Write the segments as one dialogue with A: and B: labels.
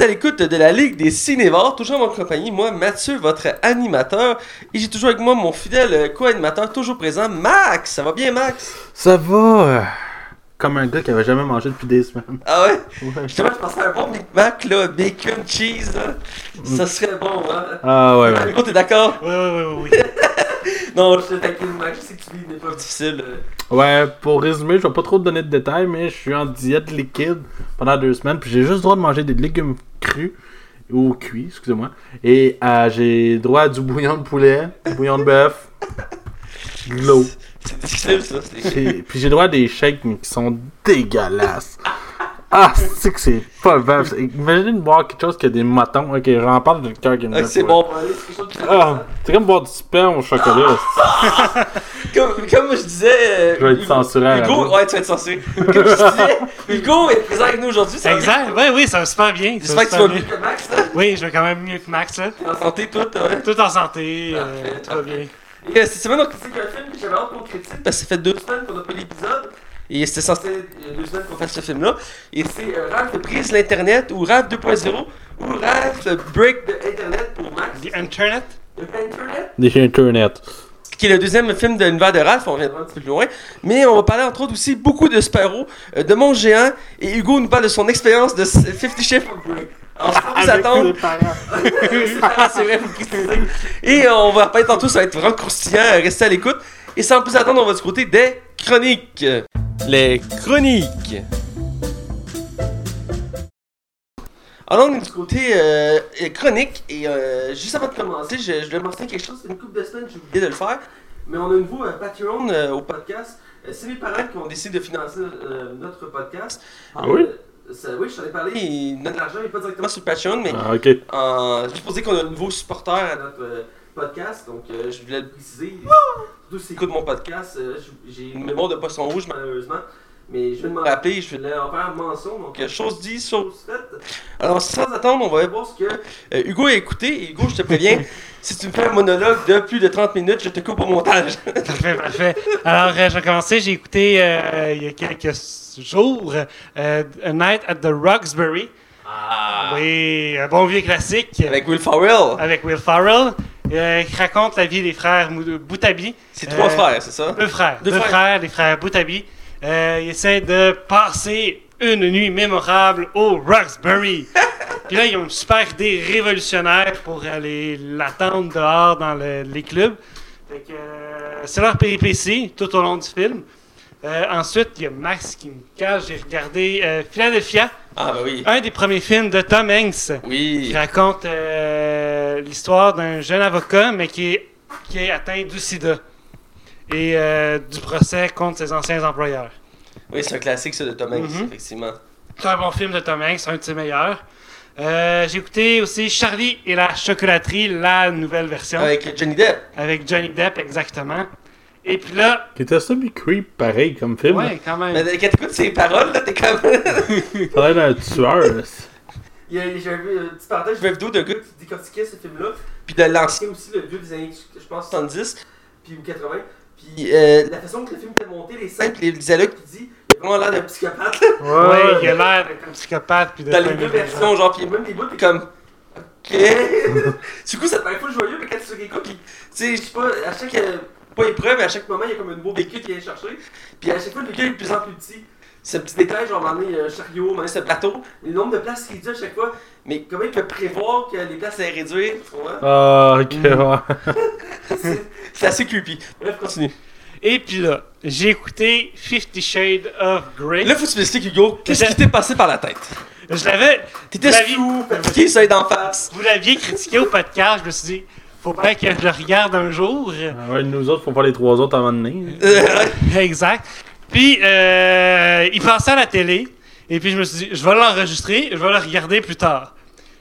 A: êtes à l'écoute de la Ligue des Cinévores, toujours en mon compagnie, moi, Mathieu, votre animateur. Et j'ai toujours avec moi mon fidèle euh, co-animateur, toujours présent, Max. Ça va bien, Max?
B: Ça va euh, comme un gars qui avait jamais mangé depuis des semaines.
A: Ah ouais?
B: Ouais.
A: Justement, je pensais à un bon Big Mac, là, bacon, cheese, là. Ça serait bon, hein?
B: Ah ouais, ouais.
A: T'es d'accord?
C: Oui, oui, oui, oui.
A: Non, je te taquine, Max. Je sais que tu vis une épreuve difficile.
B: Ouais, pour résumer, je vais pas trop te donner de détails, mais je suis en diète liquide pendant deux semaines, puis j'ai juste le droit de manger des légumes crus ou cuits, excusez-moi. Et euh, j'ai droit à du bouillon de poulet, du bouillon de bœuf, de l'eau.
A: C'est difficile, ça. c'est-
B: Et- Puis j'ai droit à des shakes mais qui sont dégueulasses. Ah, c'est que c'est pas vrai. Imaginez de boire quelque chose qui a des motons. Ok, j'en parle de cœur qui me
A: Ah, c'est bon.
B: Ah, c'est comme boire du sperme au chocolat.
A: Comme, comme je disais. euh,
B: Je vais être censuré
A: Hugo, ouais, tu vas être censuré. Comme je disais, Hugo est présent avec nous aujourd'hui.
C: Exact. Oui, oui, ça va super bien.
A: J'espère que tu vas mieux que Max, là.
C: Oui, je vais quand même mieux que Max, là.
A: En santé, tout, ouais.
C: Tout en santé, euh, tout va bien.
A: Et euh, cette semaine, on critique un film que j'avais hâte qu'on critique parce que ça fait deux semaines qu'on n'a pas l'épisode. Et c'était censé être deux semaines qu'on fasse ce film-là. Et c'est euh, Ralph brise l'Internet ou Ralph 2.0 ou Ralph break the Internet pour Max.
C: The Internet?
A: The Internet?
B: Des internet.
A: Qui est le deuxième film de l'univers de Ralph, on reviendra un petit peu plus loin. Mais on va parler entre autres aussi beaucoup de Sparrow, euh, de Mon Géant. Et Hugo nous parle de son expérience de Fifty Shades of Grey. Alors, faut vous attendre. c'est vrai. Et euh, on va reparler tantôt, ça va être vraiment croustillant. euh, Restez à l'écoute. Et sans plus attendre, on va du côté des chroniques. Les chroniques. Alors, on est du côté euh, chronique. Et euh, juste avant de commencer, je, je vais mentionner quelque chose. C'est une couple de semaines, j'ai oublié de le faire. Mais on a un nouveau euh, Patreon euh, au podcast. Euh, c'est mes parents qui ont décidé de financer notre podcast.
B: Ah oui?
A: Ça- oui, je t'en ai parlé. De l'argent, mais pas directement sur le Patreon. Mais
B: Ah,
A: pour dire qu'on a un nouveau supporter à notre podcast, donc euh, je voulais le préciser. Surtout s'ils écoutent mon podcast, euh, j'ai une mémoire de poisson rouge malheureusement. Mais je de m'en rappeler, je voulais en faire mention. Donc, chose dit, chose faite. Alors, sans attendre, on va voir ce que euh, Hugo a écouté. Et Hugo, je te préviens, si tu me fais un monologue de plus de 30 minutes, je te coupe au montage.
C: Parfait, parfait. Alors, euh, je vais commencer. J'ai écouté euh, il y a quelques jours A Night at the Roxbury.
A: Ah!
C: Oui, un bon vieux classique
A: Avec Will Farrell.
C: avec Will Farrell euh, qui raconte la vie des frères Boutabi.
A: C'est trois
C: Euh,
A: frères, c'est ça?
C: Deux frères.
A: Deux
C: Deux,
A: frères.
C: frères. les frères Boutabi. Euh, ils essaient de passer une nuit mémorable au Roxbury. Puis là, ils ont une super idée révolutionnaire pour aller l'attendre dehors dans le- les clubs. Fait que, euh, c'est leur péripétie tout au long du film. Euh, ensuite, il y a Max qui me cache. J'ai regardé euh, Philadelphia,
A: Ah, bah oui.
C: un des premiers films de Tom Hanks qui
A: Oui.
C: raconte euh, l'histoire d'un jeune avocat, mais qui est, qui est atteint du sida. Et euh, du procès contre ses anciens employeurs.
A: Oui, c'est un classique, ça, de Tom Hanks,
C: Mhm.
A: effectivement.
C: C'est un bon film de Tom Hanks, un de ses meilleurs. Euh, J'ai écouté aussi Charlie et la chocolaterie, la nouvelle version,
A: Avec Johnny Depp.
C: avec Johnny Depp, exactement. Et puis là,
B: Qui était semi-creep pareil comme film.
C: ouais, quand même.
A: Mais quand t'écoutes ses paroles, là, t'es comme.
B: Ça a l'air d'un tueur.
A: J'ai vu une petite parenthèse, j'ai vu une vidéo d'un gars qui décortiquait ce film-là, puis de l'ancien aussi, le vieux des années, je pense, 70, puis ou 80. Puis euh, la façon que le film était monté, les scènes, puis les dialogues qu'il dit, il a vraiment l'air d'un psychopathe.
C: Ouais, il a l'air d'être un psychopathe. Puis de
A: Dans les deux
C: des
A: versions, genre, puis même les bouts, t'es comme. Ok. du coup, ça te paraît pas joyeux, mais quand tu réécoutes, puis, tu sais, je sais pas, à chaque. euh, pas épreuve, mais à chaque moment, il y a comme un nouveau véhicule qui vient chercher. Puis à chaque fois, le véhicule est de plus en plus petit. Ce petit détail, genre, m'emmener un chariot, m'emmener ce plateau, le nombre de places qu'il dit à chaque fois. Mais comment il peut prévoir que les places allaient réduire, tu vois?
B: Ah, ok, ouais.
A: C'est- assez creepy. Bref, continue.
C: Et puis là, j'ai écouté Fifty Shades of Grey.
A: Là, faut que tu m'expliques, Hugo, qu'est-ce qui t'est passé par la tête?
C: Je l'avais.
A: T'étais sous, fatigué, ça d'en face.
C: Vous l'aviez critiqué au podcast, je me suis dit, faut bien que je le regarde un jour.
B: Ah ouais, nous autres, faut faire les trois autres avant de venir.
C: Exact. Puis, euh, il passait à la télé, et puis je me suis dit, je vais l'enregistrer, je vais le regarder plus tard.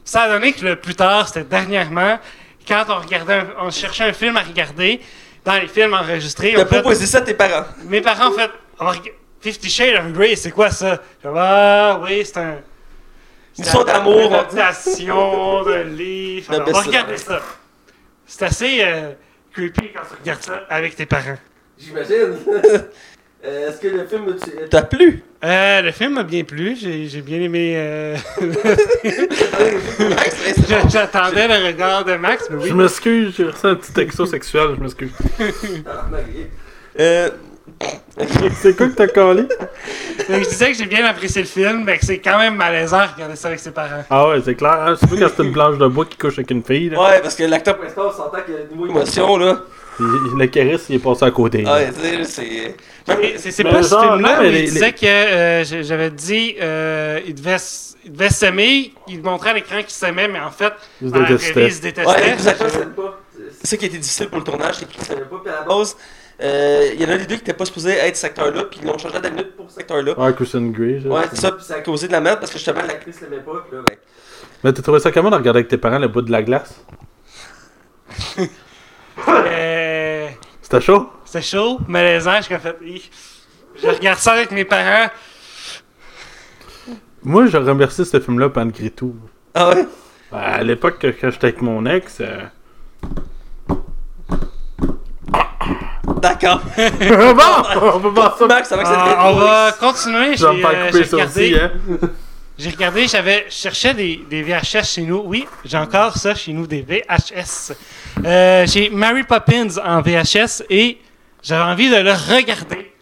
C: Ça a donné que le plus tard, c'était dernièrement, quand on regardait, un- on cherchait un film à regarder, dans les films enregistrés,
A: T'as proposé ça à tes parents.
C: mes parents ont fait, on Fifty Shades of Grey, c'est quoi ça? Je dis, ah oui, c'est un...
A: Une histoire d'amour.
C: Une adaptation de livre. Alors, on va regarder ça. C'est assez euh, creepy quand tu regardes ça avec tes parents.
A: J'imagine. Euh, Est-ce que le film t'a plu?
C: Euh, le film m'a bien plu. J'ai j'ai bien aimé. euh. J'attendais le regard de Max, mais oui.
B: Je m'excuse, j'ai reçu un petit texto sexuel, je m'excuse.
A: Euh,
B: C'est quoi que t'as collé?
C: Donc, je disais que j'ai bien apprécié le film, mais que c'est quand même malaisant de regarder ça avec ses parents.
B: Ah ouais, c'est clair. Hein? Surtout quand c'est une planche de bois qui couche avec une fille. Là.
A: ouais, parce que l'acteur principal, on s'entend que niveau émotion, là.
B: Il- Le caresse, il est passé à côté. là.
A: Ouais, tu sais, c'est.
C: C'est pas
B: non,
C: où
B: mais
C: il
B: les-
C: disait que euh, j'avais dit euh, il devait s- il devait s'aimer, il montrait à l'écran qu'il s'aimait, mais en fait,
B: Il se détestait.
C: il se détestait.
A: Ouais, pas. Ça qui a été difficile pour le tournage, c'est qu'ils ne savaient pas. Puis à la base, euh, il y en a des deux qui n'étaient pas supposés être cet acteur-là, puis ils l'ont changé à la minute pour cet acteur-là.
B: Ouais, Christian Grey. ça.
A: Ouais, c'est ça, puis ça a causé de la merde parce que justement l'actrice l'aimait pas, puis là, ben.
B: Mais t'as trouvé ça comment de regarder avec tes parents le bout de la glace?
C: Euh,
B: C'était chaud?
C: C'était chaud, malaisant, je suis comme fait. Je regarde ça avec mes parents.
B: Moi, je remercie ce film-là malgré tout.
A: Ah ouais?
B: Ben, à l'époque, quand j'étais avec mon ex. euh,
A: D'accord.
B: bon, on peut ça.
A: Cette
C: Ah, on va continuer.
B: Je vais me
C: J'ai
B: faire
C: euh,
B: couper
C: j'ai
B: ça
C: regardé,
B: aussi, hein.
C: J'ai regardé, j'avais, je cherchais des, des VHS chez nous. Oui, j'ai encore ça chez nous, des VHS. Euh, j'ai Mary Poppins en VHS et j'avais envie de le regarder.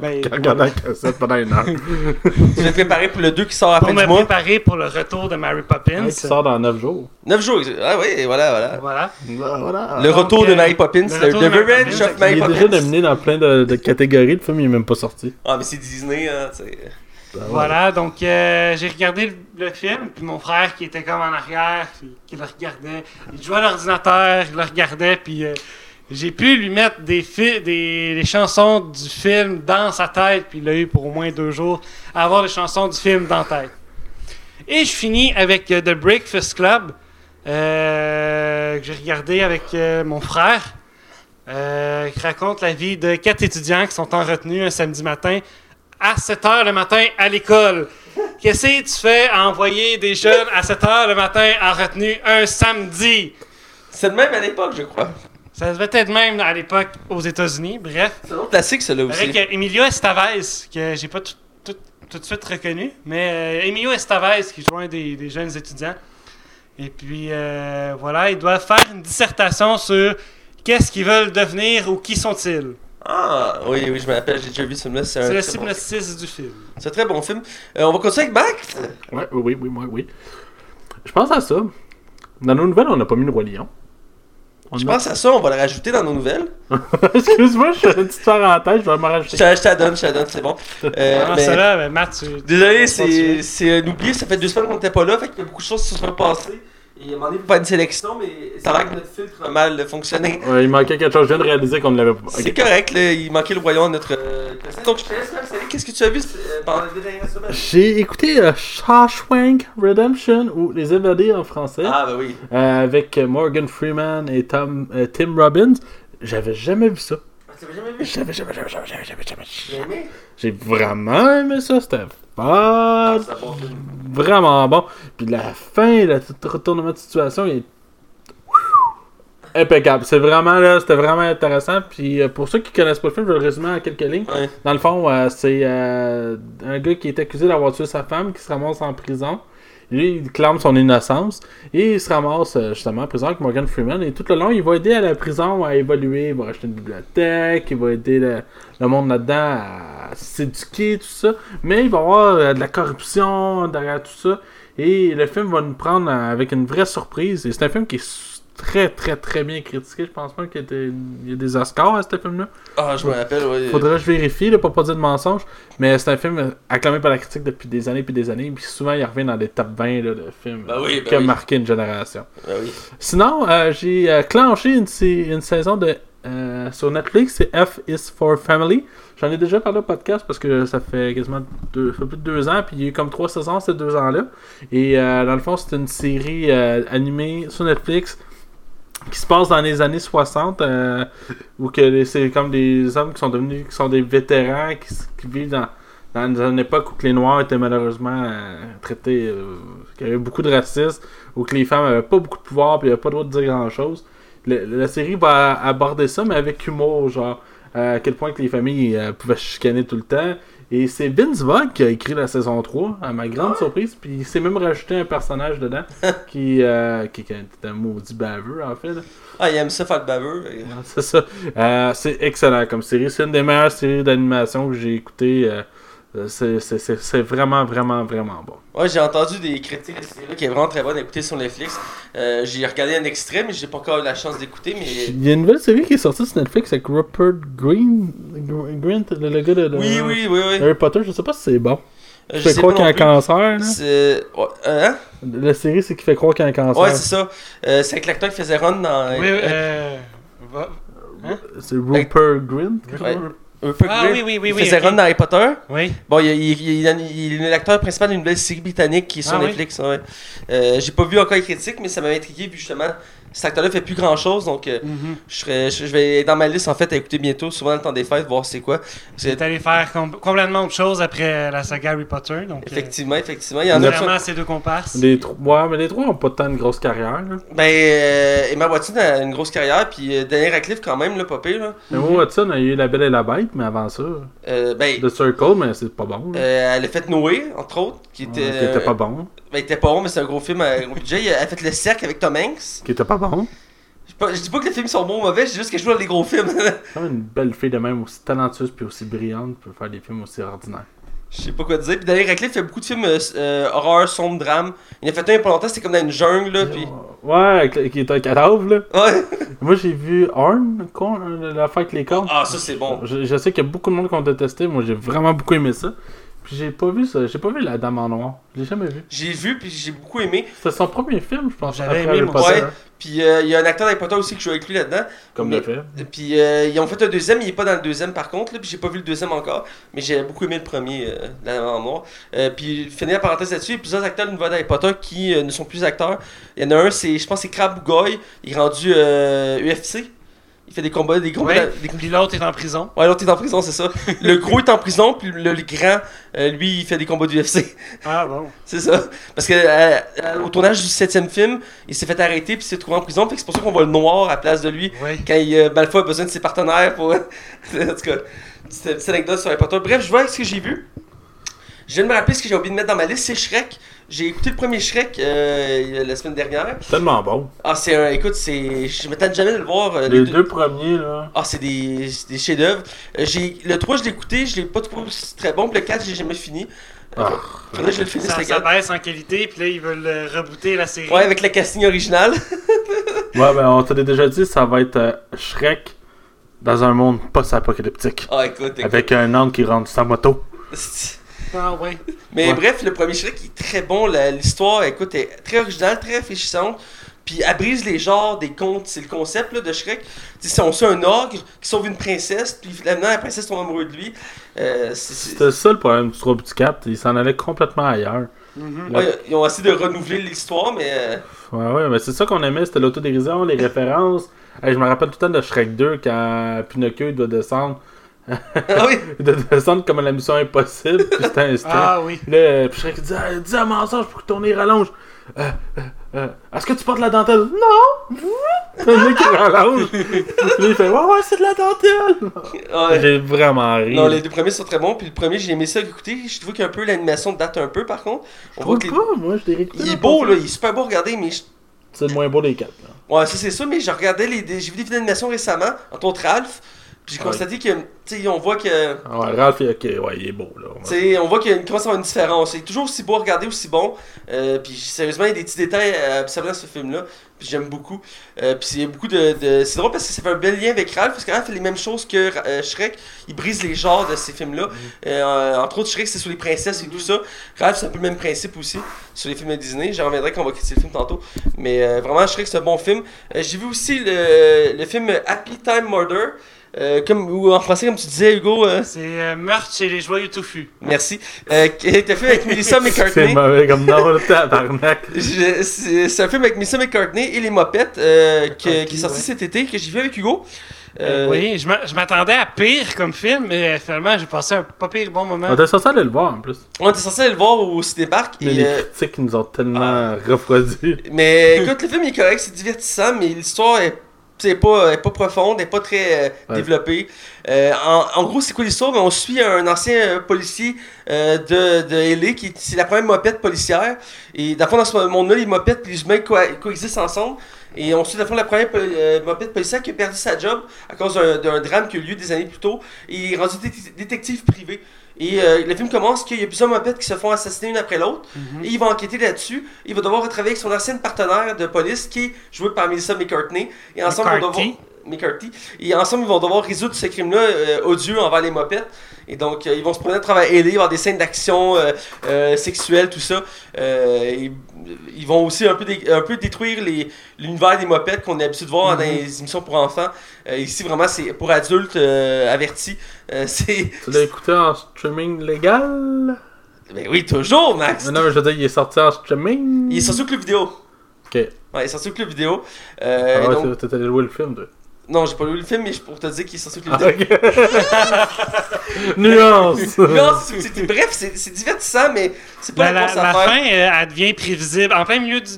C: Ben,
B: Regarde la cassette pendant une heure.
A: Tu l'as préparé pour le 2 qui sort à la
C: pour
A: fin du mois?
C: préparer pour le retour de Mary Poppins.
B: Qui sort dans 9 jours.
A: 9 jours. Ah oui, voilà, voilà.
C: Voilà.
B: Voilà.
A: Le retour de
C: euh,
A: Mary Poppins,
C: le
A: le, Revenge
C: Poppins,
A: of Mary
B: Il est déjà
A: Poppins.
B: nominé dans plein de, de catégories. Le film, il est même pas sorti.
A: Ah, mais c'est Disney, hein, tu sais.
C: Voilà, donc euh, j'ai regardé le, film, puis mon frère qui était comme en arrière, qui le regardait, il jouait à l'ordinateur, il le regardait, puis euh, j'ai pu lui mettre des, chansons du film dans sa tête, puis il l'a eu pour au moins deux jours à avoir les chansons du film dans la tête. Et je finis avec euh, The Breakfast Club, que j'ai regardé avec mon frère, qui raconte la vie de quatre étudiants qui sont en retenue un samedi matin à 7 h le matin à l'école. Qu'est-ce que tu fais à envoyer des jeunes à 7 h le matin en retenue un samedi?
A: C'est le même à l'époque, je crois.
C: Ça devait être même à l'époque aux États-Unis. Bref,
A: C'est un classique, celui-là aussi.
C: avec euh, Emilio Estevez, que j'ai pas tout, tout- tout de suite reconnu, mais euh, Emilio Estevez qui joue un des, des jeunes étudiants. Et puis euh, voilà, ils doivent faire une dissertation sur qu'est-ce qu'ils veulent devenir ou qui sont-ils.
A: Ah, oui, oui, je me rappelle, j'ai déjà vu ce film-là. C'est un,
C: C'est le
A: très bon-
C: synopsis du film.
A: c'est un très bon film. Euh, on va continuer avec Max?
B: Ouais, oui, oui, oui, oui, oui. Je pense à ça. Dans nos nouvelles, on n'a pas mis le Roi Lion. On
A: Je
B: a-
A: pense à ça, on va le rajouter dans nos nouvelles.
B: Excuse-moi, je fais une petite parenthèse, je vais m'en
A: Je
B: rajouter.
A: te je te la donne, je te la donne, c'est bon. Euh,
C: Ah,
A: mais-
C: celle-là, ben, Matt, tu-
A: Désolé, c'est oublié, ça fait deux semaines qu'on n'était pas là, fait qu'il y a beaucoup de choses qui se sont passées. Et à un moment donné, faire une sélection, mais ça a l'air que notre filtre a mal fonctionné.
B: Ouais, il manquait quelque chose. Je viens de réaliser qu'on ne l'avait pas.
A: C'est correct, là, il manquait le royaume à notre. euh, classement. Donc, je te laisse, Max, aller. qu'est-ce que tu as vu? euh, pendant les deux dernières semaines
B: J'ai écouté euh, Shawshank Redemption, ou Les Évadés en français,
A: Ah, bah oui.
B: euh, avec euh, Morgan Freeman et Tom, euh, Tim Robbins. J'avais jamais vu ça.
A: Ah, Tu l'avais jamais vu?
B: J'avais jamais, jamais, jamais, jamais, jamais, jamais.
A: J'ai aimé?
B: J'ai vraiment aimé ça, c'était
A: Ah, bon film.
B: Vraiment bon. Puis la fin, le retournement de situation, il est impeccable. C'est vraiment là, c'était vraiment intéressant. Puis euh, pour ceux qui connaissent pas le film, je vais le résumer en quelques lignes.
A: Ouais.
B: Dans le fond, euh, c'est euh, un gars qui est accusé d'avoir tué sa femme qui se ramasse en prison. Lui, il clame son innocence et il se ramasse euh, justement en prison avec Morgan Freeman. Et tout le long, il va aider à la prison à évoluer. Il va acheter une bibliothèque, il va aider le, le monde là-dedans à s'éduquer, tout ça. Mais il va y avoir euh, de la corruption derrière tout ça. Et le film va nous prendre euh, avec une vraie surprise. Et c'est un film qui est très, très, très bien critiqué. Je pense pas qu'il y, a des Oscars à ce film-là.
A: Ah, je me rappelle, ouais.
B: Faudrait que je vérifie, là, pour pas dire de mensonge. Mais c'est un film acclamé par la critique depuis des années puis des années. Puis souvent, il revient dans des top 20 là, de films
A: oui, bah
B: qui a
A: oui.
B: marqué une génération.
A: Oui.
B: Sinon, euh, j'ai euh, clenché une, une saison de euh, sur Netflix, c'est F is for Family. J'en ai déjà parlé au podcast parce que ça fait quasiment deux, ça fait plus de deux ans, puis il y a eu comme trois saisons ces deux ans-là. Et euh, dans le fond, c'est une série euh, animée sur Netflix qui se passe dans les années 60, euh, où que c'est comme des hommes qui sont devenus, qui sont des vétérans, qui, vivent dans, dans une époque où les Noirs étaient malheureusement euh, traités, euh, qu'il y avait beaucoup de racisme, où que les femmes avaient pas beaucoup de pouvoir, puis n'avaient pas le droit de dire grand-chose. Le- la série va aborder ça, mais avec humour, genre. à quel point que les familles euh, pouvaient chicaner tout le temps. Et c'est Vince Vaughn qui a écrit la saison 3, à ma grande surprise. Puis il s'est même rajouté un personnage dedans qui, euh, qui, qui est un maudit baveux, en fait. là.
A: Ah, il aime ça faire le baveux.
B: C'est ça. Euh, c'est excellent comme série. C'est une des meilleures séries d'animation que j'ai écoutées. euh, c'est- c'est vraiment, vraiment, vraiment bon.
A: Ouais, j'ai entendu des critiques de cette série qui est vraiment très bonne à écouter sur Netflix. Euh, j'ai regardé un extrait, mais j'ai pas encore eu la chance d'écouter. Mais
B: Il y a une nouvelle série qui est sortie sur Netflix avec Rupert Green, Green le, le gars de, de-
A: oui, oui, oui, oui.
B: Harry Potter. Je sais pas si c'est bon.
A: Euh,
B: Il
A: je
B: fait croire qu'il y a un cancer.
A: C'est- Hein?
B: La série, c'est qu'il fait croire qu'il y a un cancer.
A: Ouais, c'est ça. Euh, c'est avec l'acteur qui faisait Run dans.
C: Oui,
A: euh,
C: euh, va-
B: c'est Rupert Green.
A: Ouais. Rupert
C: Ah oui, oui, oui,
A: Il
C: oui,
A: faisait. Run dans Harry Potter.
C: Oui.
A: Bon, il, il- il- il- il est l'acteur principal d'une nouvelle série britannique qui est sur
C: Ah oui?
A: Netflix. ouais. Euh, j'ai pas vu encore les critiques, mais ça m'avait intrigué. Puis justement, cet acteur-là fait plus grand chose. Donc, euh,
C: Mhm.
A: je, serais, je, je vais être dans ma liste en fait à écouter bientôt, souvent dans le temps des fêtes, voir c'est quoi. C'est-
C: allé faire com- complètement autre chose après la saga Harry Potter. Donc, euh,
A: Effectivement, effectivement. Il y en a
C: Vraiment, ces deux comparses.
B: Les trois, ouais, mais les trois ont pas tant de grosse carrière. Là.
A: Ben, euh, Emma Watson a une grosse carrière, puis euh, Daniel Radcliffe quand même, là, pas pire, là.
B: Emma Watson a eu La Belle et la Bête, mais avant ça,
A: Euh, ben,
B: The Circle, mais c'est pas bon.
A: euh, elle a fait Noé, entre autres, qui était,
B: Ouais, qui était pas bon.
A: Ben, il était pas bon, mais c'est un gros film à gros budget. Elle a fait Le Cercle avec Tom Hanks.
B: Qui était pas bon.
A: Je, dis pas- je dis pas que les films sont bons ou mauvais, je dis juste que je joue dans les gros films.
B: Quand même une belle fille de même aussi talentueuse puis aussi brillante peut faire des films aussi ordinaires.
A: Je sais pas quoi dire. Puis Daniel Radcliffe fait beaucoup de films euh, euh, horreur, sombre, drame. Il en a fait un il y a pas longtemps, c'était comme dans une jungle, là, puis...
B: Ouais, qui est un cadavre là.
A: Ouais.
B: Moi j'ai vu Horn, l'affaire avec les cornes.
A: Ah, ça c'est bon.
B: Je, je sais qu'il y a beaucoup de monde qui ont détesté, moi j'ai vraiment beaucoup aimé ça. Puis j'ai pas vu ça, j'ai pas vu La Dame en Noir. Je l'ai jamais vu.
A: J'ai vu, puis j'ai beaucoup aimé.
B: C'était son premier film, je pense.
C: J'avais aimé, moi
A: aussi. Puis euh, il y a un acteur d'Harry Potter aussi qui joue avec lui là-dedans.
B: Comme
A: Mais-
B: le.
A: Et Puis euh, ils ont fait un deuxième, il est pas dans le deuxième par contre, là, puis j'ai pas vu le deuxième encore, mais j'ai beaucoup aimé le premier, euh, La Dame en noir. Euh, puis finir la parenthèse là-dessus, il y a plusieurs acteurs de nouveau d'Harry Potter qui euh, ne sont plus acteurs. Il y en a un, c'est, je pense que c'est Crab Goy, il est rendu euh, UFC. Il fait des combats, des combats.
C: Ouais.
A: des-
C: Puis l'autre est en prison.
A: Ouais, l'autre est en prison, c'est ça. Le gros est en prison, puis le, le grand, euh, lui, il fait des combats du UFC.
C: Ah bon.
A: C'est ça. Parce que euh, euh, au tournage du septième film, il s'est fait arrêter puis il s'est trouvé en prison. Fait que c'est pour ça qu'on voit le noir à la place de lui quand il, euh, Malfoy a besoin de ses partenaires pour. en tout cas, c'est une petite anecdote sur Harry Potter. Bref, je vois ce que j'ai vu. Je viens de me rappeler ce que j'ai oublié de mettre dans ma liste, c'est Shrek. J'ai écouté le premier Shrek euh, la semaine dernière.
B: Tellement bon.
A: Ah, c'est un. Écoute, c'est. Je m'attends jamais de le voir. euh,
B: Les deux premiers là.
A: ah, c'est des, des chefs-d'œuvre. Euh, j'ai- le 3, je l'ai écouté, je l'ai pas trouvé très bon. Puis le 4, j'ai jamais fini.
B: Ah.
A: faudrait que je le finisse,
C: Ça,
A: le
C: ça
A: 4.
C: baisse en qualité, puis là, ils veulent euh, rebooter la série.
A: Ouais, avec la casting originale.
B: Ouais, ben on te l'a déjà dit, ça va être euh, Shrek dans un monde post-apocalyptique.
A: Ah, écoute, écoute.
B: Avec un âne qui rentre sa moto.
C: Ah ouais.
A: Mais
B: Ouais.
A: bref, le premier Shrek est très bon. L'histoire, écoute, est très originale, très réfléchissante. Puis elle brise les genres des contes. C'est le concept là, de Shrek. Tu sais, on suit un ogre qui sauve une princesse, puis finalement la princesse tombe amoureuse de lui. Euh,
B: C'était ça le problème du 3 du 4. Il s'en allait complètement ailleurs.
C: Mhm.
A: Ouais, ils ont essayé de renouveler l'histoire, mais. euh,
B: Ouais, ouais, mais c'est ça qu'on aimait, c'était l'autodérision, les références. Hey, je me rappelle tout le temps de Shrek 2 quand Pinocchio il doit descendre.
A: Ah oui!
B: Il doit descendre comme la mission impossible, puis c'était un stress.
C: Ah oui.
B: Là, puis Shrek dit, Ah, dis un mensonge pour que ton nez rallonge. Euh, euh, euh, Est-ce que tu portes la dentelle? Non! Le nez qui rallonge. Puis il fait, ouais, ouais, c'est de la dentelle.
A: Ouais.
B: J'ai vraiment ri.
A: Non, les deux premiers sont très bons, puis le premier, j'ai aimé ça écouter. Je trouve qu'un peu l'animation date un peu par contre. On
B: Je
A: voit que les-
B: pas, moi, je l'ai
A: Il est beau, là, il est super beau à regarder, mais je-
B: C'est le moins beau des quatre. Là.
A: Ouais, ça c'est ça, mais je regardais les. des- J'ai vu des vidéos d'animation récemment, entre autres Ralph, puis j'ai constaté que, tu sais, on voit que.
B: Ah ouais, Ralph, il- ok, ouais, il est beau, là.
A: Tu sais, on voit qu'il commence à avoir une différence. C'est toujours aussi beau à regarder, aussi bon. Euh, puis sérieusement, il y a des petits détails à observer dans ce film-là. Puis j'aime beaucoup. Euh, puis il y a beaucoup de, de- C'est drôle parce que ça fait un bel lien avec Ralph, parce que Ralph fait les mêmes choses que euh, Shrek. Il brise les genres de ces films-là. Euh, entre autres, Shrek, c'est sur les princesses et tout ça. Ralph, c'est un peu le même principe aussi sur les films de Disney. J'en reviendrai quand on va quitter le film tantôt. Mais vraiment, Shrek, c'est un bon film. J'ai vu aussi le, le film Happy Time Murder. Euh, comme, ou en français, comme tu disais, Hugo. euh,
C: C'est euh, Meurtre chez les joyeux touffus.
A: Merci. Euh, qui a été fait avec Melissa
B: C'est
A: McCartney.
B: mauvais comme nom, le tabarnak.
A: C'est c'est un film avec Melissa McCartney et les Mopettes euh, qui est sorti
C: ouais.
A: cet été, que j'ai vu avec Hugo. Euh,
C: Oui, je m'a- je m'attendais à pire comme film, mais finalement, j'ai passé un pas pire bon moment.
B: On était censé aller le voir en plus.
A: On était censé aller le voir au Cinépark.
B: Mais
A: Et,
B: les
A: euh,
B: critiques nous ont tellement refroidis.
A: mais écoute, le film est correct, c'est divertissant, mais l'histoire est c'est pas, pas profonde, elle est pas très euh,
B: Ouais.
A: développée. Euh, en, en gros, c'est quoi l'histoire? On suit un ancien euh, policier euh, de, de LA qui c'est la première mopette policière. Et dans le fond, dans ce monde-là, les mopettes et les humains co- coexistent ensemble. Et on suit dans le fond la première mopette policière qui a perdu sa job à cause d'un d'un drame qui a eu lieu des années plus tôt. Et il est rendu dé- détective privé. Et euh, le film commence qu'il y a plusieurs mopettes qui se font assassiner une après l'autre.
C: Mhm.
A: Et il va enquêter là-dessus. Il va devoir retravailler avec son ancienne partenaire de police qui est joué par Melissa McCartney. Et ensemble, ils vont
C: McCarthy?
A: devoir. McCarthy. Et ensemble, ils vont devoir résoudre ce crime-là euh, odieux envers les mopettes. Et donc, euh, ils vont se promener à travers LA, avoir des scènes d'action euh, euh, sexuelles, tout ça. Euh, et, ils vont aussi un peu, un peu détruire l'univers des mopettes qu'on a l'habitude de voir dans les émissions pour enfants. Ici, vraiment, c'est pour adultes avertis. C'est.
B: Tu l'as écouté en streaming légal?
A: Ben oui, toujours, Max!
B: Mais non, mais je veux dire, il est sorti en streaming.
A: Il est sorti au club vidéo.
B: Ok.
A: Ouais, il est sorti au club vidéo. Euh,
B: Ah ouais,
A: donc-
B: allé louer le film, toi.
A: Non, j'ai pas lu le film, mais je pour te dire qu'il est sorti au club
B: Ah. Nuance!
A: C'est- bref, c'est c'est divertissant, mais c'est pas
C: La,
A: la,
C: la,
A: grosse
C: la
A: affaire.
C: fin, euh, elle devient prévisible. En plein milieu du,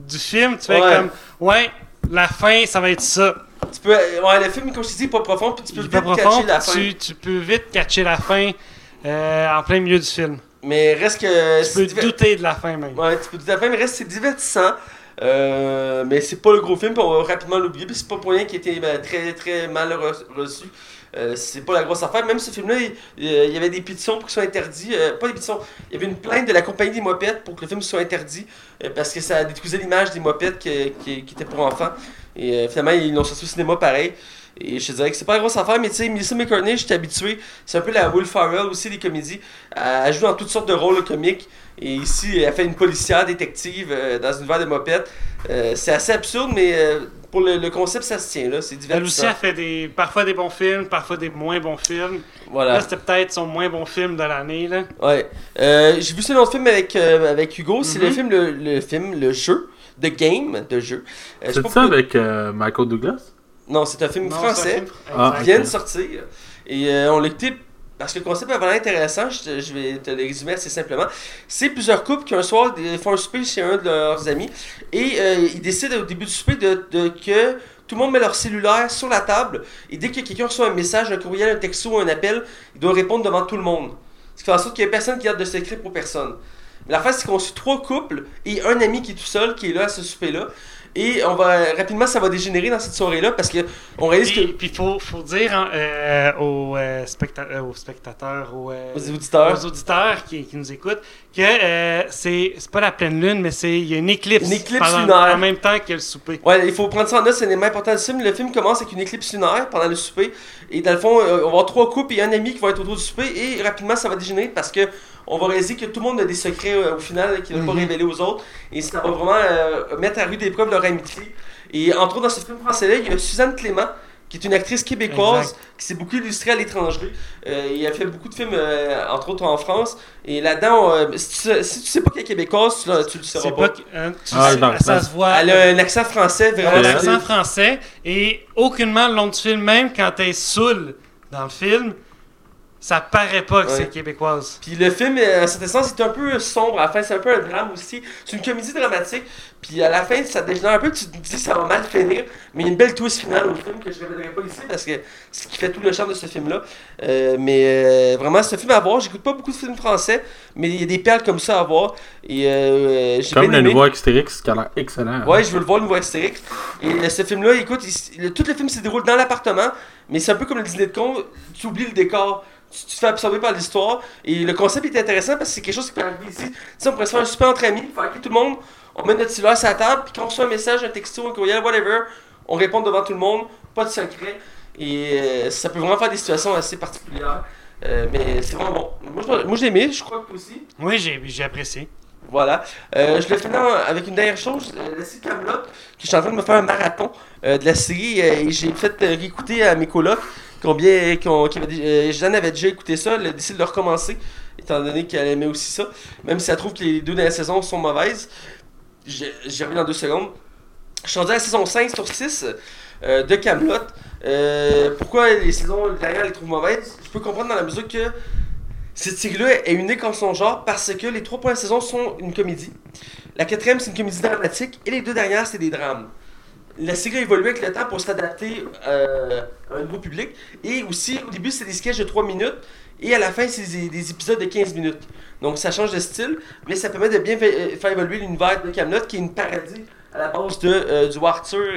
C: du film, tu fais
A: Ouais.
C: comme, ouais, la fin, ça va être ça.
A: Tu peux, euh, ouais, le film, comme je te dis, est pas profond, puis tu peux
C: Il
A: vite
C: pas
A: catcher
C: profond,
A: la fin.
C: tu, tu peux vite catcher la fin euh, en plein milieu du film.
A: Mais reste que.
C: Tu peux douter de la fin même.
A: Ouais, tu peux douter de la fin, mais reste c'est divertissant. Euh, mais c'est pas le gros film, on va rapidement l'oublier, puis c'est pas pour rien qu'il été ben, très très mal re- reçu. Euh, c'est pas la grosse affaire. Même ce film-là, il, il y avait des pétitions pour qu'il soit interdit. Euh, pas des pétitions, il y avait une plainte de la compagnie des mopettes pour que le film soit interdit euh, parce que ça détruisait l'image des mopettes qui, qui, qui étaient pour enfants. Et euh, finalement, ils l'ont sorti au cinéma pareil. Et je te dirais que c'est pas la grosse affaire, mais tu sais, Melissa McCartney, je suis habitué. C'est un peu la Will Farrell aussi des comédies. Elle joue dans toutes sortes de rôles comiques. Et ici, elle fait une policière détective euh, dans une univers de mopettes. Euh, c'est assez absurde, mais euh, pour le, le concept, ça se tient là. C'est divertissant.
C: a fait des, parfois des bons films, parfois des moins bons films.
A: Voilà.
C: Là, c'était peut-être son moins bon film de l'année. là.
A: Ouais. Euh, J'ai vu ce autre film avec, euh, avec Hugo. C'est
C: Mhm.
A: le film, le, le film, le jeu. The Game de jeu. Euh,
B: C'est ça
A: pourquoi-
B: avec euh, Michael Douglas?
A: Non, c'est un film
C: Non,
A: français.
B: Ah,
A: qui vient de sortir. Et euh, on l'a écouté parce que le concept est vraiment intéressant. Je, vais te le résumer assez simplement. C'est plusieurs couples qui un soir font un souper chez un de leurs amis et euh, ils décident au début du souper de, que tout le monde met leur cellulaire sur la table et dès que quelqu'un reçoit un message, un courriel, un texto, un appel, il doit répondre devant tout le monde. Ce qui fait en sorte qu'il n'y a personne qui garde de secret pour personne. Mais la face, c'est qu'on suit trois couples et un ami qui est tout seul, qui est là à ce souper-là. Et on va rapidement, ça va dégénérer dans cette soirée-là parce que on réalise que
C: Puis, puis faut, faut dire hein, euh, aux, euh, specta- euh, aux spectateurs, aux, euh,
A: aux auditeurs,
C: aux auditeurs qui, qui nous écoutent, que c'est pas la pleine lune, mais c'est il y a une éclipse,
A: Une éclipse
C: pendant-
A: lunaire.
C: en même temps que le souper.
A: Ouais, il faut prendre ça en note, c'est l'élément important du film. Le film commence avec une éclipse lunaire pendant le souper. Et dans le fond, euh, on va avoir trois couples et un ami qui vont être autour du souper. Et rapidement, ça va dégénérer parce que on va réaliser que tout le monde a des secrets euh, au final qu'il n'a pas
C: Mhm.
A: révélé aux autres. Et ça va vraiment euh, mettre à rude épreuve leur amitié. Et entre autres, dans ce film français-là, il y a Suzanne Clément, qui est une actrice québécoise
C: Exact.
A: qui s'est beaucoup illustrée à l'étranger. Euh, et elle fait beaucoup de films, euh, entre autres en France. Et là-dedans, euh, si, tu sais, si tu sais pas qu'elle est québécoise, tu, tu le sauras pas.
C: pas, que- hein, tu
B: Ah,
C: sais,
B: non,
C: ça
B: non.
C: se voit.
A: Elle a un accent français
C: Elle a
A: vraiment.
C: un accent français et aucunement le long du film, même quand elle est saoule dans le film, ça paraît pas que
A: Ouais.
C: c'est québécoise.
A: Puis le film, euh, à un certain sens, c'est un peu sombre. À la fin, c'est un peu un drame aussi. C'est une comédie dramatique. Puis à la fin, ça dégénère un peu. Tu te dis ça va mal finir. Mais il y a une belle twist finale au film que je ne révélerai pas ici parce que c'est ce qui fait tout le charme de ce film-là. Euh, mais euh, vraiment, ce film à voir. J'écoute pas beaucoup de films français, mais il y a des perles comme ça à voir. Et euh, j'ai
B: Comme
A: bien
B: le
A: aimé.
B: nouveau Extérix qui a l'air excellent.
A: Ouais, je veux le voir, le nouveau Astérix. Et euh, ce film-là, écoute, il- le- tout le film se déroule dans l'appartement, mais c'est un peu comme le dîner de con, tu oublies le décor, tu, te fais absorber par l'histoire. Et le concept est intéressant parce que c'est quelque chose qui peut arriver ici. Tu sais, on pourrait se faire un super entre amis, faire tout le monde, on met notre cellulaire sur la table, puis quand on reçoit un message, un texto, un courriel, whatever, on répond devant tout le monde, pas de secret. Et euh, ça peut vraiment faire des situations assez particulières. Euh, mais c'est vraiment bon. Moi, moi, je l'ai aimé, je crois que aussi.
C: Oui, j'ai j'ai apprécié.
A: Voilà. Euh, je le finis avec une dernière chose, la série Camelot, que je suis en train de me faire un marathon de la série et j'ai fait réécouter à mes colocs combien avaient, dé- euh, Jeanne avait déjà écouté ça, elle a décidé de le recommencer étant donné qu'elle aimait aussi ça, même si elle trouve que les deux dernières saisons sont mauvaises. J'y reviens dans deux secondes. Je suis rendu à la saison 5 sur 6 euh, de Camelot. pourquoi les saisons derrière les trouvent mauvaises? Je peux comprendre dans la mesure que cette série-là est unique en son genre parce que les trois premières saisons sont une comédie. La quatrième, c'est une comédie dramatique et les deux dernières, c'est des drames. La série a évolué avec le temps pour s'adapter euh, à un nouveau public. Et aussi, au début, c'est des sketchs de 3 minutes. Et à la fin, c'est des, des épisodes de 15 minutes. Donc ça change de style, mais ça permet de bien euh, faire évoluer l'univers de Camelot, qui est une parodie à la base de, euh, du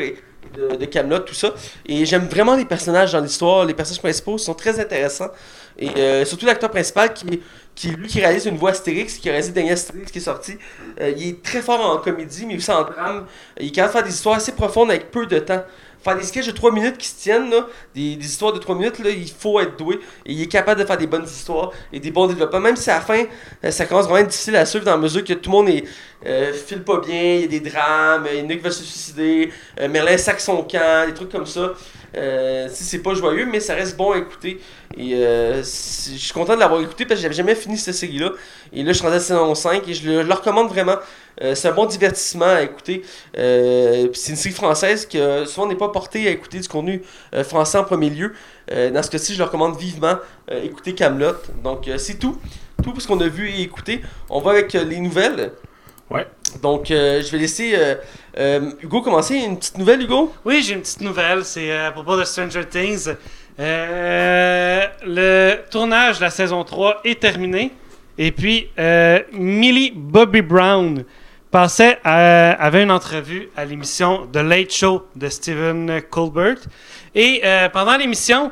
A: et de, de tout ça. Et j'aime vraiment les personnages dans l'histoire. Les personnages principaux sont très intéressants. Et euh, surtout l'acteur principal qui, qui lui qui réalise une voix Astérix, qui a réalisé Dernier Astérix qui est sorti. Euh, il est très fort en comédie, mais aussi en drame. Il est capable de faire des histoires assez profondes avec peu de temps. Faire des sketchs de 3 minutes qui se tiennent, là, des, des histoires de 3 minutes, là, il faut être doué. Il est capable de faire des bonnes histoires et des bons développements. Même si à la fin, euh, ça commence vraiment à être difficile à suivre dans la mesure que tout le monde est, euh, file pas bien, il y a des drames, il y en a qui veulent se suicider, Merlin sac son camp, des trucs comme ça. Euh, si c'est pas joyeux, mais ça reste bon à écouter. Et euh, je suis content de l'avoir écouté parce que j'avais jamais fini cette série-là. Et là, je suis rendu à saison 5 et je le, recommande vraiment. Euh, c'est un bon divertissement à écouter. C'est une série française qui souvent n'est pas portée à écouter du contenu français en premier lieu. Dans ce cas-ci, je le recommande vivement. Écouter Camelot. Donc c'est tout. Tout ce qu'on a vu et écouté. On va avec les nouvelles.
B: Ouais.
A: Donc euh, je vais laisser euh, euh, Hugo commencer. Une petite nouvelle, Hugo?
C: Oui, j'ai une petite nouvelle. C'est à propos de Stranger Things. Le tournage de la saison 3 est terminé. Et puis, Millie Bobby Brown passait avait une entrevue à l'émission The Late Show de Stephen Colbert. Et pendant l'émission,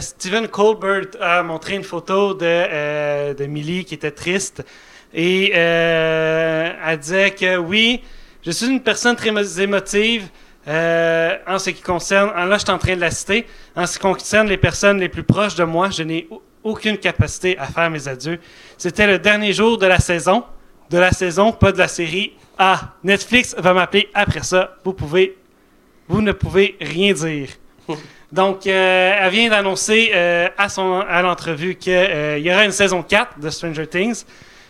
C: Stephen Colbert a montré une photo de Millie qui était triste. Et euh, elle disait que oui, je suis une personne très émo- émotive euh, en ce qui concerne. en- Là, je suis en train de la citer. En ce qui concerne les personnes les plus proches de moi, je n'ai au- aucune capacité à faire mes adieux. C'était le dernier jour de la saison. De la saison, pas de la série. Ah, Netflix va m'appeler après ça. Vous pouvez. Vous ne pouvez rien dire. Donc, euh, elle vient d'annoncer euh, à, son, à l'entrevue qu'il y aura une saison 4 de Stranger Things.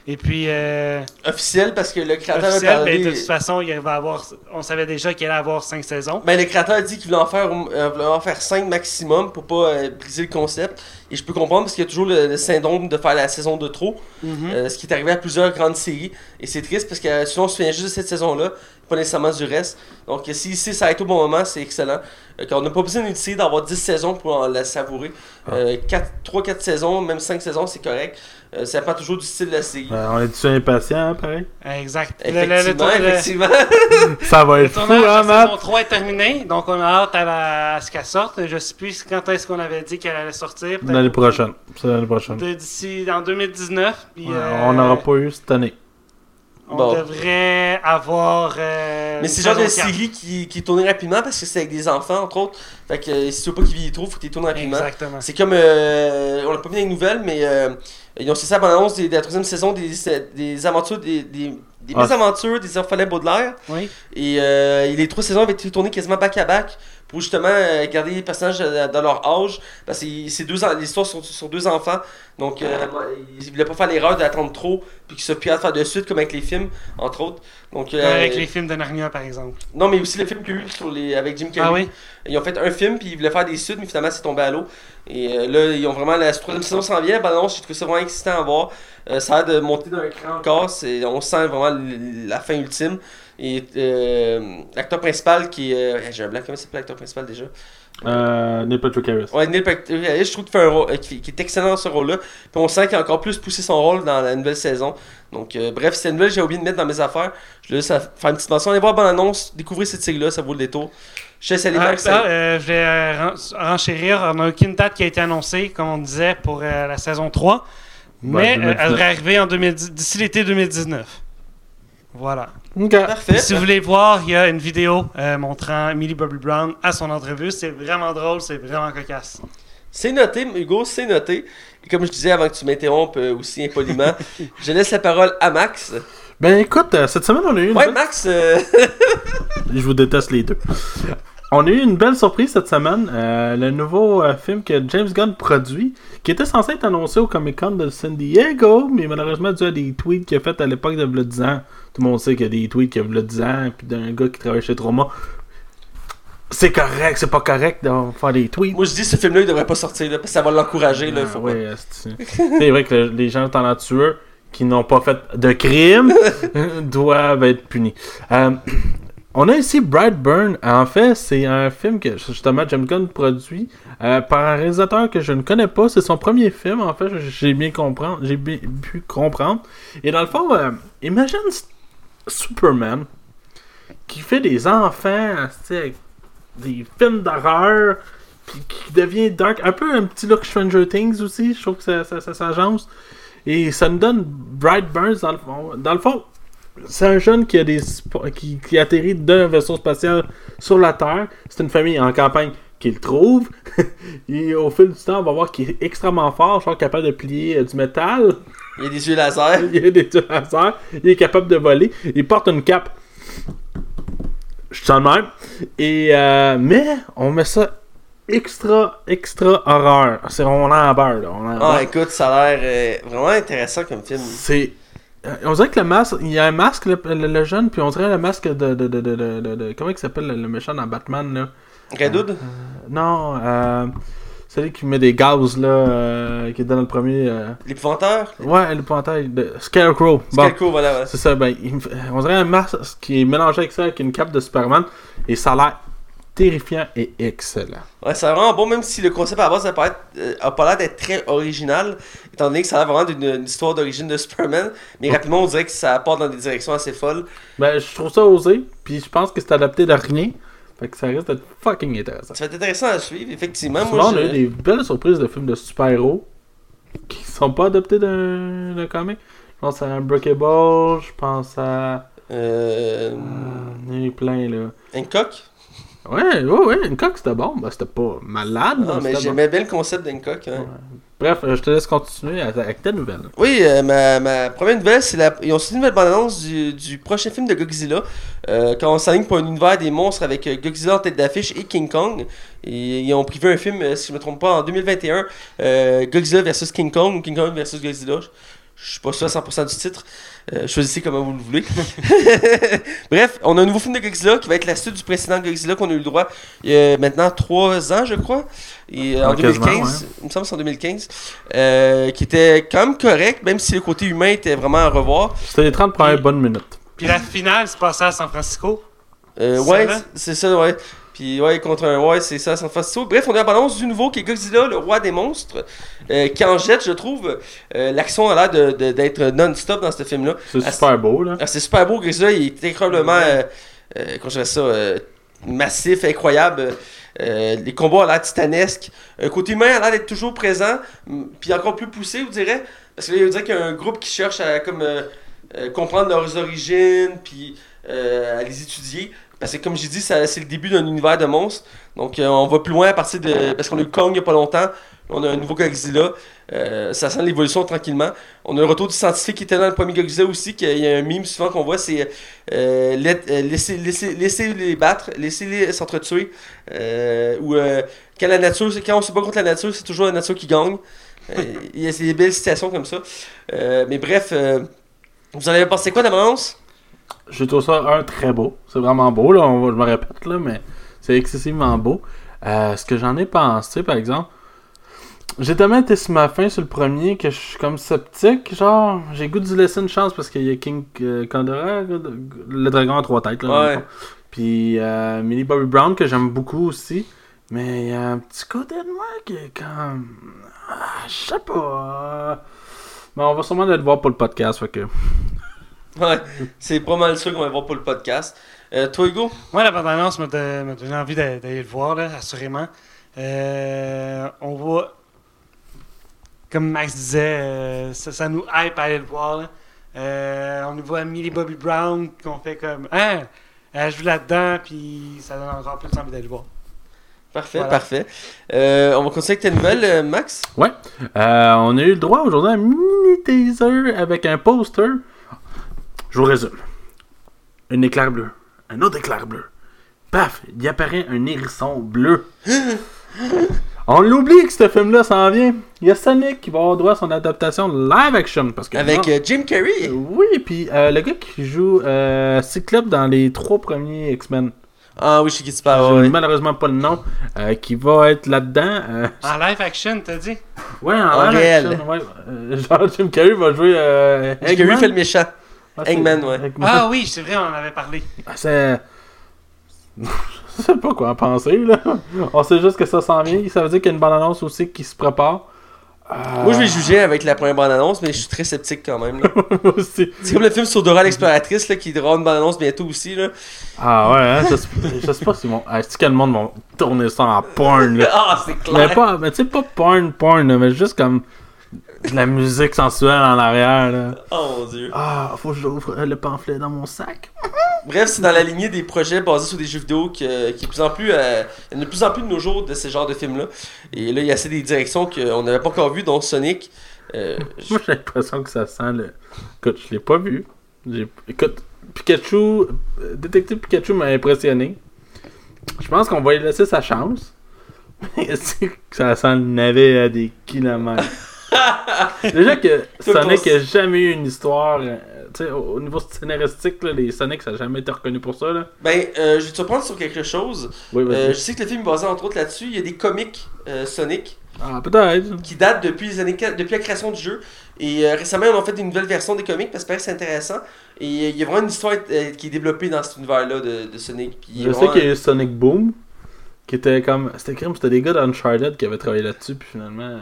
C: Et puis, euh,
A: Officiel parce que le créateur a parlé.
C: mais de toute façon, il va avoir, on savait déjà qu'il allait avoir 5 saisons.
A: Ben, le créateur a dit qu'il voulait en faire, euh, voulait en faire 5 maximum pour pas euh, briser le concept. Et je peux comprendre parce qu'il y a toujours le, le syndrome de faire la saison de trop.
C: Mhm.
A: Euh, ce qui est arrivé à plusieurs grandes séries. Et c'est triste parce que sinon on se souvient juste de cette saison-là, pas nécessairement du reste. Donc si ici ça a été au bon moment, c'est excellent. On n'a pas besoin série d'avoir 10 saisons pour en la savourer. Euh, 3-4 saisons, même 5 saisons, c'est correct. Euh, ça dépend toujours du style de la série.
B: Euh, on est-tu impatient, hein, pareil?
C: Exact. Le- le- le
A: Effectivement,
C: tour- le-
A: effectivement.
B: Ça va être fou, hein,
C: la
B: Matt?
C: saison 3 est terminé, donc on a hâte à, la- à ce qu'elle sorte. Je sais plus quand est-ce qu'on avait dit qu'elle allait sortir.
B: L'année prochaine. C'est l'année prochaine.
C: D'ici en 2019. Puis,
B: Ouais,
C: euh,
B: On n'aura pas eu cette année.
C: On
A: Bon.
C: devrait avoir. euh,
A: Mais c'est genre de série qui, qui est tournée rapidement parce que c'est avec des enfants, entre autres. Fait que euh, si tu veux pas qu'ils vieillissent trop, faut qu'ils tournent rapidement.
C: Exactement.
A: C'est comme, euh, on l'a pas vu dans les nouvelles, mais euh, ils ont cessé la bande-annonce des- de la troisième saison des, des aventures, des, des, des
B: Ah.
A: belles aventures des orphelins Baudelaire.
C: Oui.
A: Et euh, les trois saisons avaient été tournées quasiment back à back pour justement euh, garder les personnages euh, dans leur âge. Parce que c'est deux, en- l'histoire sur, sur deux enfants. Donc euh, ils voulaient pas faire l'erreur d'attendre trop, puis qu'ils soient plus à faire de suite comme avec les films, entre autres. Donc, euh,
C: Avec les films de Narnia, par exemple.
A: Non, mais aussi le film qu'il y a eu sur les, avec Jim Carrey.
C: Ah oui?
A: Ils ont fait un film, puis ils voulaient faire des suites, mais finalement, c'est tombé à l'eau. Et euh, là, ils ont vraiment. La troisième saison s'en vient. La balance, j'ai trouvé ça vraiment excitant à voir. Euh, ça a l'air de monter d'un cran encore. c'est- On sent vraiment la fin ultime. Et euh, l'acteur principal qui est. euh, j'ai un blanc, comment s'appelle l'acteur principal déjà?
B: Euh, Neil Patrick Harris.
A: Ouais, Neil Patrick Harris, je trouve qu'il fait un rôle, euh, qui, qui est excellent dans ce rôle-là. Puis on sent qu'il a encore plus poussé son rôle dans la nouvelle saison. Donc, euh, bref, c'est une nouvelle que j'ai oublié de mettre dans mes affaires. Je laisse faire une petite mention. Allez voir la bande-annonce, découvrez cette série-là, ça vaut le détour. Je laisse aller
C: Ah,
A: Max.
C: ça, euh, je vais euh, ren- renchérir. On n'a aucune date qui a été annoncée, comme on disait, pour euh, la saison 3. Mais
B: Ouais,
C: euh,
B: 2019.
C: elle devrait arriver en 2010 d'ici l'été 2019. Voilà.
A: Parfait.
C: Si vous voulez voir, il y a une vidéo euh, montrant Millie Bobby Brown à son entrevue. C'est vraiment drôle, c'est vraiment cocasse.
A: C'est noté, Hugo, c'est noté. Et comme je disais avant que tu m'interrompes euh, aussi impoliment, je laisse la parole à Max.
B: Ben écoute, euh, cette semaine, on a eu une
A: Ouais,
B: belle-
A: Max, euh,
B: Je vous déteste les deux. On a eu une belle surprise cette semaine. euh, le nouveau euh, film que James Gunn produit, qui était censé être annoncé au Comic Con de San Diego, mais malheureusement, dû à des tweets qu'il a fait à l'époque de V'là 10 ans. Tout le monde sait qu'il y a des tweets qu'il y a V'là 10 ans, puis d'un gars qui travaille chez Trauma. C'est correct, c'est pas correct de faire des tweets.
A: moi je dis ce film-là il devrait pas sortir là, parce que ça va l'encourager. là,
B: Ah, ouais, c'est vrai que le- les gens talentueux qui n'ont pas fait de crime doivent être punis. Euh, on a ici Brightburn. En fait, c'est un film que justement James Gunn produit euh, par un réalisateur que je ne connais pas. C'est son premier film, en fait. J'ai bien comprendre, j'ai bien pu comprendre. Et dans le fond, euh, imagine Superman qui fait des enfants, avec des films d'horreur, puis qui devient dark, un peu un petit look Stranger Things aussi. Je trouve que ça, s'agence. Et ça nous donne le fond. Dans le fond, c'est un jeune qui a des qui, qui atterrit d'un vaisseau spatial sur la Terre. C'est une famille en campagne qu'il trouve. Et au fil du temps, on va voir qu'il est extrêmement fort, genre capable de plier euh, du métal.
A: Il a des yeux laser.
B: Il a des yeux laser. Il est capable de voler. Il porte une cape. Je sens le même. Et euh, mais on met ça extra extra horreur. C'est on en beurre là. On en beurre.
A: Ah, écoute, ça a l'air euh, vraiment intéressant comme film.
B: C'est. euh, On dirait que le masque, il y a un masque, le, le- le jeune, puis on dirait le masque de. de, de, de, de- comment il s'appelle le, méchant dans Batman, là?
A: Redoud?
B: Non, euh. Celui qui met des gaz, là, euh, qui est dans le premier. euh,
A: L'épouvanteur?
B: Ouais, le pantail de Scarecrow. Bon,
A: Scarecrow, voilà, voilà.
B: c'est ça, ben, il on dirait un masque qui est mélangé avec ça, avec une cape de Superman, et ça a l'air terrifiant et excellent.
A: Ouais, c'est vraiment bon, même si le concept à la base n'a pas, euh, a pas l'air d'être très original, étant donné que ça a l'air vraiment d'une une histoire d'origine de Superman. Mais rapidement, on dirait que ça part dans des directions assez folles.
B: Ben, je trouve ça osé, puis je pense que c'est adapté de rien, fait que ça risque d'être fucking intéressant.
A: Ça va être intéressant à suivre, effectivement. Moi,
B: on a eu des belles surprises de films de super-héros qui sont pas adaptés d'un comic. Je pense à Unbreakable, je pense à.
A: Euh...
B: Il y en a eu plein là.
A: Hancock?
B: Ouais, ouais, ouais, coque c'était bon. Ben, c'était pas malade,
A: Ah,
B: mais bon.
A: j'aimais bien le concept d'Hancock. hein.
B: Bref, euh, je te laisse continuer avec ta nouvelle.
A: Oui, euh, ma, ma première nouvelle, c'est la... Ils ont sorti une nouvelle bande-annonce du, du prochain film de Godzilla. Euh, quand on s'aligne pour un univers des monstres avec Godzilla en tête d'affiche et King Kong. Et ils ont privé un film, si je me trompe pas, en 2021. euh, Godzilla versus King Kong King Kong versus Godzilla. Je- Je suis pas sûr à 100% du titre. Euh, choisissez comme vous le voulez. Bref, on a un nouveau film de Godzilla qui va être la suite du précédent Godzilla qu'on a eu le droit il y a maintenant 3 ans, je crois. Et, euh, en
B: Ouais, quasiment,
A: 2015, il me semble que c'est en 2015. euh, qui était quand même correct, même si le côté humain était vraiment à revoir.
B: C'était les 30 premières bonnes minutes.
C: Puis la finale se passait à San Francisco.
A: Euh,
C: C'est
A: ouais, c'est ça, ouais. Puis ouais, contre un ouais, c'est ça, San Francisco. Bref, on a la balance du nouveau qui est Godzilla, le roi des monstres, euh, qui en jette, je trouve. Euh, L'action a l'air de- de- d'être non-stop dans ce film-là.
B: C'est
A: Ah,
B: super beau, là.
A: Ah, c'est super beau, Godzilla, il est incroyablement, euh, euh, comment je dirais ça, massif, incroyable. Les combats ont l'air titanesques. Un côté humain a l'air d'être toujours présent, m- puis encore plus poussé, vous direz. Parce que là, il dirait qu'il y a un groupe qui cherche à comme, comprendre leurs origines, puis à les étudier. Parce que comme j'ai dit, c'est le début d'un univers de monstres. Donc euh, on va plus loin à partir de... Parce qu'on a eu Kong il n'y a pas longtemps. On a un nouveau Godzilla. Euh, ça sent l'évolution tranquillement. On a le retour du scientifique qui était dans le premier Godzilla aussi. qu'il y a un mime souvent qu'on voit, c'est euh, let- euh, laisser les battre, laisser les s'entretuer. Ou euh, quand la nature, quand on se bat contre la nature, c'est toujours la nature qui gagne. Il y a des belles citations comme ça. Mais bref, euh, vous en avez pensé quoi d'avance?
B: Je trouve ça, un, très beau. C'est vraiment beau, là. On va- je me répète, là, mais c'est excessivement beau. Euh, ce que j'en ai pensé, par exemple, j'ai tellement été sur ma fin sur le premier que je suis comme sceptique. Genre, j'ai goût de lui laisser une chance parce qu'il y a King euh, le dragon à trois têtes, là.
A: Ouais.
B: Puis euh, Millie Bobby Brown, que j'aime beaucoup aussi. Mais il y a un petit côté de moi qui est comme. Ah, je sais pas. Mais on va sûrement aller le voir pour le podcast, fait que.
A: Ouais, c'est pas mal sûr qu'on va le voir pour le podcast. Euh, toi, Hugo?
C: Moi, la bande-annonce m'a don- m'a donné envie d'a- d'aller le voir, là, assurément. Euh, on voit, comme Max disait, euh, ça, ça nous hype à aller le voir. là. Euh, on nous voit Millie Bobby Brown, qu'on fait comme Ah, elle joue là-dedans, puis ça donne encore plus envie d'aller le voir.
A: Parfait,
C: Voilà.
A: parfait. Euh, on va continuer avec ta nouvelle, euh, Max?
B: Euh, on a eu le droit aujourd'hui à un mini teaser avec un poster. Je vous résume. Un éclair bleu. Un autre éclair bleu. Paf, il apparaît un hérisson bleu. on l'oublie que ce film-là s'en vient. Il y a Sonic qui va avoir droit à son adaptation live action. Parce que
A: Avec
B: non-
A: euh, Jim Carrey.
B: Oui, puis euh, le gars qui joue euh, Cyclope dans les trois premiers X-Men.
A: Ah oui, je sais qui parles. ouais.
B: malheureusement pas le nom. euh, qui va être là-dedans. euh,
C: En live action, t'as dit?
B: Ouais, en,
A: En
B: live
A: réel.
B: action, ouais. Euh, genre, Jim Carrey va jouer euh,
A: Jim Carrey fait le méchant.
B: Ah,
A: Eggman, ouais.
B: Eggman.
C: Ah oui, c'est vrai, on en avait parlé.
B: Ah, c'est... Je sais pas quoi en penser, là. On sait juste que ça s'en vient. Ça veut dire qu'il y a une bonne annonce aussi qui se prépare. Euh,
A: Moi, je vais juger avec la première bande-annonce, mais je suis très sceptique quand même. là.
B: Moi aussi.
A: C'est comme le film sur Dora l'exploratrice là, qui aura une bande-annonce bientôt aussi. Là.
B: Ah ouais, hein, je, sais, je sais pas si mon. Est-ce que le monde va tourner ça en porn, là?
A: Ah, c'est
B: Mais
A: clair.
B: pas, mais tu sais, pas porn, porn, là, mais juste comme la musique sensuelle en arrière, là.
A: Oh mon dieu.
B: Ah, faut que j'ouvre le pamphlet dans mon sac.
A: Bref, c'est dans la lignée des projets basés sur des jeux vidéo que- qui est de plus en plus. euh, il y en a de plus en plus de nos jours de ce genre de films-là. Et là, il y a assez des directions qu'on n'avait pas encore vues, dont Sonic. Euh,
B: Moi, j'ai l'impression que ça sent le. Écoute, je l'ai pas vu. Écoute, Pikachu, euh, Détective Pikachu m'a impressionné. Je pense qu'on va lui laisser sa chance. Mais c'est que ça sent le navet à des kilomètres. Déjà que Sonic
A: ton-
B: a jamais eu une histoire. euh, sais, au au niveau scénaristique, là, les Sonic, ça n'a jamais été reconnu pour ça. Là.
A: ben, euh, je vais te surprendre sur quelque chose.
B: Oui.
A: Euh, je sais que le film est basé entre autres là-dessus. Il y a des comics euh, Sonic
B: Ah, peut-être.
A: qui datent depuis les années depuis la création du jeu. Et récemment, on a fait une nouvelle version des comics parce que c'est intéressant. Et il y a vraiment une histoire qui est développée dans cet univers-là de, de Sonic. Puis
B: Je sais qu'il y a eu Sonic Boom. Qui était comme. C'était crime, c'était des gars d'Uncharted qui avaient travaillé là-dessus, puis finalement.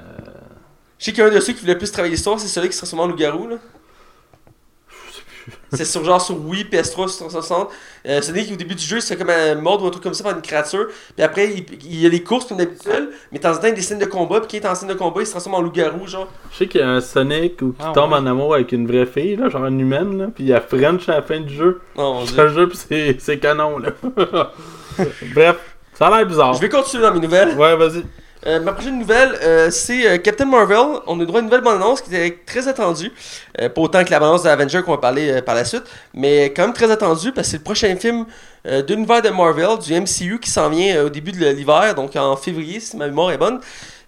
A: Je sais qu'il y a un de ceux qui voulait plus travailler l'histoire, c'est celui qui se transforme en loup-garou. là. C'est sur genre sur Wii, PS3, sur 360. Euh, Sonic, au début du jeu, il se fait comme un mode ou un truc comme ça par une créature. Puis après, il, il y a les courses comme d'habitude, mais de temps en temps, il y a des scènes de combat. Puis quand il est en scène de combat, il se transforme en loup-garou, genre.
B: Je sais qu'il y a un Sonic où qui
C: Ah,
B: tombe
C: ouais.
B: en amour avec une vraie fille, là, genre une humaine, là, puis il y a French à la fin du jeu.
A: Non,
B: Je
A: dieu.
B: le jeu, puis c'est, c'est canon, là. Bref, ça a l'air bizarre.
A: Je vais continuer dans mes nouvelles.
B: Ouais, vas-y.
A: Euh, ma prochaine nouvelle, euh, c'est euh, Captain Marvel. On a droit à une nouvelle bande-annonce qui était très attendue. Pas autant que la bande-annonce d'Avenger qu'on va parler par la suite, mais quand même très attendue parce que c'est le prochain film de de Marvel, du MCU, qui s'en vient au début de l'hiver, donc en février, si ma mémoire est bonne.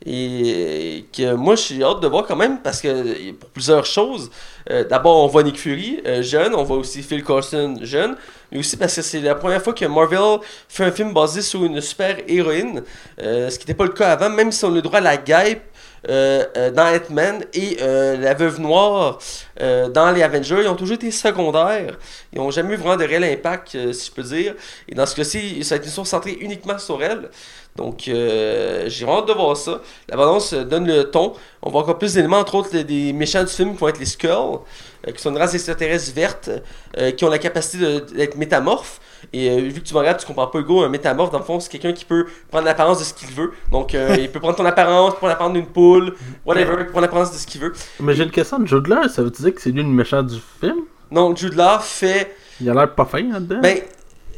A: Et que moi, j'ai hâte de voir quand même parce que pour plusieurs choses. Euh, D'abord, on voit Nick Fury euh, jeune, on voit aussi Phil Coulson jeune, mais aussi parce que c'est la première fois que Marvel fait un film basé sur une super héroïne. Euh, ce qui n'était pas le cas avant, même si on a le droit à la guêpe dans Ant-Man et la veuve noire dans les Avengers, ils ont toujours été secondaires. Ils n'ont jamais eu vraiment de réel impact, si je peux dire. Et dans ce cas-ci, ça a été une histoire centrée uniquement sur elle. Donc, euh, j'ai hâte de voir ça. La balance euh, donne le ton. On voit encore plus d'éléments, entre autres des méchants du film qui vont être les Skulls, euh, qui sont une race extraterrestre verte, euh, qui ont la capacité d'être métamorphes. Et vu que tu me regardes, tu comprends pas Hugo, un métamorphe, dans le fond, c'est quelqu'un qui peut prendre l'apparence de ce qu'il veut. Donc, il peut prendre ton apparence, prendre l'apparence d'une poule, whatever, il peut prendre l'apparence de ce qu'il veut.
B: Mais j'ai une question de Jude Law, ça veut dire que c'est lui le méchant du film?
A: Donc, Jude Law fait
B: Il a l'air pas fin là-dedans.
A: Ben,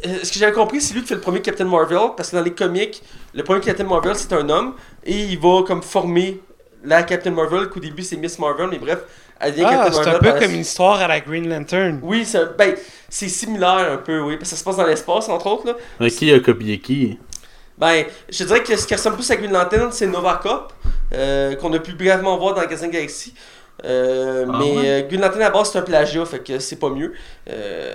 A: ce que j'avais compris, c'est lui qui fait le premier Captain Marvel, parce que dans les comics, le premier Captain Marvel, c'est un homme, et il va comme former la Captain Marvel, qu'au début c'est Miss Marvel, mais bref, elle devient
C: Ah,
A: Captain
C: c'est
A: Marvel.
C: un peu comme une histoire à la Green Lantern.
A: Oui, c'est ben, c'est similaire un peu, oui, parce que ça se passe dans l'espace, entre autres. Là.
B: Mais qui a copié qui?
A: Ben, je dirais que ce qui ressemble plus à Green Lantern, c'est Nova Cop, euh, qu'on a pu brièvement voir dans Gazing Galaxy. Euh,
B: Ah
A: mais
B: ouais?
A: euh, Green Lantern à la base c'est un plagiat, fait que c'est pas mieux. Euh,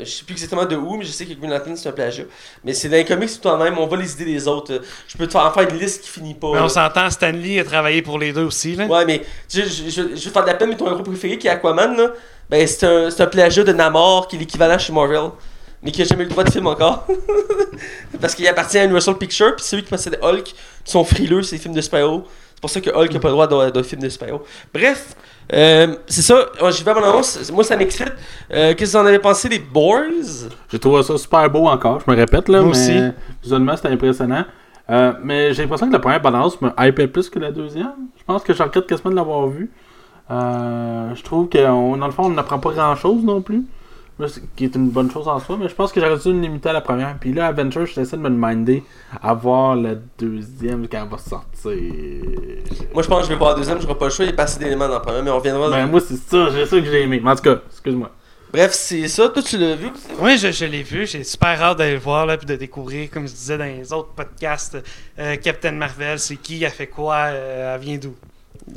A: je sais plus exactement de où, mais je sais que Lantern c'est un plagiat. Mais c'est dans les comics c'est tout en même, on voit les idées des autres. Je peux te faire en faire une liste qui finit pas.
C: Mais on s'entend, Stanley a travaillé pour les deux aussi. Là.
A: Ouais, mais je, je, je, je vais te faire de la peine, mais ton héros préféré qui est Aquaman, là, ben c'est un, c'est un plagiat de Namor qui est l'équivalent chez Marvel, mais qui a jamais eu le droit de film encore. Parce qu'il appartient à Universal Pictures, puis celui qui possède Hulk, qui sont frileux, c'est les films de super-héros. C'est pour ça que Hulk n'a pas le droit d'un film de super-héros. Bref, euh, c'est ça, j'y vais à mon annonce, moi ça m'excite. Euh, Qu'est-ce que vous en avez pensé des Boys?
B: J'ai trouvé ça super beau encore, je me répète là,
C: Moi
B: mais
C: aussi.
B: visuellement c'était impressionnant. Euh, mais j'ai l'impression que la première balance me hypait plus que la deuxième. Je pense que je regrette quasiment de l'avoir vu. Euh, je trouve que on- dans le fond on n'apprend pas grand chose non plus. Qui est une bonne chose en soi, mais je pense que j'aurais dû me limiter à la première. Puis là, Adventure, j'essaie de me demander à voir la deuxième quand elle va sortir.
A: Moi je pense que je vais voir la deuxième, j'aurai pas le choix, il y a pas assez d'éléments dans la première, mais on reviendra.
B: Ben, moi, c'est ça, c'est ça que j'ai aimé. Mais en tout cas, excuse-moi.
A: Bref, c'est ça, toi tu l'as vu?
C: Oui, je, je l'ai vu. J'ai super hâte d'aller le voir là, puis de découvrir, comme je disais dans les autres podcasts, euh, Captain Marvel, c'est qui, elle fait quoi, euh, elle vient d'où?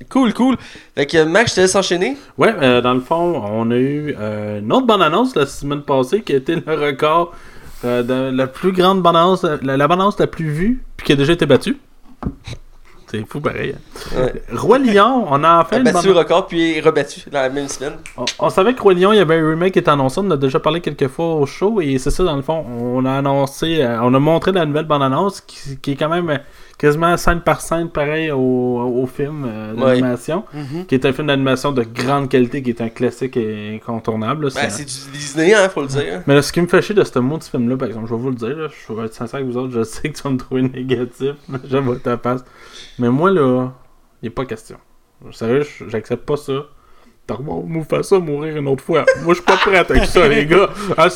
A: Cool, cool. Fait que Max, je te laisse enchaîner.
B: Ouais, euh, dans le fond, on a eu euh, une autre bande-annonce la semaine passée qui a été le record euh, de la plus grande bande-annonce, la, la bande-annonce la plus vue, puis qui a déjà été battue. C'est fou pareil. hein.
A: Ouais.
B: Roi Lion, on a enfin
A: battu le record, puis est rebattu dans la même semaine.
B: on, on savait que Roi Lion, il y avait un remake qui était annoncé. On en a déjà parlé quelques fois au show. Et c'est ça, dans le fond. On a annoncé, on a montré la nouvelle bande-annonce qui, qui est quand même quasiment scène par scène pareil au, au film euh,
A: Ouais.
B: d'animation. Qui est un film d'animation de grande qualité, qui est un classique et incontournable.
A: Ben,
B: C'est-
A: du Disney, hein, faut le dire.
B: Mais là, ce qui me fait chier de ce mot de ce film-là, par exemple, je vais vous le dire, là, je vais être sincère avec vous autres, je sais que tu vas me trouver négatif, mais j'aime votre ta face. Mais moi, là, il a pas question. Sérieux, je- j'accepte pas ça. T'as me faire ça mourir une autre fois. Moi, je suis pas prêt avec ça, les gars. Ah,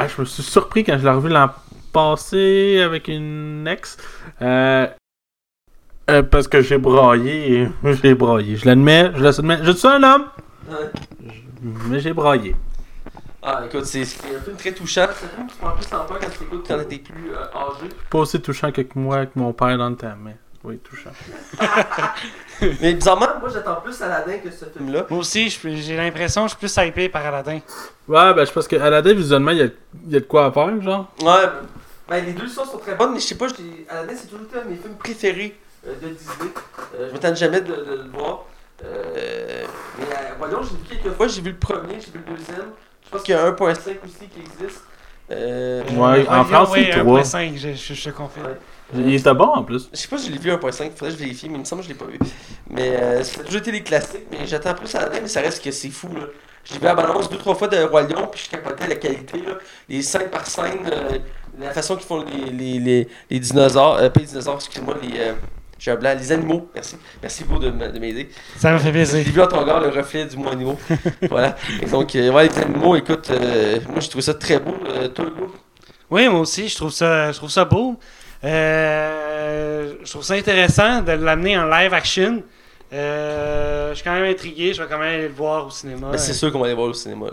B: ah, je me suis surpris quand je l'ai revu l'an passé avec une ex. Euh, euh, parce que j'ai braillé. J'ai braillé. Je l'admets, je l'admets. Je suis un homme,
A: Ouais.
B: mais j'ai braillé.
A: Ah, écoute, c'est un film très touchant. C'est un film que tu prends plus en peur quand tu l'écoutes quand t'es plus euh, âgé.
B: Pas aussi touchant que moi avec mon père dans le temps, mais oui, touchant.
A: Mais bizarrement, moi j'attends plus Aladdin que ce film-là.
C: Moi aussi, je- j'ai l'impression que je suis plus hypé par Aladdin.
B: Ouais, ben je pense qu'à la date, visuellement, il y a, il y a de quoi à faire, genre.
A: Ouais, ben les deux histoires sont très bonnes, mais je sais pas, j'ai- Aladdin c'est toujours un de mes films préférés euh, de Disney. Euh, je m'attends jamais de, de le voir. Euh, mais euh, voyons, j'ai vu quelques fois, j'ai vu le premier, j'ai vu le deuxième. Je pense qu'il y a un 1.5 aussi qui existe. Euh,
B: Ouais, en France, c'est
C: ouais,
B: trois.
C: 1.5, je, je, je confirme.
A: Ouais.
B: Il était bon en plus.
A: Je sais pas si je l'ai vu 1.5, faudrait que je vérifie, mais il me semble que je l'ai pas vu. Mais euh, ça a toujours été les classiques, mais j'attends plus Aladdin, mais ça reste que c'est fou là. J'ai vu la balance deux trois fois de Roi Lion, puis je capotais la qualité là. Les scènes par scène, euh, la façon qu'ils font les, les, les, les dinosaures, euh, pas les dinosaures, excusez-moi, les. euh, j'ai un blanc, les animaux, merci. Merci Hugo de, m'aider.
C: Ça me fait
A: J'ai
C: plaisir.
A: vu en ton regard le reflet du mot animaux. voilà. Et donc, euh, ouais, les animaux, écoute, euh, moi je trouve ça très beau. Euh, toi,
C: Oui, moi aussi, je trouve ça, je trouve ça beau. Euh, je trouve ça intéressant de l'amener en live action. Euh, je suis quand même intrigué, je vais quand même aller le voir au cinéma.
A: Ben, c'est sûr qu'on va aller voir au cinéma.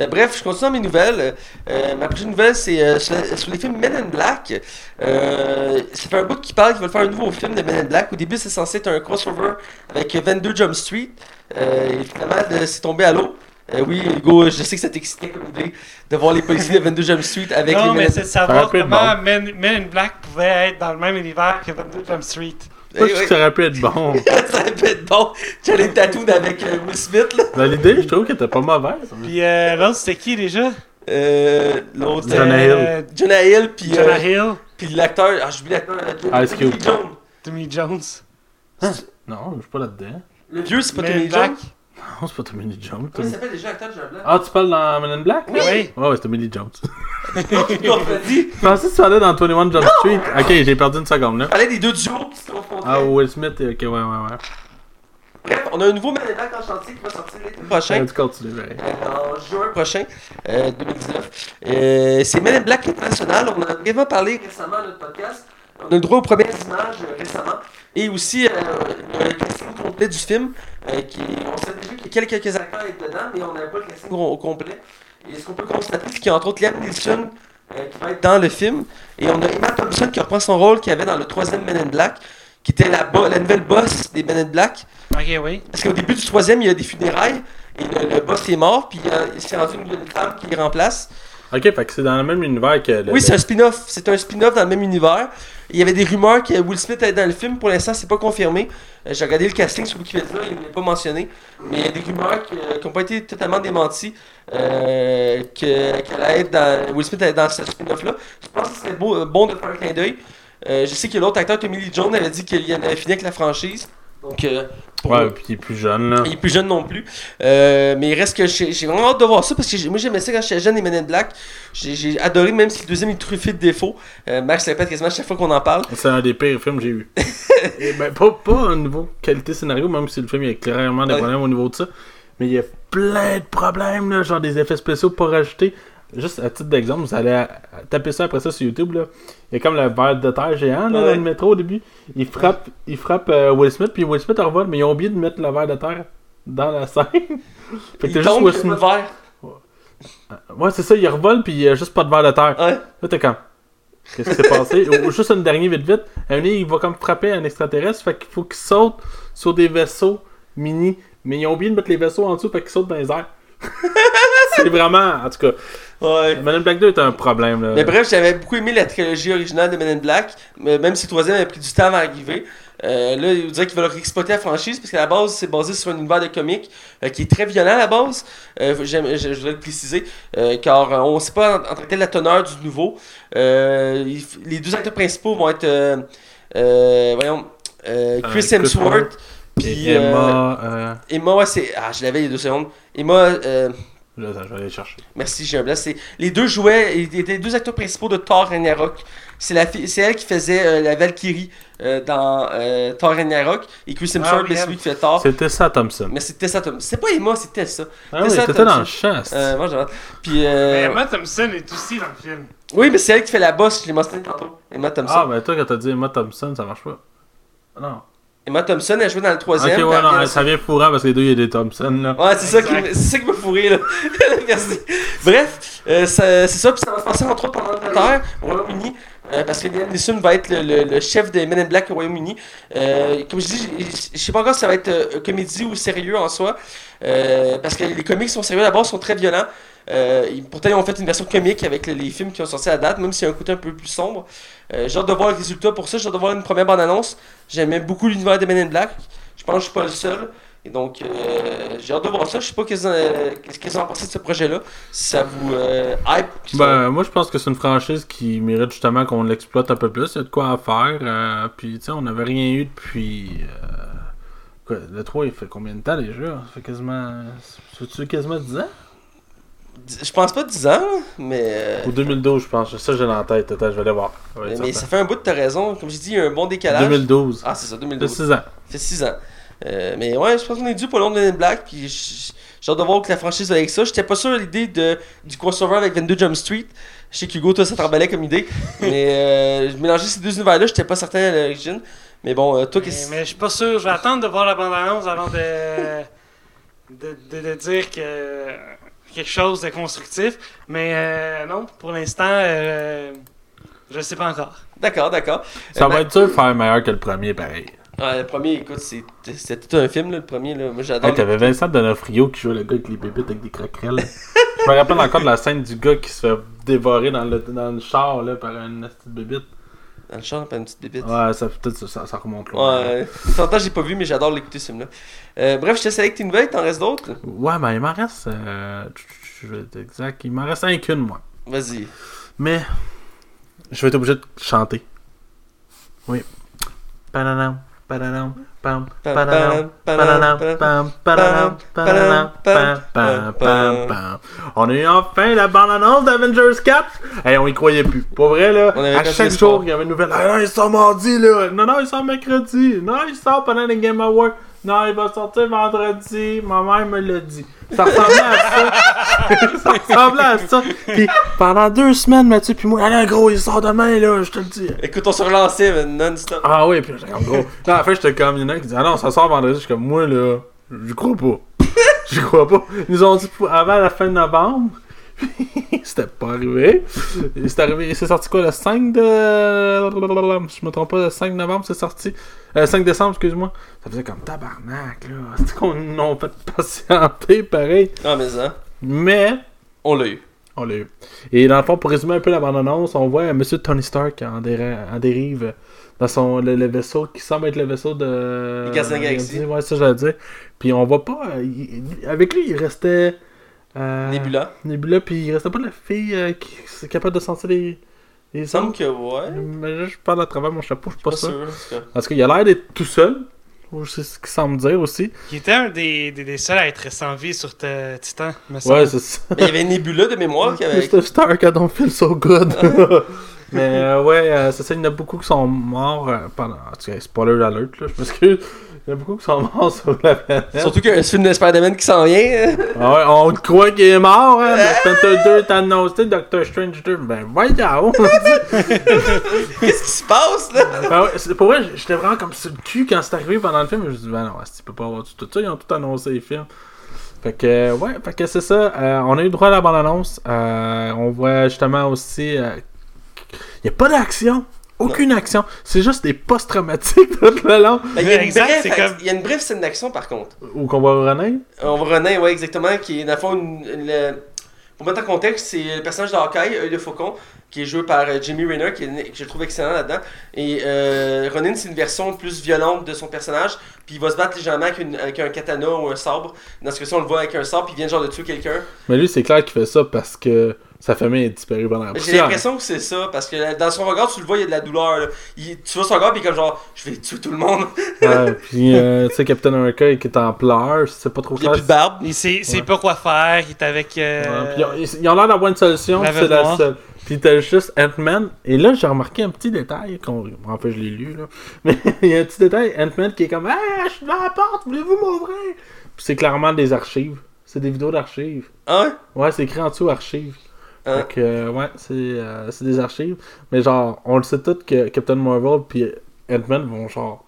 A: Euh, bref, je continue dans mes nouvelles. Euh, ma prochaine nouvelle, c'est euh, sur, les films Men in Black. Euh, ça fait un bout qui parle qu'ils veulent faire un nouveau film de Men in Black. Au début, c'est censé être un crossover avec 22 Jump Street. Euh, et finalement, c'est tombé à l'eau. Euh, oui, Hugo, je sais que ça t'excitait comme idée de voir les policiers de 22 Jump Street avec
C: non,
A: les
C: mais
A: Men in
C: c'est de
B: Ça
C: savoir
B: aurait pu
C: comment Men, Men in Black pouvait être dans le même univers que 22 Jump Street.
A: Eh
B: je
A: oui.
B: que ça aurait pu être bon.
A: ça peut être bon. Tu as les tatous avec euh, Will Smith, là.
B: Ben, l'idée, je trouve qu'elle était pas mauvaise.
C: Puis euh, l'autre, c'était qui déjà?
A: Euh, L'autre,
B: Jonah
A: euh,
B: Hill.
A: Jonah Hill, puis
C: Jonah
A: euh,
C: Hill,
A: puis l'acteur, ah, j'oublie l'acteur,
B: Ice
A: Tommy
B: Cube.
A: Lee Jones.
C: Tommy Jones.
B: Non, je suis pas là-dedans.
A: Le vieux, c'est pas Tommy. Jones?
B: Non, c'est pas Tommy Lee Jones.
A: Comment
B: Tommy-
A: il s'appelle déjà l'acteur de Jean Blanc
B: Ah, tu parles dans Men in Black?
C: Oui.
B: Ouais, ouais, c'est Tommy Lee Jones.
A: Je
B: pensais que tu parlais dans 21 Jump Street. Ok, j'ai perdu une seconde là.
A: Je parlais des deux duos qui se confondaient.
B: Ah, Will Smith, ok, ouais, ouais, ouais.
A: Bref, on a un nouveau Men in Black en chantier qui va sortir l'été prochain.
B: J'aurais dû continuer, pareil.
A: Euh, en juin prochain, euh, 2019. Euh, c'est Men in Black International. On en a vraiment parlé récemment dans notre podcast. On a le droit aux premières images euh, récemment. Et aussi euh, le casting complet du film. Euh, qui, on savait déjà qu'il y a quelques acteurs à être dedans, mais on n'avait pas le casting au, complet. Et ce qu'on peut constater, c'est qu'il y a entre autres Liam Neeson euh, qui va être dans le film. Et on a Emma Thompson qui reprend son rôle qu'il avait dans le troisième Men in Black, qui était la, bo- la nouvelle boss des Men in Black.
C: Ok, oui.
A: Parce qu'au début du troisième, il y a des funérailles, et le, le boss est mort, puis euh, il s'est rendu une, femme qui remplace.
B: Ok, fait que c'est dans le même univers que.
A: Oui, c'est un spin-off. C'est un spin-off dans le même univers. Il y avait des rumeurs que Will Smith allait dans le film. Pour l'instant, c'est pas confirmé. Euh, J'ai regardé le casting sur Wikipédia, il n'est pas mentionné. Mais il y a des rumeurs qui n'ont pas été totalement démenties. Euh, que, qu'elle dans, Will Smith allait dans ce spin-off-là. Je pense que beau- euh, bon de faire un clin d'œil. Je sais que l'autre acteur, Tommy Lee Jones, avait dit qu'il en avait fini avec la franchise. Donc, euh, pour-
B: Ouais, puis il est plus jeune là.
A: il est plus jeune non plus. Euh, mais il reste que j'ai vraiment hâte de voir ça parce que moi j'aimais ça quand j'étais jeune, les Men in Black. J'ai adoré, même si le deuxième est truffé de défauts. Euh, Max répète quasiment chaque fois qu'on en parle.
B: C'est un des pires films que j'ai vu. Et ben, pas, pas au niveau qualité scénario, même si le film il y a clairement des
A: Ouais.
B: problèmes au niveau de ça. Mais il y a plein de problèmes, là, genre des effets spéciaux pas rajoutés. Juste à titre d'exemple, vous allez taper ça après ça sur YouTube. Là. Il y a comme le verre de terre géant là,
A: Ouais.
B: dans le métro au début. Il frappe, il frappe euh, Will Smith, puis Will Smith revole, mais ils ont oublié de mettre le verre de terre dans la scène. fait que t'as juste Will Smith.
A: verre.
B: Ouais, c'est ça, il revole, puis il y a juste pas de verre de terre.
A: Ouais.
B: Là, t'es comme. Qu'est-ce qui s'est passé? Ou, juste une dernière vite vite. Un il va comme frapper un extraterrestre, fait qu'il faut qu'il saute sur des vaisseaux mini. Mais ils ont oublié de mettre les vaisseaux en dessous, fait qu'il saute dans les airs. c'est vraiment. En tout cas,
A: Ouais.
B: Men in Black 2 est un problème. Là.
A: Mais bref, j'avais beaucoup aimé la trilogie originale de Men in Black, mais même si le troisième a pris du temps à arriver. Euh, là, il dirait qu'ils veulent exploiter la franchise parce qu'à la base, c'est basé sur un univers de comics euh, qui est très violent à la base. Euh, je, voudrais le préciser, euh, car euh, on ne sait pas en, tel la teneur du nouveau. Euh, il les deux acteurs principaux vont être, euh, euh, voyons, euh, Chris Hemsworth, puis euh,
B: Emma. euh,
A: Emma, ouais, c'est. Ah, je l'avais il y a deux secondes. Emma,
B: je, vais aller chercher.
A: Merci, j'ai un blanc. C'est les deux jouaient, ils étaient les deux acteurs principaux de Thor Ragnarok. C'est la fi- c'est elle qui faisait euh, la Valkyrie euh, dans euh, Thor Ragnarok et Chris Hemsworth,
C: Ah oui,
A: c'est lui qui fait Thor.
B: C'est Tessa Thompson.
A: Mais c'est Tessa Thompson. C'est pas Emma, c'est Tessa.
B: Ah oui, dans le champ. c'est-
A: Euh, moi. Puis
C: Mais
A: euh,
C: Emma Thompson est aussi dans le film.
A: oui, mais c'est elle qui fait la boss. Je l'ai mentionné tantôt. Emma Thompson.
B: Ah, ben toi, quand t'as dit Emma Thompson, ça marche pas. Non.
A: Emma Thompson, elle jouait dans le
B: Ok,
A: troisième. puis
B: ouais, non, ça vient fourrant parce que les deux, il y a des Thompson, là.
A: Ouais, c'est ça, qui, ça qui m'a fourré, là. Merci. Bref, euh, c'est ça, puis ça va se passer entre autres en Angleterre, au Royaume-Uni, euh, parce que Liam Neeson va être le, le- chef des Men in Black au Royaume-Uni. Euh, comme je dis, je- je sais pas encore si ça va être euh, comédie ou sérieux en soi, parce que les comics sont sérieux d'abord, sont très violents. Pourtant, ils ont fait une version comique avec les, films qui ont sorti à date, même s'il y a un côté un peu plus sombre. J'ai hâte de voir le résultat pour ça, j'ai hâte de voir une première bande-annonce. J'aimais beaucoup l'univers des Men in Black. Je pense que je suis pas le seul. Et donc, euh, j'ai hâte de voir ça. Je sais pas qu'est-ce euh, qu'est-ce qu'ils en pensé de ce projet-là. Si ça vous euh, hype? ça-
B: Ben, moi, je pense que c'est une franchise qui mérite justement qu'on l'exploite un peu plus. Il y a de quoi à faire. euh, puis, tu sais, on n'avait rien eu depuis. euh, quoi, le 3, il fait combien de temps déjà Ça fait quasiment. C'est-tu quasiment 10 ans?
A: Je pense pas 10 ans, mais. euh,
B: Ou 2012, je pense. Ça, j'ai la tête. Attends, je vais aller voir. Ça
A: mais, ça fait un bout de ta raison. Comme je dis, il y a un bon décalage.
B: 2012.
A: Ah, c'est ça,
B: Ça
A: 2012.
B: fait 6 ans.
A: Ça fait 6 ans. Euh, mais ouais, je pense qu'on est dû pour l'onde de Black. Puis j'ai hâte de voir que la franchise va avec ça. J'étais pas sûr de l'idée de, du crossover avec 22 Jump Street. Je sais qu'Hugo, toi, ça t'emballait comme idée. mais euh, mélanger ces deux univers-là, j'étais pas certain à l'origine. Mais bon, euh, toi,
C: Mais,
A: qu'est-ce
C: mais je suis pas sûr. Je vais attendre de voir la bande-annonce avant de, de, de, de dire que quelque chose de constructif. Mais euh, non, pour l'instant, euh, je sais pas encore.
A: D'accord, d'accord.
B: Ça
A: Euh,
B: va
A: ben-
B: être dur de faire meilleur que le premier, pareil.
A: Ouais, le premier, écoute, c'est- c'était tout un film, là, le premier. Là. Moi, j'adore.
B: Hey, t'avais Vincent Donofrio qui jouait le gars avec les bébites avec des croquerelles. je me rappelle encore de la scène du gars qui se fait dévorer dans le, dans le char là, par une petite bébite.
A: Dans le champ, pas une petite bébite.
B: Ouais, ça, peut-être ça, ça, remonte loin.
A: Ouais, longtemps j'ai pas vu, mais j'adore l'écouter ce film-là. Euh, bref, je te laisse avec tes nouvelles, t'en restes d'autres?
B: Ouais, mais il m'en reste. Euh, je vais être exact. Il m'en reste un qu'une, moi.
A: Vas-y.
B: Mais. Je vais être obligé de chanter. Oui. Pananam, On a eu enfin la bande-annonce d'Avengers 4. Hey, on y croyait plus. Pour vrai, là,
A: On
B: à chaque jour, il y avait une nouvelle. Ah non, il sort mardi, là. Non, non, il sort mercredi. Non, il sort pendant les Game Awards. Non, il va sortir vendredi. Ma mère me l'a dit. Ça ressemblait à ça. ça ressemblait à ça. Puis pendant deux semaines, Mathieu, puis moi, allez, gros, il sort demain, là, je te le dis.
A: Écoute, on se relançait mais non-stop.
B: Ah oui, puis j'étais comme gros. Là, à la fin, j'étais comme, il y en a qui dit, ah non, ça sort vendredi. Je suis comme, moi, là, je crois pas. Je crois pas. Ils nous ont dit avant la fin de novembre. C'était pas arrivé. C'est arrivé. C'est sorti quoi le 5 de. Je me trompe pas, le 5 novembre, c'est sorti. Euh, 5 décembre, excuse-moi. Ça faisait comme tabarnak, là. C'est qu'on nous a fait patienter, pareil.
A: Ah, mais ça,
B: Mais.
A: on l'a eu.
B: On l'a eu. Et dans le fond, pour résumer un peu la bande-annonce, on voit Monsieur Tony Stark en, dérive dans son, le, le vaisseau qui semble être le vaisseau de.
A: De la Galaxie.
B: Ouais, ça, j'allais dire. Puis on voit pas. euh, il- avec lui, il restait. Euh,
A: Nebula.
B: Nebula, puis il restait pas la fille euh, qui est capable de sentir les. Les
A: Il semble que ouais.
B: Mais là, je parle à travers mon chapeau, je suis pas,
A: Pas
B: sûr.
A: sûr.
B: Parce qu'il a l'air d'être tout seul. Ou C'est ce qu'il semble dire aussi.
C: Qui était un des, des, des seuls à être sans vie sur ta- Titan, me
B: Ouais, c'est ça.
A: Mais il y avait Nebula de mémoire qui avait.
B: Mr. Stark, I don't feel so good. Mais euh, ouais, euh, c'est ça, il y en a beaucoup qui sont morts euh, pendant. En tout cas, spoiler alert, là, je m'excuse. Il y en a beaucoup qui sont morts sur la planète.
A: Surtout qu'il y a un film de Spider-Man qui s'en vient. hein.
B: Ah ouais, on croit qu'il est mort, hein. Black Panther 2 est annoncé, Doctor Strange 2. Ben voyons!
A: Qu'est-ce qui se passe là?
B: Ben ouais, c'est- pour vrai, j'étais vraiment comme sur le cul quand c'est arrivé pendant le film. Je me suis dit, ben non, tu peux pas avoir tout ça, ils ont tout annoncé les films. Fait que, euh, ouais, fait que c'est ça. euh, on a eu droit à la bande-annonce. Euh, on voit justement aussi. Il n'y a pas d'action. Aucune action. C'est juste des post-traumatiques tout le long.
A: Ben, il, y a une
C: Exact,
A: brève,
C: c'est
A: ac-
C: comme-
A: il y a une brève scène d'action par contre.
B: Ou qu'on voit René.
A: On voit René, ouais, exactement, qui est dans le fond une- une- le- pour mettre en contexte, c'est le personnage de Hawkeye, Œil de Faucon, qui est joué par euh, Jimmy Renner, qui est- que je trouve excellent là-dedans. Et euh, Ronin, c'est une version plus violente de son personnage, puis il va se battre légèrement avec, une- avec un katana ou un sabre. Dans ce cas-ci, on le voit avec un sabre, puis il vient genre de tuer quelqu'un.
B: Mais lui, c'est clair qu'il fait ça parce que sa famille est disparue pendant la
A: J'ai l'impression que c'est ça, parce que dans son regard, tu le vois, il y a de la douleur. là. Il- tu vois son regard, puis il est comme genre, je vais tuer tout le monde.
B: Ouais, puis, euh, tu sais, Captain America qui est en pleurs, c'est pas trop
A: Il a
B: clair.
A: plus de barbe.
C: Il sait, sait
B: Ouais.
C: pas quoi faire, il est avec. euh,
B: Ouais, puis ils ont- ils ont l'air d'avoir une solution, puis c'est la seule. Puis t'as juste Ant-Man. Et là, j'ai remarqué un petit détail. qu'on- En fait, je l'ai lu, là. Mais il y a un petit détail. Ant-Man qui est comme Hey, je suis devant la porte, voulez-vous m'ouvrir Puis c'est clairement des archives. C'est des vidéos d'archives.
A: Ah ouais?
B: Ouais, c'est écrit en dessous archives.
A: Hein?
B: Fait que, euh, ouais, c'est euh, c'est des archives. Mais genre, on le sait tous que Captain Marvel puis Ant-Man vont genre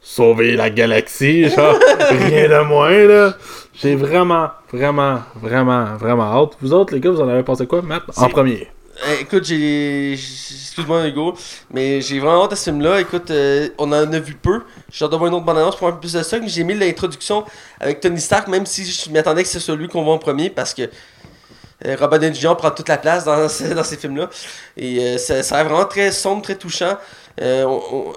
B: sauver la galaxie, genre, rien de moins, là. J'ai vraiment, vraiment, vraiment, vraiment hâte. Vous autres, les gars, vous en avez pensé quoi, Matt? En premier?
A: Eh, écoute, j'ai. Excuse-moi, Hugo, mais j'ai vraiment hâte à ce film-là. Écoute, euh, on en a vu peu. Hâte d'avoir une autre bande-annonce pour un peu plus de ça. J'ai aimé l'introduction avec Tony Stark, même si je m'attendais que c'est celui qu'on voit en premier, parce que Robert Downey Jr. prend toute la place dans, ce- dans ces films-là. Et euh, ça, ça a l'air vraiment très sombre, très touchant. Euh, euh,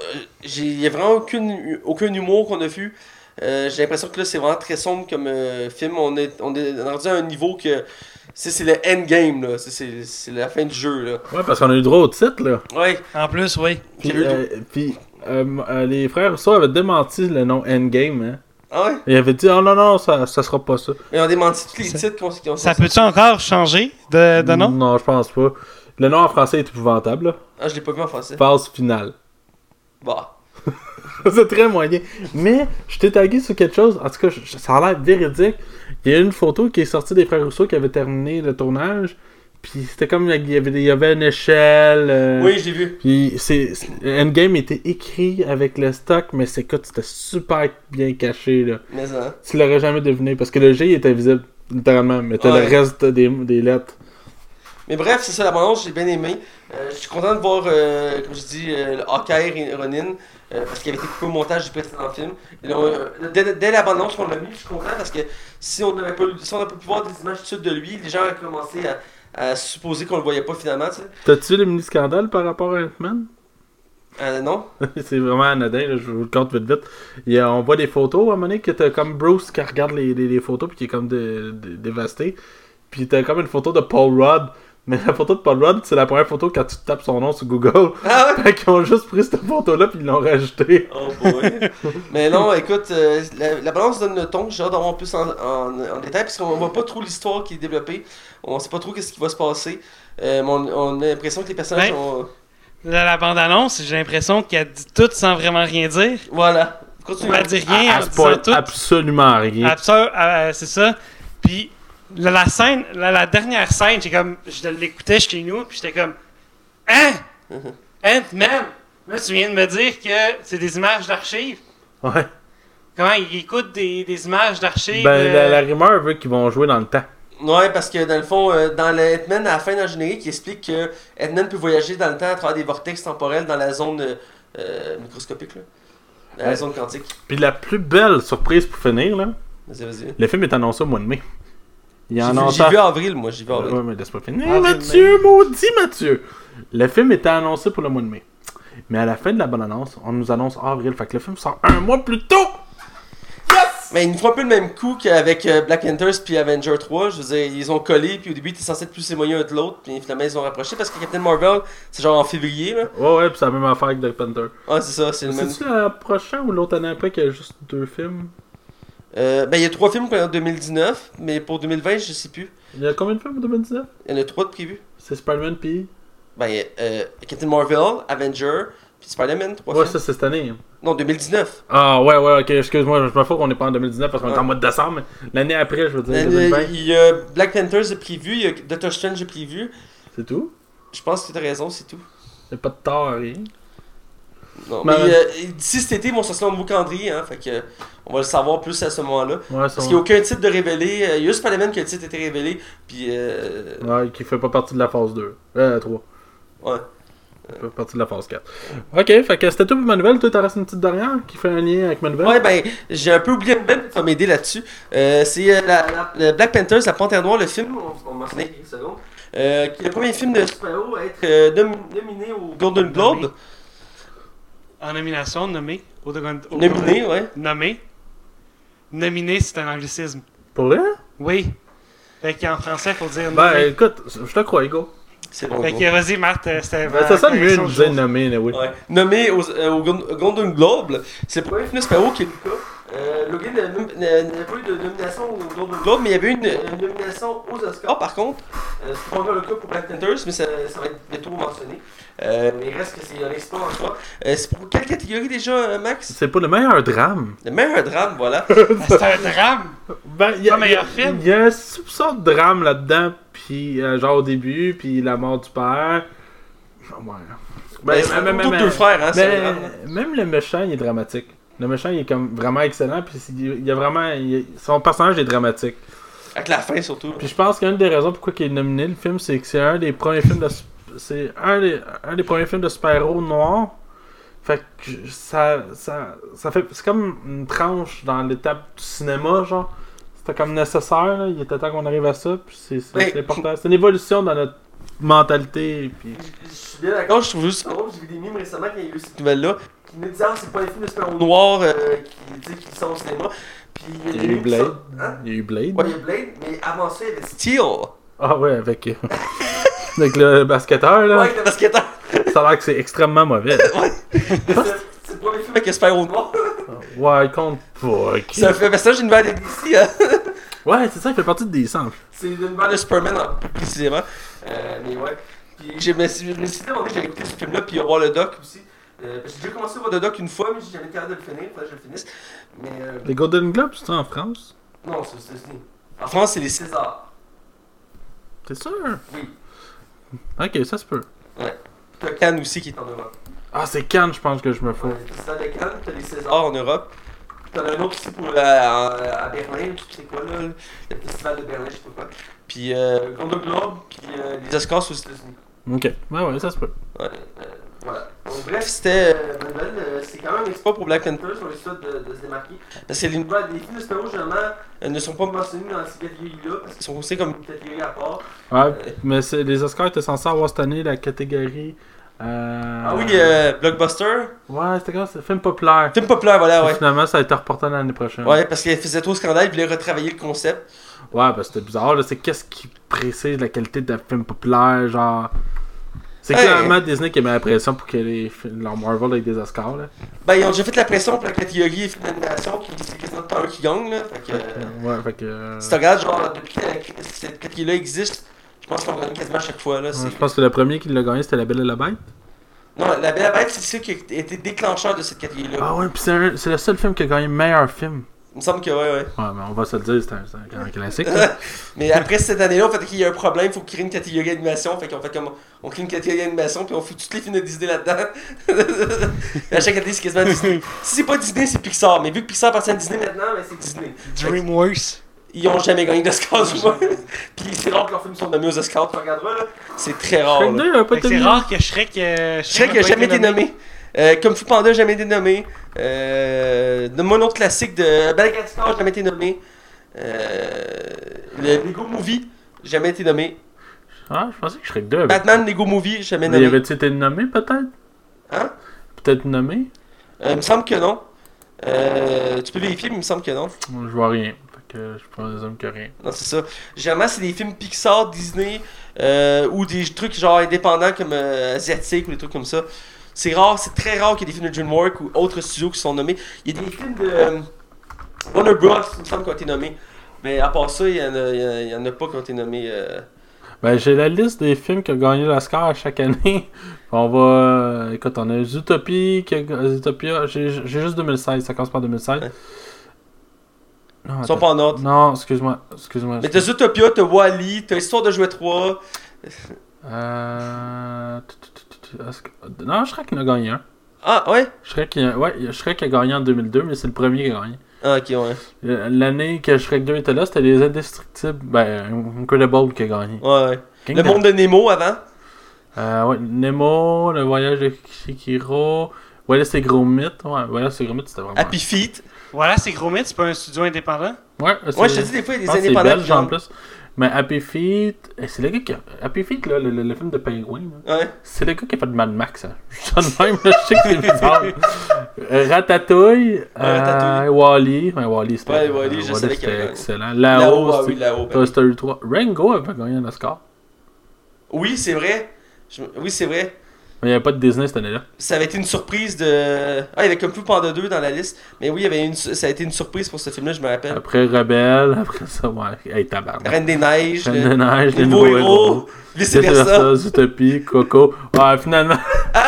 A: Il n'y a vraiment aucune, aucun humour qu'on a vu. Euh, j'ai l'impression que là, c'est vraiment très sombre comme euh, film. On est, on est rendu à un niveau que. C'est c'est le endgame, là. C'est- C'est c'est la fin du jeu, là.
B: Ouais, parce qu'on a eu droit au titre, là.
A: Ouais.
C: En plus, oui.
B: Puis,
A: J'ai eu
B: euh, puis, euh, euh, les frères Rousseau avaient démenti le nom Endgame, hein.
A: Ah ouais?
B: Ils avaient dit, oh non, non, ça, ça sera pas ça.
A: Mais on a démenti tous les titres qu'on qu'on
C: Ça peut-tu encore changer de, de nom?
B: Non, je pense pas. Le nom en français est épouvantable, là.
A: Ah, je l'ai pas vu en français.
B: Phase finale.
A: Bah.
B: c'est très moyen. Mais je t'ai tagué sur quelque chose. En tout cas, je- ça a l'air véridique. Il y a une photo qui est sortie des frères Rousseau qui avait terminé le tournage. Puis c'était comme il y avait, il y avait une échelle. euh,
A: Oui, je l'ai vu.
B: Puis c'est Endgame était écrit avec le stock, mais c'est écoute, c'était super bien caché là.
A: Mais hein.
B: Tu l'aurais jamais deviné parce que le G était visible littéralement, mais t'as
A: Ouais.
B: le reste des, des lettres.
A: Mais bref, c'est ça la bande j'ai bien aimé. Euh, je suis content de voir, euh, comme je dis, euh, Hawkeye et Ronin. euh, parce qu'il avait été coupé au montage du précédent film. Et euh, dès, dès la bande qu'on l'a mis, je suis content parce que si on n'avait pas, si on pas pu voir des images tout de suite de lui, les gens auraient commencé à, à supposer qu'on le voyait pas finalement, tu sais.
B: T'as-tu vu le mini-scandale par rapport à Ant-Man?
A: Euh, non?
B: c'est vraiment anodin, là, je vous le compte vite vite. On voit des photos à un moment donné que t'as comme Bruce qui regarde les, les, les photos puis qui est comme dé- dé- dévasté. Puis t'as comme une photo de Paul Rudd. Mais la photo de Paul Rudd, c'est la première photo quand tu tapes son nom sur Google.
A: Ah ouais?
B: Fait qu'ils ont juste pris cette photo-là puis ils l'ont rajoutée.
A: Oh boy. Mais non, écoute, euh, la, la balance donne le ton. J'ai hâte d'avoir plus en, en, en détail parce qu'on voit pas trop l'histoire qui est développée. On sait pas trop qu'est-ce qui va se passer. Euh, mais on, on a l'impression que les personnages
C: Ben.
A: ont.
C: La, la bande-annonce, j'ai l'impression qu'elle dit tout sans vraiment rien dire.
A: Voilà. Continue.
C: Elle dit rien
B: Elle spoil
C: tout.
B: absolument rien.
C: Absurde, euh, c'est ça. Puis la, la scène, la, la dernière scène, j'ai comme, je l'écoutais chez nous, puis j'étais comme, hein, Ant-Man, là tu viens de me dire que c'est des images d'archives.
B: Ouais.
C: Comment il écoute des, des images d'archives
B: Ben,
C: euh,
B: la, la rumeur veut qu'ils vont jouer dans le temps.
A: Ouais, parce que dans le fond, euh, dans le Ant-Man, à la fin le générique, il explique que Ant-Man peut voyager dans le temps à travers des vortex temporels dans la zone euh, euh, microscopique, là. Dans la zone quantique.
B: Puis la plus belle surprise pour finir, là,
A: Vas-y, vas-y.
B: le film est annoncé au mois de mai. Il y
A: J'ai
B: en
A: vu,
B: a
A: j'ai vu avril, moi, j'ai vu avril.
B: Ouais, mais laisse-moi finir.
C: Avril,
B: Mathieu, maudit Mathieu! Le film était annoncé pour le mois de mai. Mais à la fin de la bonne annonce, on nous annonce avril. Fait que le film sort un mois plus tôt!
A: Mais ils nous font un peu le même coup qu'avec euh, Black Panthers puis Avenger 3. Je veux dire, ils ont collé, puis au début, ils étaient censés être plus éloignés un de l'autre, puis finalement, ils ont rapproché parce que Captain Marvel, c'est genre en février, là.
B: Ouais, ouais, pis c'est la même affaire que Black Panther.
A: Ouais, c'est ça, c'est le même.
B: C'est-tu la prochaine ou l'autre année après qu'il y a juste deux films?
A: Euh, ben, il y a trois films pour 2019, mais pour 2020, je sais plus.
B: Il y a combien de films en 2019
A: Il y en a trois de prévus.
B: C'est Spider-Man pis.
A: Ben, euh, Captain Marvel, Avenger, puis Spider-Man, trois
B: Ouais,
A: films.
B: ça c'est cette année.
A: Non, 2019.
B: Ah, ouais, ouais, ok, excuse-moi, je me fous qu'on est pas en 2019 parce qu'on est
A: Ouais.
B: en mois de décembre, mais l'année après, je veux dire, 2020.
A: Il y a Black Panthers de prévu, il y a Doctor Strange de prévu.
B: C'est tout?
A: Je pense que tu as raison, c'est tout.
B: Il a pas de tort à rien.
A: Non,
B: Ben,
A: mais euh, d'ici cet été, ils vont sortir un nouveau calendrier, hein, fait que on va le savoir plus à ce moment-là.
B: Ouais,
A: Parce qu'il n'y a aucun titre de révélé. euh, Il y a juste Spider-Man que le titre a été révélé. Puis, euh,
B: Ouais, qui fait pas partie de la phase 2. Euh, 3.
A: ouais.
B: Fait partie de la phase 4. Ok, fait que c'était tout pour ma nouvelle. Toi, t'en restes une petite dernière qui fait un lien avec ma nouvelle.
A: Ouais, ben, j'ai un peu oublié belle, tu vas m'aider là-dessus. Euh, c'est euh, la, Black Panthers, La Panthère Noire, le film, on, on euh, qui est le premier film de super-héros à être euh, nomi- nominé au Golden Globe.
C: En nomination, nommé. Au au-
A: Nominé, ouais.
C: Nommé. Nominé, c'est un anglicisme.
B: Pour vrai?
C: Oui. Fait qu'en français, faut dire
B: Ben,
C: nommé.
B: écoute, je te crois, Hugo.
A: C'est bon.
C: fait que vas-y, Marthe, euh, c'était.
B: Ben, ça sonne mieux de dire nommé, oui.
A: Ouais. Nommé au, euh, au Golden Globe, c'est le premier film qui est le cas. Euh, Logan n'a nom- n'a n'a pas eu de nomination au Golden Globe, mais il y avait eu une, une nomination aux Oscars par contre. Euh, c'est pas encore le cas pour Black Panthers, mais ça, ça va être bientôt mentionné. Euh, mais il reste que c'est un exploit en soi. Euh, c'est pour quelle catégorie déjà, euh, Max?
B: C'est pas le meilleur drame.
A: Le meilleur drame, voilà.
C: C'est un drame.
B: Ben, il y,
C: Pas
B: a-
C: meilleur
B: y a-
C: film.
B: il y a un soupçon de drame là-dedans, puis euh, genre au début, puis la mort du père. Ouais.
A: Ben, plutôt
B: mais-
A: deux
B: mais-
A: frères, hein, c'est un
B: mais
A: drame.
B: même le méchant, il est dramatique. Le méchant, il est comme vraiment excellent, puis c'est- il y a vraiment. il- son personnage est dramatique.
A: Avec la fin surtout.
B: Puis je pense qu'une des raisons pourquoi il est nominé, le film, c'est que c'est un des premiers films de. C'est un des, un des premiers films de super-héros noirs. Fait que ça. ça, ça fait. C'est comme une tranche dans l'étape du cinéma, genre. C'était comme nécessaire, là. Il était temps qu'on arrive à ça. Puis c'est c'est- important. C'est une évolution dans notre mentalité. Puis...
A: Je suis bien d'accord, je trouve juste drôle. J'ai vu des mimes récemment quand il y a eu cette nouvelle-là qui me disaient Ah, c'est pas un film de super-héros noir euh, qui, qui sont au cinéma. Puis
B: Il y a
A: des
B: eu Blade.
A: Hein?
B: Il y a eu Blade.
A: Ouais, il y a Blade, mais avant ça, il y avait Steel.
B: Ah ouais, avec. euh, avec le basketteur, là.
A: Ouais, avec le basketteur.
B: Ça a l'air que c'est extrêmement mauvais.
A: Ouais. c'est le premier film avec un super-héros noir.
B: Ouais, il compte pas.
A: Ça fait personnage d'une de DC, hein.
B: Ouais, c'est ça, il fait partie de des centres.
A: C'est une de Superman, hein, précisément. Euh, mais ouais. Puis je me suis je me un j'allais écouter ce film-là, puis voir le doc aussi. Euh, j'ai déjà commencé doc une fois, mais j'ai jamais été capable de le finir. Faudrait que je le finisse. Mais euh,
B: Les Golden Globes, c'est en France?
A: non, c'est aux États-Unis. En France, c'est les Césars.
B: T'es sûr?
A: Oui.
B: Ok, ça se peut.
A: T'as Cannes aussi qui est en Europe.
B: Ah, c'est Cannes, je pense que je me fous.
A: Ouais, t'as le Festival de Cannes, t'as les Césars en Europe. T'en as un autre aussi pour, euh, à, Berlin, tu sais quoi là, le Festival de Berlin, je sais pas quoi. Puis euh, Golden Globe, puis les Oscars aux États-Unis.
B: Ok, ouais, ouais, ça se peut.
A: Ouais, voilà. Donc, bref, c'était euh, nouvelle. euh, c'est quand même un exploit pour Black Panther, sur le site de, de se démarquer. Parce que les, nouvelles, les films de généralement, euh, ne sont pas mentionnés dans ces catégories-là, parce qu'ils sont considérés comme une catégorie à part.
B: Ouais,
A: Euh,
B: mais c'est- les Oscars étaient censés avoir cette année la catégorie. Euh...
A: Ah oui, euh, Blockbuster.
B: Ouais, c'était quoi? C'est film populaire.
A: Film populaire, voilà, ouais.
B: Finalement, ça a été reporté l'année prochaine.
A: Ouais, parce qu'elle faisait trop scandale, ils voulaient retravailler le concept.
B: Ouais, parce que c'était bizarre, là. C'est qu'est-ce qui précise la qualité d'un film populaire, genre. C'est
A: Hey.
B: clairement Disney qui mis la pression pour que les leur Marvel avec des Oscars, là.
A: Ben, ils ont déjà fait la pression pour la catégorie film d'animation, qui c'est quasiment temps eux qui gagnent, là. Fait que, euh,
B: Ouais, fait que. euh,
A: si tu regardes, genre, depuis que la- cette catégorie-là existe, je pense qu'on gagne quasiment à chaque fois, là.
B: ouais, je pense que le premier qui l'a gagné, c'était La Belle et la Bête.
A: Non, La Belle et la Bête, c'est ça qui a été déclencheur de cette catégorie-là.
B: Ah ouais, un- c'est le seul film qui a gagné meilleur film.
A: Il me semble que, ouais, ouais.
B: Ouais, mais on va se le dire, c'est un, c'est un classique.
A: Mais après cette année-là, on fait qu'il y a un problème, il faut créer une catégorie d'animation. Fait qu'on fait comme. On crée une catégorie d'animation, puis on fout tous les films de Disney là-dedans. à chaque année, c'est quasiment Disney. Si c'est pas Disney, c'est Pixar. Mais vu que Pixar appartient à Disney maintenant, ben c'est Disney.
C: DreamWorks.
A: Ils ont jamais gagné d'Oscar du moins. puis c'est rare que leurs films sont nommés aux Oscars, tu regarderas là. C'est très rare.
B: Shrek
A: là.
B: 2 a pas
C: Fait que
B: été
C: C'est rare que Shrek. euh,
A: Shrek
C: a
A: a jamais été nommé. Euh, Comme Fu Panda jamais été nommé. Euh, un autre classique de Madagascar jamais été nommé. Euh, le Lego Movie, jamais été nommé.
B: Ah, je pensais que Shrek 2 avait.
A: Batman Lego Movie, jamais
B: Mais
A: nommé.
B: avait-tu été nommé peut-être?
A: Hein?
B: Peut-être nommé?
A: Euh, il me semble que non. Euh, tu peux vérifier, mais il me semble que non.
B: Je vois rien. Que je présume que rien.
A: Non, c'est ça. Généralement, c'est des films Pixar, Disney, euh, ou des trucs genre indépendants comme euh, asiatiques ou des trucs comme ça. C'est rare, c'est très rare qu'il y ait des films de DreamWorks ou autres studios qui sont nommés. Il y a des films de euh, Warner Bros. il me semble qui ont été nommés. Mais à part ça, il y en en a- en pas qui ont été nommés. euh.
B: Ben, j'ai la liste des films qui ont gagné l'Oscar à chaque année. On va. euh, écoute, on a Zootopie, qui a... Zootopia. J'ai juste 2016, ça commence par 2016.
A: Ouais.
B: Non,
A: Ils sont pas en ordre.
B: Non, excuse-moi. Excuse-moi.
A: Mais t'as Zootopia, t'as Wally, t'as Histoire de jouer 3.
B: Euh... que- Non, Shrek en a gagné un.
A: Ah, ouais?
B: Shrek, a... Ouais, Shrek a gagné en 2002, mais c'est le premier qui a gagné.
A: Ah, ok, ouais.
B: Euh, L'année que Shrek 2 était là, c'était les Indestructibles. Ben, Incredible qui a gagné.
A: Ouais, ouais. Le monde de Nemo avant?
B: Euh, ouais, Nemo, le voyage de Shikiro. Wallace et Gromit. Ouais, Wallace et Gromit, c'était vraiment.
A: Happy Feet.
C: Voilà, c'est Gros Mythe, c'est pas un studio indépendant?
B: Ouais,
A: Moi, je te dis, des fois, il y a des
B: c'est
A: indépendants
B: belge en plus. Mais Happy Feet. eh, C'est le gars qui a. Happy Feet, là, le, le- le film de Penguin.
A: Ouais.
B: C'est le gars qui a fait de Mad Max. Hein. Je suis de même, je sais que c'est bizarre. Euh, Ratatouille. euh,
A: Ratatouille.
B: Wally. Ouais, Wally, c'était
A: Ouais, Wall-E, je
B: c'était
A: gagné.
B: excellent.
A: Là-haut, ah oui, là-haut. ben
B: Toy Story 3. Rango avait gagné un Oscar.
A: Oui, c'est vrai. Je- Oui, c'est vrai.
B: Mais il n'y avait pas de Disney cette année-là.
A: Ça avait été une surprise de. Ah, il y avait comme plus Panda 2 dans la liste. Mais oui, il y avait une... ça a été une surprise pour ce film-là, je me rappelle.
B: Après Rebelle, après ça, ouais. Hey, tabarnak.
A: Reine des Neiges,
B: Reine
A: le-
B: des Neiges,
A: les nouveaux héros,
B: héros.
A: vice
B: Vice
A: versa.
B: versa, Zootopie, Coco. Ouais, finalement,
A: Ah,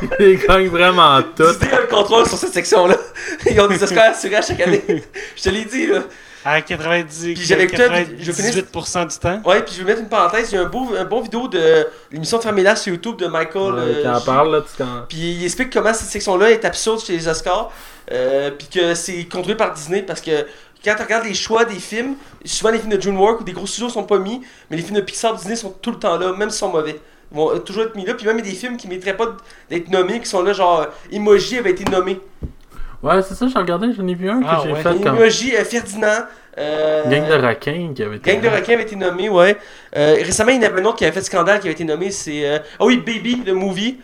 A: ah!
B: ils gagnent vraiment tout.
A: Tu dis le contrôle sur cette section-là. Ils ont des Oscars assurés à chaque année. Je te l'ai dit, là.
C: À 90,
A: Puis j'avais que toi, puis je finis-
C: 98% du temps.
A: Ouais, puis je vais mettre une parenthèse. Il y a un, beau, un bon vidéo de l'émission de Fermila sur YouTube de Michael.
B: Ouais,
A: euh,
B: on
A: J.
B: parle, là, tu quand...
A: Puis il explique comment cette section-là est absurde chez les Oscars. Euh, puis que c'est contrôlé par Disney parce que quand tu regardes les choix des films, souvent les films de DreamWorks ou des gros studios sont pas mis, mais les films de Pixar Disney sont tout le temps là, même s'ils sont mauvais. Ils vont euh, toujours être mis là. Puis même il y a des films qui ne mériteraient pas d'être nommés, qui sont là, genre Emoji avait été nommé.
B: Ouais, c'est ça, j'ai regardé, j'en ai vu un que
C: Ah,
B: j'ai
C: ouais.
B: fait quand...
A: Emoji, euh, Ferdinand. euh,
B: Gang de requins qui avait été...
A: Gang de requins avait été nommé, ouais. Euh, récemment, il y en avait un autre qui avait fait scandale qui avait été nommé, c'est... euh, Ah oui, Baby, le movie.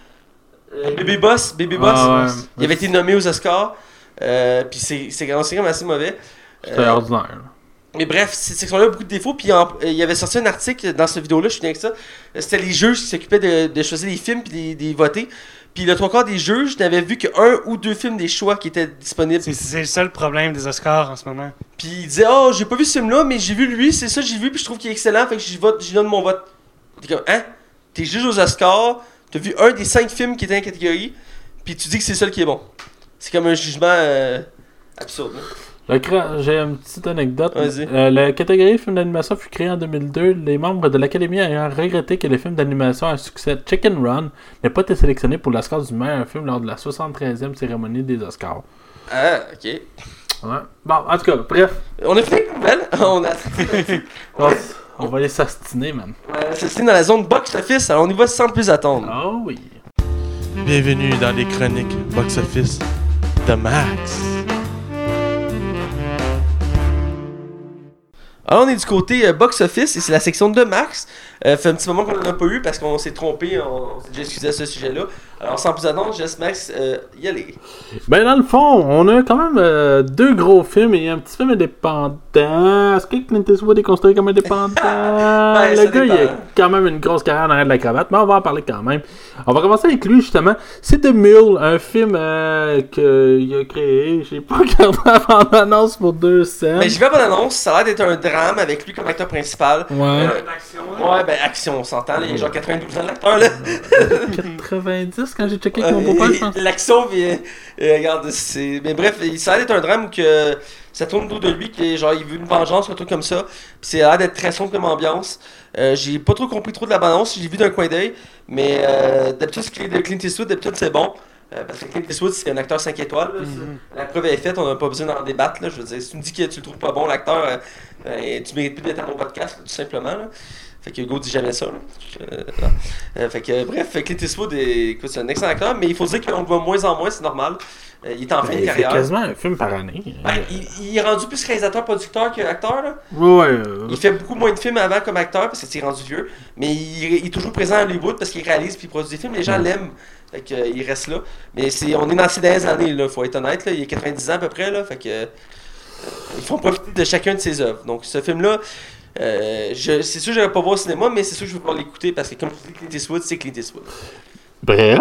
A: Euh, Baby Boss, Baby Boss.
B: Ah, ouais.
A: Il avait été nommé aux Oscars. Euh, puis c'est c'est quand même assez mauvais.
B: C'était
A: Euh,
B: ordinaire.
A: mais bref, cette section-là a beaucoup de défauts. Puis en- euh, il y avait sorti un article dans cette vidéo-là, je suis bien avec ça. C'était les juges qui s'occupaient de, de choisir les films puis de les voter. Puis le trois quarts des juges n'avaient vu qu'un ou deux films des choix qui étaient disponibles.
C: C'est- le seul problème des Oscars en ce moment.
A: Puis il disait Oh, j'ai pas vu ce film-là, mais j'ai vu lui, c'est ça, j'ai vu, puis je trouve qu'il est excellent, fait que j'y vote, j'y donne mon vote. T'es comme Hein? T'es juge aux Oscars, t'as vu un des cinq films qui était en catégorie, puis tu dis que c'est le seul qui est bon. C'est comme un jugement euh, absurde. hein?
B: J'ai une petite anecdote.
A: Vas-y.
B: Euh, la catégorie film d'animation fut créée en 2002. Les membres de l'Académie ayant regretté que le film d'animation à succès Chicken Run n'ait pas été sélectionné pour l'Oscar du meilleur film lors de la 73e cérémonie des Oscars.
A: Ah, ok.
B: Ouais. Bon, en tout cas, bref.
A: On a fait une on a.
B: On, on va aller s'astiner, man.
A: C'est dans la zone box-office, alors on y va sans plus attendre.
B: Oh oui.
D: Bienvenue dans les chroniques box-office de Max.
A: Alors on est du côté euh, box-office, et c'est la section de Max. Euh, fait un petit moment qu'on en a pas eu parce qu'on s'est trompé, on s'est déjà excusé à ce sujet-là. Alors sans plus attendre, je laisse Max euh, y aller.
B: Ben, dans le fond, on a quand même euh, deux gros films et un petit film indépendant. Est-ce que Clint Eastwood est considéré comme indépendant?
A: Ben,
B: le gars, il a quand même une grosse carrière en arrière de la cravate, mais on va en parler quand même. On va commencer avec lui, justement. C'est The Mule, un film euh, qu'il a créé. J'ai pas regardé avant l'annonce pour deux scènes.
A: Mais j'y vais à bonne annonce, ça a l'air d'être un drame avec lui comme acteur principal.
B: Ouais.
A: Euh, Ouais, ben action, on s'entend, il y a genre 92 ans l'acteur là.
B: 90 quand j'ai checké avec mon beau-père, je pense.
A: L'action vient. euh, regarde, c'est. Mais bref, ça a l'air d'être un drame où que ça tourne autour de lui, que genre il veut une vengeance ou un truc comme ça. Puis c'est a l'air d'être très sombre comme ambiance. Euh, j'ai pas trop compris trop de la balance, j'ai vu d'un coin d'œil. Mais euh, d'habitude, ce qui est de Clint Eastwood, d'habitude c'est bon. Euh, parce que Clint Eastwood, c'est un acteur 5 étoiles. là, ça. La preuve est faite, on n'a pas besoin d'en débattre. Là, je veux dire, si tu me dis que tu le trouves pas bon, l'acteur, euh, euh, tu mérites plus d'être à mon podcast, tout simplement. Là. Fait que Hugo dit jamais ça. Euh. Euh, fait que bref, Clint Eastwood est, écoute, c'est un excellent acteur, mais il faut dire qu'on le voit moins en moins, c'est normal. Euh, il est en fin de
B: il fait
A: carrière.
B: quasiment un film par année.
A: Ben, il, il est rendu plus réalisateur-producteur qu'acteur. là.
B: Ouais,
A: Il fait beaucoup moins de films avant comme acteur parce que c'est rendu vieux. Mais il, il est toujours présent à Hollywood parce qu'il réalise puis il produit des films. Les gens
B: Ouais.
A: l'aiment. Fait que, il reste là. Mais c'est, on est dans ces dernières années, là, faut être honnête. Là. Il a 90 ans à peu près. Là, fait que, ils font profiter de chacun de ses œuvres. Donc ce film-là, euh, c'est sûr que je vais pas voir au cinéma, mais c'est sûr que je vais pas l'écouter parce que comme je dis Clint Eastwood, c'est Clint Eastwood.
B: Bref.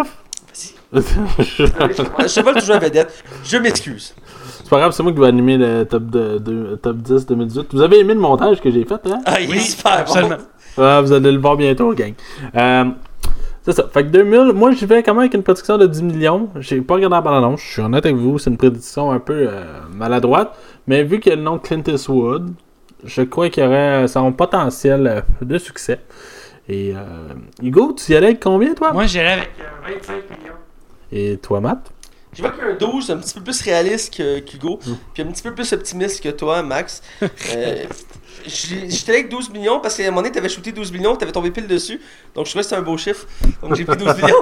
A: Vas-y. Je vole toujours la vedette. Je m'excuse.
B: C'est pas grave, c'est moi qui vais animer le top, de, de- top 10 2018. Vous avez aimé le montage que j'ai fait, hein?
A: Ah, il est
C: Oui,
A: super bon.
C: absolument.
B: Ouais, vous allez le voir bientôt, gang. Euh, c'est ça. Fait que 2000, moi j'y vais quand même avec une prédiction de 10 millions. J'ai pas regardé la bande-annonce, je suis honnête avec vous, c'est une prédiction un peu euh, maladroite. Mais vu qu'il y a le nom Clint Eastwood, je crois qu'il y aurait son potentiel euh, de succès. Et euh, Hugo, tu y allais avec combien toi?
C: Moi, j'irais avec euh, 25 millions.
B: Et toi, Matt?
A: J'évoque un 12 un petit peu plus réaliste que qu'Hugo, puis un petit peu plus optimiste que toi, Max. Euh, J'étais avec 12 millions parce qu'à un moment donné, t'avais shooté 12 millions, t'avais tombé pile dessus. Donc je trouvais que c'était un beau chiffre. Donc j'ai pris 12 millions.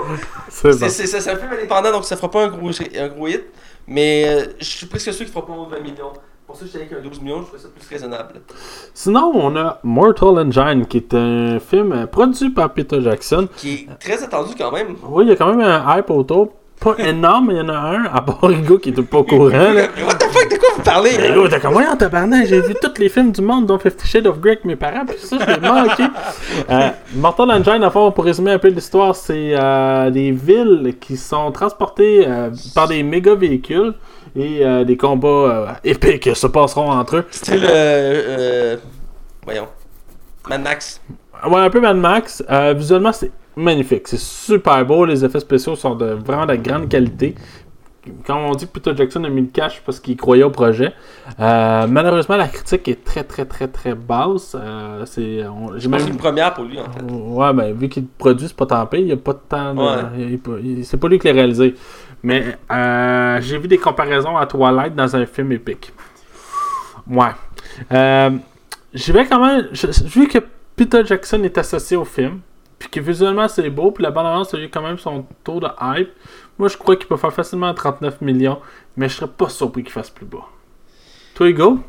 B: C'est bon.
A: un film indépendant, donc ça fera pas un gros, un gros hit. Mais euh, je suis presque sûr qu'il fera pas 20 millions. Pour ça, j'étais avec un 12 millions, je trouvais ça plus raisonnable.
B: Sinon, on a Mortal Engine, qui est un film euh, produit par Peter Jackson.
A: Qui est très attendu quand même.
B: Oui, il y a quand même un hype autour. Pas énorme, mais il y en a un, à part Hugo qui était pas au courant. Là.
A: What the fuck, de quoi vous parlez?
B: Hugo, t'es comme, en tabarnak, j'ai vu tous les films du monde, dont Fifty Shades of Grey avec mes parents, puis ça, je l'ai manqué. Euh, Mortal Engine, à fond, pour résumer un peu l'histoire, c'est euh, des villes qui sont transportées euh, par des méga véhicules et euh, des combats euh, épiques se passeront entre eux.
A: Style, euh, euh, voyons, Mad Max.
B: Ouais, un peu Mad Max. Visuellement, c'est magnifique. C'est super beau. Les effets spéciaux sont de vraiment de grande qualité. Quand on dit que Peter Jackson a mis le cash parce qu'il croyait au projet, euh, malheureusement, la critique est très, très, très, très basse. Euh, c'est, même...
A: une première pour lui, en fait.
B: Ouais, ben, vu qu'il produit, c'est pas tant pire. Il y a pas de temps. de-
A: Ouais.
B: c'est pas lui qui l'a réalisé. Mais euh, j'ai vu des comparaisons à Twilight dans un film épique. Ouais. Euh, j'y vais quand même. je- vu que Peter Jackson est associé au film, puis que visuellement c'est beau, puis la bande-annonce a eu quand même son taux de hype, moi je crois qu'il peut faire facilement 39 millions, mais je serais pas surpris qu'il fasse plus bas. Toi, Hugo?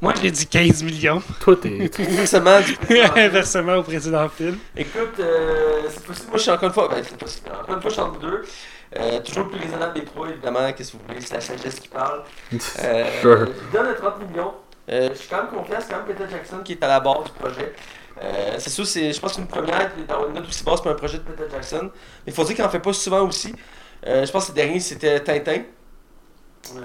C: Moi, j'ai dit 15 millions.
B: Toi, t'es.
A: Du
C: Inversement au précédent film.
A: Écoute, euh, c'est possible. Moi, je suis encore une fois. Ben, c'est possible. Encore une fois, je suis entre vous deux. Euh, toujours le plus raisonnable des trois, évidemment. Qu'est-ce que vous voulez C'est la sagesse qui parle. Euh,
B: Sure.
A: Je donne à 30 millions. Euh, je suis quand même confiant. C'est quand même Peter Jackson qui est à la base du projet. Euh, c'est sûr, c'est, je pense que c'est une première d'avoir une note aussi basse pour un projet de Peter Jackson. Mais il faut dire qu'il en fait pas souvent aussi. Je pense que le dernier, c'était Tintin.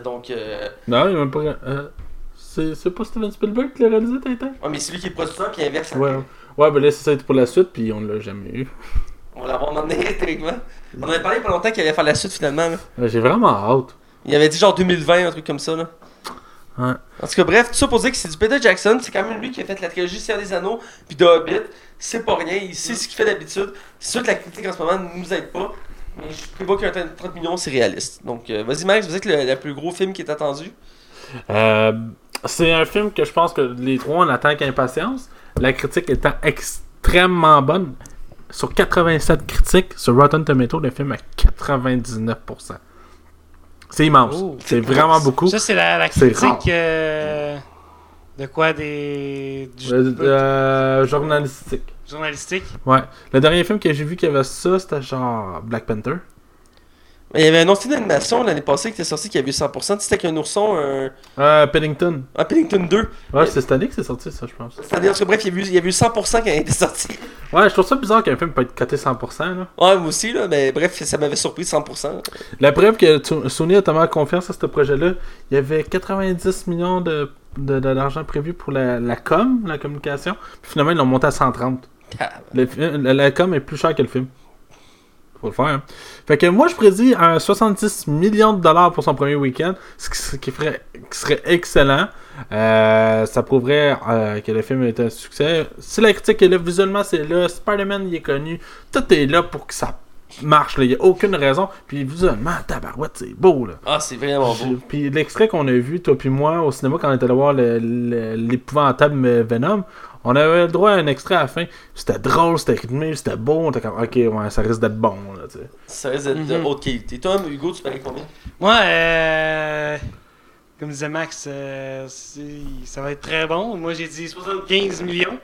A: Donc, euh,
B: Non, il m'a pas. euh, c'est, c'est pas Steven Spielberg qui l'a réalisé, Tintin?
A: Ouais, mais c'est lui qui est producteur qui inverse.
B: Ouais. Ouais, ben là, c'est ça pour la suite, puis on l'a jamais eu.
A: On va l'avoir demandé théoriquement. On avait parlé pas longtemps qu'il allait faire la suite finalement. là.
B: J'ai vraiment hâte.
A: Il avait dit genre 2020, un truc comme ça. Là.
B: Ouais.
A: En tout cas, bref, tout ça pour dire que c'est du Peter Jackson. C'est quand même lui qui a fait la trilogie Seigneur des Anneaux puis de Hobbit. C'est pas rien, il sait ce qu'il fait d'habitude. C'est sûr que la critique en ce moment ne nous aide pas. Mais je prévois qu'un 30 millions, c'est réaliste. Donc, euh, vas-y, Max, vous êtes le, le plus gros film qui est attendu.
B: Euh, c'est un film que je pense que les trois on attend avec impatience. La critique étant extrêmement bonne. Sur 87 critiques, sur Rotten Tomato, le film a 99%. C'est immense.
C: Oh.
B: c'est vraiment beaucoup.
C: Ça, c'est la, critique euh, de quoi des. du-
B: Euh, euh, journalistique.
C: journalistique.
B: Ouais. Le dernier film que j'ai vu qui avait ça, c'était genre Black Panther.
A: Il y avait un autre film d'animation l'année passée qui était sorti qui avait eu 100%. C'était avec un ourson, un,
B: Euh, Paddington.
A: un Paddington 2.
B: Ouais, c'est cette année que c'est sorti, ça, je pense.
A: C'est-à-dire, en tout cas, bref, il y avait eu, il y avait eu 100% quand il était sorti.
B: Ouais, je trouve ça bizarre qu'un film peut être coté 100%. Là.
A: Ouais, moi aussi, là, mais bref, ça m'avait surpris 100%.
B: La preuve que Sony a tellement confiance à ce projet-là, il y avait 90 millions de, de, de l'argent prévu pour la, la com, la communication. Puis finalement, ils l'ont monté à 130. Le fi- la, la com est plus cher que le film. Faut le faire. hein. Fait que moi, je prédis un 70 millions de dollars pour son premier week-end, ce qui, ce qui ferait, qui serait excellent. Euh, ça prouverait euh, que le film est un succès. Si la critique est là, visuellement, c'est là. Spider-Man, il est connu. Tout est là pour que ça marche. Il n'y a aucune raison. Puis visuellement, tabarouette, c'est beau. Là.
A: Ah, c'est vraiment beau.
B: Puis l'extrait qu'on a vu, toi puis moi, au cinéma, quand on était allé voir le- le- l'épouvantable Venom, on avait le droit à un extrait à la fin. C'était drôle, c'était rythmé, c'était beau. On était comme, ok, ouais, ça risque d'être bon. Là, tu sais.
A: Ça risque d'être de
C: Mhm.
A: haute qualité. Toi, Hugo, tu parais combien?
C: Moi, euh, comme disait Max, euh, ça va être très bon. Moi, j'ai dit 75 millions.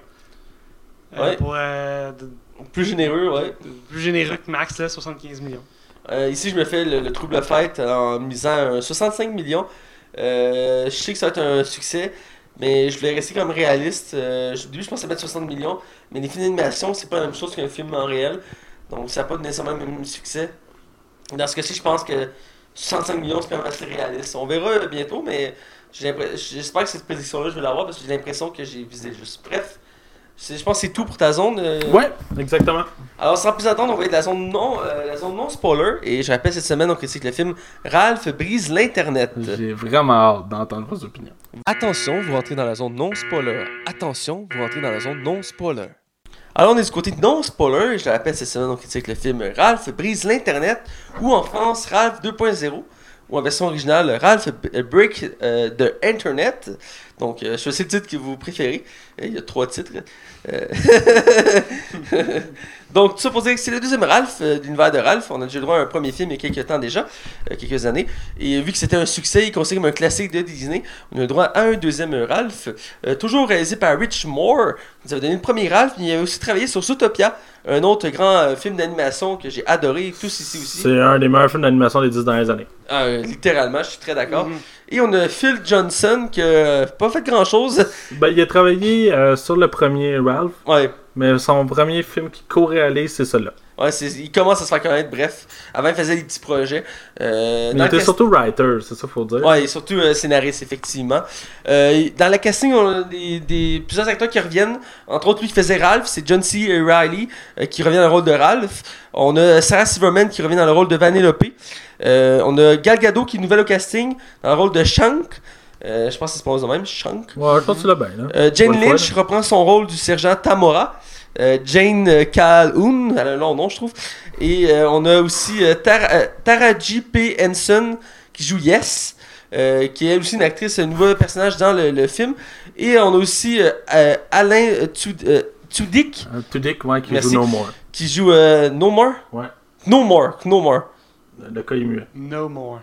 C: Euh,
A: Ouais.
C: Pour euh, de-
A: Plus généreux, ouais.
C: plus généreux que Max, là, 75 millions.
A: Euh, ici, je me fais le, le trouble fête en misant un 65 millions. Euh, je sais que ça va être un succès, mais je voulais rester comme réaliste. Euh, je- au début, je pensais mettre 60 millions, mais les films d'animation, c'est pas la même chose qu'un film en réel. Donc, ça n'a pas nécessairement le même succès. Dans ce cas-ci, je pense que 65 millions, c'est quand même assez réaliste. On verra bientôt, mais j'espère que cette prédiction-là, je vais l'avoir parce que j'ai l'impression que j'ai visé juste. Bref, je pense que c'est tout pour ta zone. euh,
B: Ouais, exactement.
A: alors, sans plus attendre, on va être la zone non, euh, la zone non spoiler. Et je rappelle cette semaine, on critique le film Ralph brise l'internet.
B: J'ai vraiment hâte d'entendre vos opinions.
A: Attention, vous rentrez dans la zone non spoiler. Attention, vous rentrez dans la zone non spoiler. Alors, on est du côté de non-spoiler, je le rappelle, cette semaine, on critique le film Ralph brise l'Internet, ou en France, Ralph 2.0, ou en version originale, Ralph Break euh, the Internet. Donc, euh, je choisis le titre que vous préférez. Et Il y a trois titres. Euh, Donc, tout ça pour dire que c'est le deuxième Ralph, euh, de l'univers de Ralph. On a déjà eu droit à un premier film il y a quelques temps déjà, euh, quelques années. Et vu que c'était un succès, il est considéré comme un classique de Disney, on a eu droit à un deuxième Ralph, euh, toujours réalisé par Rich Moore. Il nous avait donné le premier Ralph, mais il avait aussi travaillé sur Zootopia, un autre grand euh, film d'animation que j'ai adoré, tous ici aussi.
B: C'est un des meilleurs films d'animation des 10 dernières années.
A: Ah, euh, littéralement, je suis très d'accord.
C: Mhm.
A: Et on a Phil Johnson qui a pas fait grand chose.
B: Ben, il a travaillé euh, sur le premier Ralph,
A: Ouais,
B: mais son premier film qui co-réalise, c'est celui-là.
A: ouais il commence à se faire connaître. Bref, avant, il faisait des petits projets. Euh,
B: Mais il était surtout writer, c'est ça faut dire.
A: Ouais, et surtout euh, scénariste, effectivement. Euh, dans la casting, on a des, des- plusieurs acteurs qui reviennent. Entre autres, lui qui faisait Ralph, c'est John C. Euh, qui revient dans le rôle de Ralph. On a Sarah Silverman qui revient dans le rôle de Vanellope. On a Gal Gadot qui est nouvelle au casting dans le rôle de Shank. Euh, je pense que c'est pas le même, Shank.
B: Ouais, je pense que tu l'as bien, là.
A: Euh, Jane Lynch reprend son rôle du sergent Tamora. Euh, Jane euh, Calhoun, elle a un long nom, je trouve. Et euh, on a aussi euh, Tara- euh, Taraji P. Henson qui joue Yes, euh, qui est aussi une actrice, un nouveau personnage dans le, le film. Et on a aussi Alain euh, Tud- euh, Tudyk
B: Tudyk, ouais, qui
A: Merci.
B: joue No More.
A: qui joue euh, No More?
B: Ouais.
A: No More, No More.
B: Le cas est mieux.
C: No more.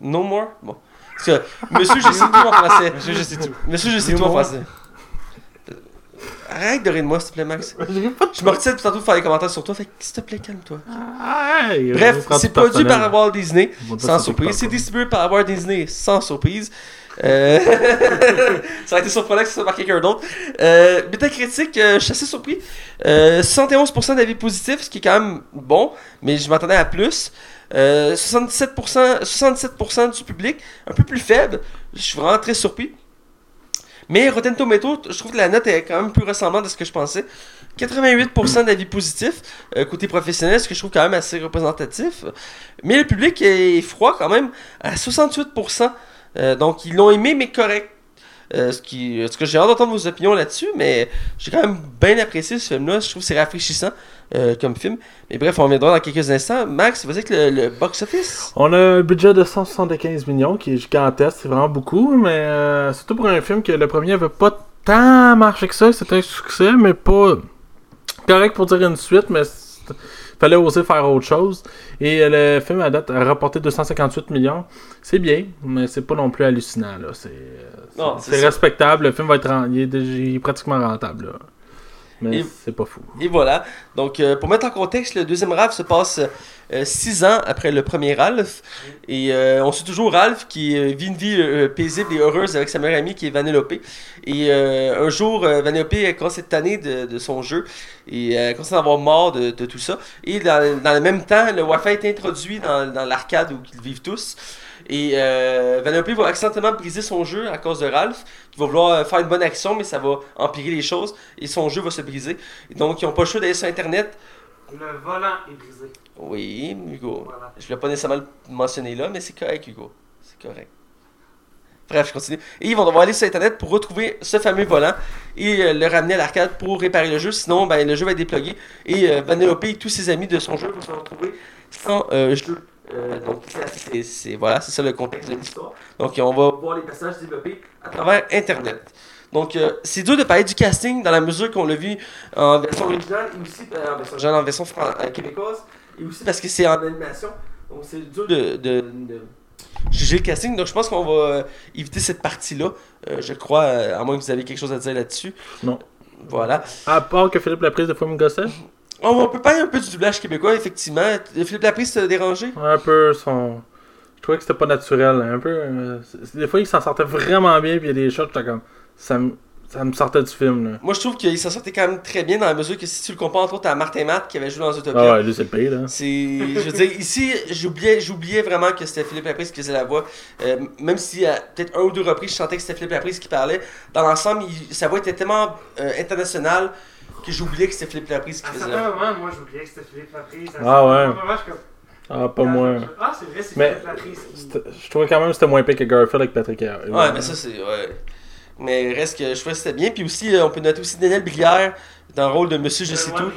A: No More? Bon. Parce que, monsieur, je sais tout en français.
C: Monsieur, je sais tout.
A: Monsieur, je sais tout en français. Arrête de rire de moi, s'il te plaît, Max. Je me retiens tantôt de faire des commentaires sur toi, fait que s'il te plaît, calme-toi. Bref, c'est produit par Walt Disney, sans surprise. C'est distribué par Walt Disney, sans surprise. Euh, ça a été surprenant que ce soit par quelqu'un d'autre. Euh, Metacritic, euh, je suis assez surpris. Euh, 71% d'avis positifs, ce qui est quand même bon, mais je m'attendais à plus. Euh, 77%, 67% du public, un peu plus faible. Je suis vraiment très surpris. Mais Rotten Tomato, je trouve que la note est quand même plus ressemblante à ce que je pensais. 88% d'avis positifs euh, côté professionnel, ce que je trouve quand même assez représentatif. Mais le public est froid quand même à 68%. Euh, donc ils l'ont aimé, mais correct. Euh, ce qui, ce que j'ai hâte d'entendre vos opinions là-dessus, mais j'ai quand même bien apprécié ce film-là. Je trouve que c'est rafraîchissant euh, comme film. Mais bref, on reviendra dans quelques instants. Max, vas-y avec le, le box-office.
B: On a un budget de 175 millions qui est gigantesque, c'est vraiment beaucoup, mais euh, surtout pour un film que le premier avait pas tant marché que ça, c'était un succès, mais pas correct pour dire une suite, mais fallait oser faire autre chose. Et euh, le film à date a rapporté 258 millions, c'est bien, mais c'est pas non plus hallucinant. C'est euh, respectable, le film va être il est, il est pratiquement rentable là. Mais c'est pas fou.
A: Et voilà. Donc, euh, pour mettre en contexte, le deuxième Ralph se passe euh, six ans après le premier Ralph. Et euh, on suit toujours Ralph qui vit une vie paisible et heureuse avec sa meilleure amie qui est Vanellope. Et un jour, Vanellope elle commence à être tannée de, de son jeu et elle commence à avoir marre de, de tout ça. Et dans, dans le même temps, le Wi-Fi est introduit dans, dans l'arcade où ils vivent tous. Et euh, Vanellope va accidentellement briser son jeu à cause de Ralph, qui va vouloir euh, faire une bonne action, mais ça va empirer les choses, et son jeu va se briser. Et donc, ils n'ont pas le choix d'aller sur Internet.
C: Le volant est brisé.
A: Oui, Hugo.
C: Voilà.
A: Je ne l'ai pas nécessairement le mentionner là, mais c'est correct, Hugo. C'est correct. Bref, je continue. Et ils vont devoir aller sur Internet pour retrouver ce fameux volant et euh, le ramener à l'arcade pour réparer le jeu. Sinon, ben, le jeu va être déplugué. Et euh, Vanellope et tous ses amis de son jeu vont se retrouver sans euh, jeu. Euh, donc, c'est- c'est c'est- voilà, c'est ça le contexte de l'histoire. Donc, on va voir les personnages se développer à travers Internet. Donc, euh, c'est dur de parler du casting dans la mesure qu'on l'a vu en version originale et aussi euh, en version, originale, en version fran- euh, québécoise et aussi parce que c'est en animation. Donc, c'est dur de, de- de juger le casting. Donc, je pense qu'on va éviter cette partie-là. Euh, je crois, à moins que vous avez quelque chose à dire là-dessus.
B: Non.
A: Voilà.
B: À part que Philippe Laprise de fois me gossait,
A: On, on peut parler un peu du doublage québécois, effectivement. Philippe Laprise t'a dérangé?
B: Un peu son. Je trouvais que c'était pas naturel, un peu. euh, Des fois, il s'en sortait vraiment bien, puis il y a des shots, j'étais comme. Ça me, ça me sortait du film, là.
A: Moi, je trouve qu'il s'en sortait quand même très bien dans la mesure que si tu le compares entre autres à Martin Matt qui avait joué dans Zootopia.
B: Ah ouais, lui, c'est le pire, là.
A: C'est, je veux dire, ici, j'oubliais, j'oubliais vraiment que c'était Philippe Laprise qui faisait la voix. Euh, même si à peut-être un ou deux reprises, je sentais que c'était Philippe Laprise qui parlait. Dans l'ensemble, il- sa voix était tellement euh, internationale que j'oubliais que c'était Philippe Laprise qui
C: À
A: faisait
C: certains
A: la voix.
C: moments, moi, j'oubliais que c'était Philippe Laprise. À
B: Ah
C: certains
B: ouais.
C: je
B: Ah, pas moi.
C: Ah, c'est vrai, c'est
B: Mais-
C: Philippe Laprise.
B: Je trouvais quand même que c'était moins pire que Garfield avec Patrick Harris.
A: Ouais, mais ça, c'est. Ouais. Mais reste que je trouvais que c'était bien. Puis aussi, euh, on peut noter aussi Daniel Brière dans le rôle de Monsieur Je sais tout.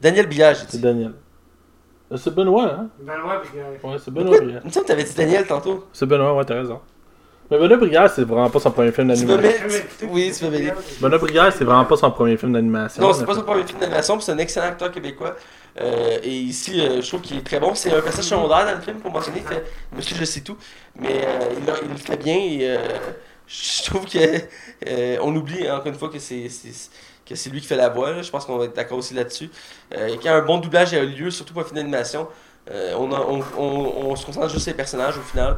A: Daniel Brière, j'ai
B: C'est
A: dit.
B: Daniel. Euh, C'est Benoît, hein?
C: Benoît Brière.
B: Ouais, c'est? Benoît Brière.
A: Il me semble que t'avais dit Daniel tantôt.
B: C'est Benoît, ouais, t'as raison. Mais Benoît Brière, c'est vraiment pas son premier film d'animation.
A: Oui, tu
B: Brière, c'est vraiment pas son premier film d'animation.
A: Non, c'est pas son premier film d'animation, c'est un excellent acteur québécois. Euh, et ici, euh, je trouve qu'il est très bon. C'est un personnage secondaire dans le film, pour mentionner. Il fait Monsieur, je sais tout. Mais euh, il, a- il le fait bien et je trouve que euh, on oublie encore une fois que c'est que c'est lui qui fait la voix. là. Je pense qu'on va être d'accord aussi là-dessus. Euh, quand un bon doublage a eu lieu, surtout pour un film d'animation, euh, on, a- on, on- on se concentre juste sur les personnages au final.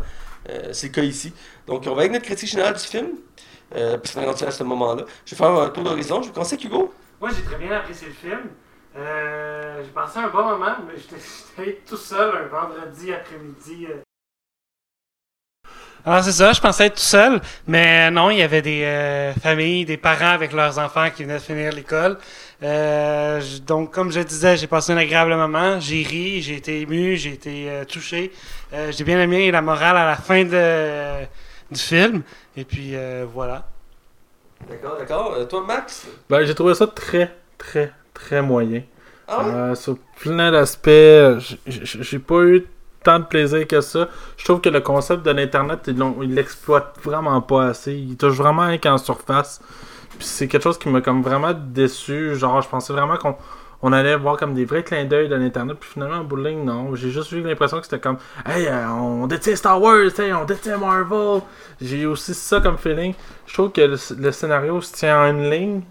A: Euh, c'est le cas ici. Donc, on va avec notre critique générale du film. Euh, parce qu'on est rendu à ce moment-là. Je vais faire un tour d'horizon. Je vais commencer avec Hugo.
C: Moi, j'ai très bien apprécié le film. Euh, j'ai passé un bon moment, mais j'étais tout seul un vendredi après-midi. euh. Alors, c'est ça, je pensais être tout seul, mais non, il y avait des euh, familles, des parents avec leurs enfants qui venaient de finir l'école. Euh, donc, comme je disais, j'ai passé un agréable moment. J'ai ri, j'ai été ému, j'ai été euh, touché. Euh, j'ai bien aimé la morale à la fin de, du film. Et puis, euh, voilà.
A: D'accord, d'accord. Euh, toi, Max?
B: Ben, j'ai trouvé ça très, très, très moyen.
A: Ah ouais?
B: Euh, sur plein d'aspects, j'ai pas eu tant de plaisir que ça. Je trouve que le concept de l'Internet, ils l'exploitent vraiment pas assez. Il touche vraiment rien qu'en surface. C'est quelque chose qui m'a comme vraiment déçu. Genre, je pensais vraiment qu'on on allait voir comme des vrais clins d'œil de l'Internet. Puis finalement, en ligne, non. J'ai juste eu l'impression que c'était comme Hey, euh, on détient Star Wars, hey, on détient Marvel. J'ai eu aussi ça comme feeling. Je trouve que le, scénario se tient en une ligne.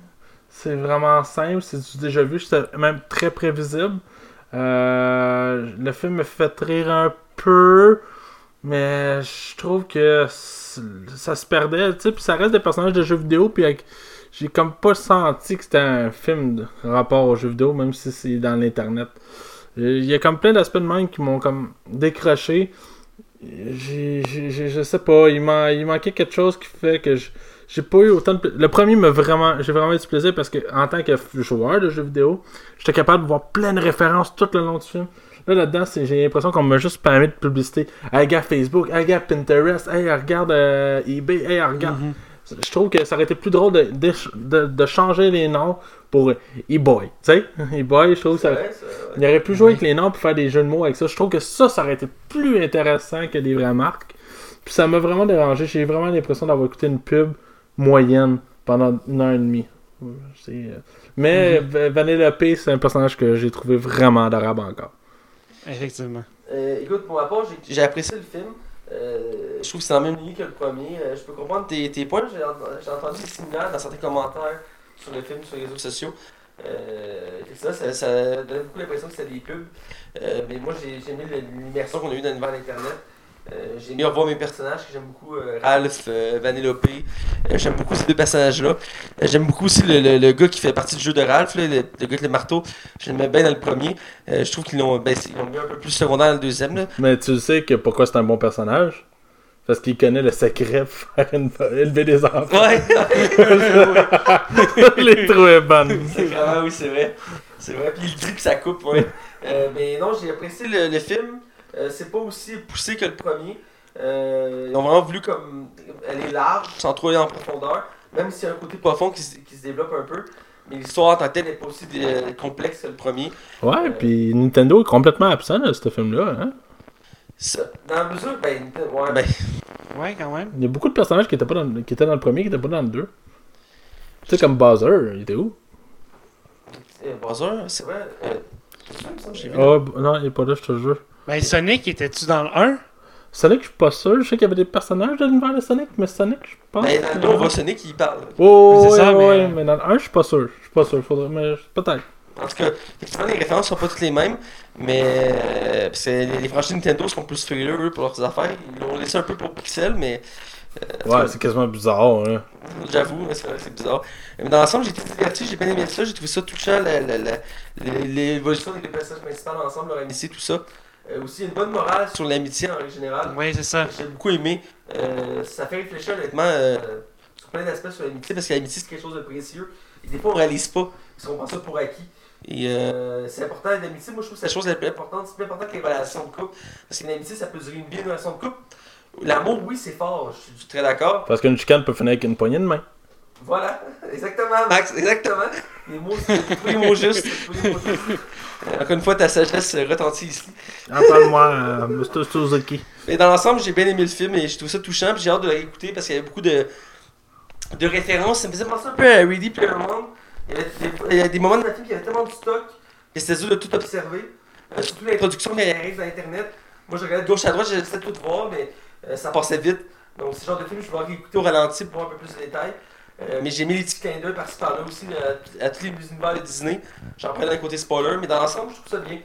B: C'est vraiment simple, c'est du déjà vu, c'était même très prévisible. Euh, le film me fait rire un peu, mais je trouve que ça se perdait, tu sais, puis ça reste des personnages de jeux vidéo, puis avec- j'ai comme pas senti que c'était un film de rapport aux jeux vidéo, même si c'est dans l'internet. Il y a comme plein d'aspects de même qui m'ont comme décroché. Je sais pas, il, il manquait quelque chose qui fait que j'ai pas eu autant de Le premier m'a vraiment, j'ai vraiment eu du plaisir parce que en tant que joueur de jeux vidéo, j'étais capable de voir plein de références tout le long du film. Là, là-dedans, j'ai l'impression qu'on m'a juste permis de publicité. Hey, regarde Facebook, hey, Pinterest, hey, regarde euh, eBay, hey, regarde. Je trouve que ça aurait été plus drôle de, d'éch- de, de changer les noms pour e-boy. Tu sais, e-boy, je trouve que ça,
A: Ouais, ça- ouais.
B: il aurait pu jouer avec les noms pour faire des jeux de mots avec ça. Je trouve que ça, ça aurait été plus intéressant que des vraies marques. Puis ça m'a vraiment dérangé. J'ai vraiment l'impression d'avoir écouté une pub moyenne pendant une heure et demie. Euh, Mais Vanilla P, c'est un personnage que j'ai trouvé vraiment adorable encore.
C: Effectivement.
A: Euh, écoute, pour ma part, j'ai apprécié le film. Euh, je trouve que c'est dans même ligne que le premier. Euh, je peux comprendre tes, tes points. J'ai ent- j'ai entendu des similaires dans certains commentaires sur le film sur les réseaux sociaux. Euh, ça, ça, donne beaucoup l'impression que c'était des pubs. Mais moi, j'ai aimé l'immersion qu'on a eue dans l'univers d'Internet. Euh, j'ai aimé revoir mes personnages que j'aime beaucoup, euh, Ralph, euh, Vanellope. Euh, j'aime beaucoup ces deux personnages-là. Euh, j'aime beaucoup aussi le, le- le gars qui fait partie du jeu de Ralph, là, le, le gars avec le marteau. Je l'aimais bien dans le premier. Euh, je trouve qu'ils l'ont ben, mis un peu plus secondaire dans le deuxième. Là.
B: Mais tu sais que pourquoi c'est un bon personnage? Parce qu'il connaît le secret pour faire une- élever des enfants.
A: Ouais,
B: Je l'ai trouvé bonne.
A: c'est vraiment, oui, c'est vrai. C'est vrai, puis il dit que ça coupe, ouais. Euh, mais non, j'ai apprécié le, le film. Euh, c'est pas aussi poussé que le premier. Euh, ils ont vraiment voulu comme. Elle est large, sans trop aller en profondeur. Même s'il y a un côté profond qui, se- qui se développe un peu. Mais l'histoire en tant que telle n'est pas aussi euh, complexe que le premier.
B: Ouais, puis Nintendo est complètement absent de ce film-là. Hein?
A: Ça, dans la mesure, ben, ouais, ben,
C: Ouais, quand même.
B: Il y a beaucoup de personnages qui étaient, pas dans, qui étaient dans le premier qui étaient pas dans le deux. Tu sais, comme Bowser, il était où?
A: Euh, Bowser, c'est vrai. Euh, c'est vrai, ça, j'ai vu.
B: Oh, b- non, il est pas là, je te jure.
C: Ben, Sonic, était-tu dans le 1?
B: Sonic, je suis pas sûr. Je sais qu'il y avait des personnages de l'univers de Sonic, mais Sonic, je pense.
A: Ben, dans le deux, on voit Sonic qui parle.
B: Oh,
C: C'est
B: ouais,
C: ça,
B: ouais,
C: mais-
B: mais... dans le 1, je suis pas sûr. Je suis pas sûr. Faudrait... Mais peut-être.
A: En tout cas, effectivement, les références sont pas toutes les mêmes, mais euh, les, les franchises Nintendo sont plus frileux eux, pour leurs affaires. Ils l'ont laissé un peu pour Pixel, mais
B: Ouais, c'est quasiment bizarre. Hein.
A: j'avoue, c'est bizarre. Mais dans l'ensemble, j'ai été diverti, j'ai bien aimé ça, j'ai trouvé ça touchant, l'évolution des personnages principaux ensemble, leur amitié, tout ça. Euh, aussi, une bonne morale sur l'amitié en règle générale.
C: Oui, c'est ça.
A: J'ai beaucoup aimé. Euh, ça fait réfléchir honnêtement euh, sur plein d'aspects sur l'amitié parce que l'amitié c'est quelque chose de précieux. Et des fois on réalise pas parce qu'on prend ça pour acquis. Et euh, c'est important l'amitié, moi je trouve que c'est la chose la plus importante, c'est plus important que les relations de couple. Parce qu'une amitié ça peut durer une vie, une relation de couple. L'amour, oui, c'est fort, je suis très d'accord.
B: Parce qu'une chicane peut finir avec une poignée de main.
A: Voilà, exactement, Max, exactement. Les mots, c'est tous les mots justes. Encore une fois, ta sagesse retentit ici.
B: Ah, parle-moi, euh, Mr. Suzuki.
A: Mais dans l'ensemble, j'ai bien aimé le film et j'ai trouvé ça touchant. J'ai hâte de le réécouter parce qu'il y avait beaucoup de, de références. Ça me faisait penser un peu à Ready Player One. Il y avait des, il y avait des moments de la film qui avait tellement de stock que c'était dur de tout observer. Euh, surtout l'introduction quand elle arrive dans Internet. Moi, je regardais de gauche à droite, j'essayais de tout voir, mais euh, ça passait vite. Donc, c'est le genre de film que je vais réécouter au ralenti pour voir un peu plus de détails. Euh, mais j'ai mis les petits clins d'œil par-ci par-là aussi à, tous les univers de Disney. J'en prends d'un côté spoiler, mais dans l'ensemble, je trouve ça bien.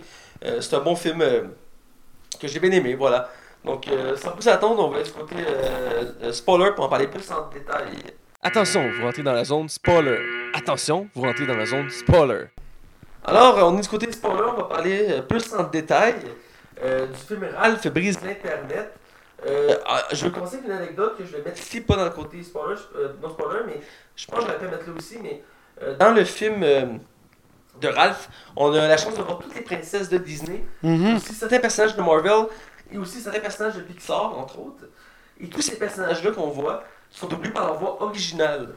A: Euh, c'est un bon film euh, que j'ai bien aimé, voilà. Donc, sans plus attendre, on va aller du côté spoiler pour en parler plus en détail.
E: Attention, vous rentrez dans la zone spoiler. Attention, vous rentrez dans la zone spoiler.
A: Alors, on est du côté spoiler, on va parler plus en détail du film Ralph brise l'Internet. Euh, ah, je vais commencer avec une anecdote que je vais mettre ici, pas dans le côté spoiler, je- euh, non spoiler, mais je pense que pu la mettre là aussi. Mais euh, dans le film euh, de Ralph, on a la chance de voir toutes les princesses de Disney,
C: Mhm.
A: aussi certains personnages de Marvel et aussi certains personnages de Pixar, entre autres. Et tous ces personnages-là qu'on voit sont doublés par leur voix originale.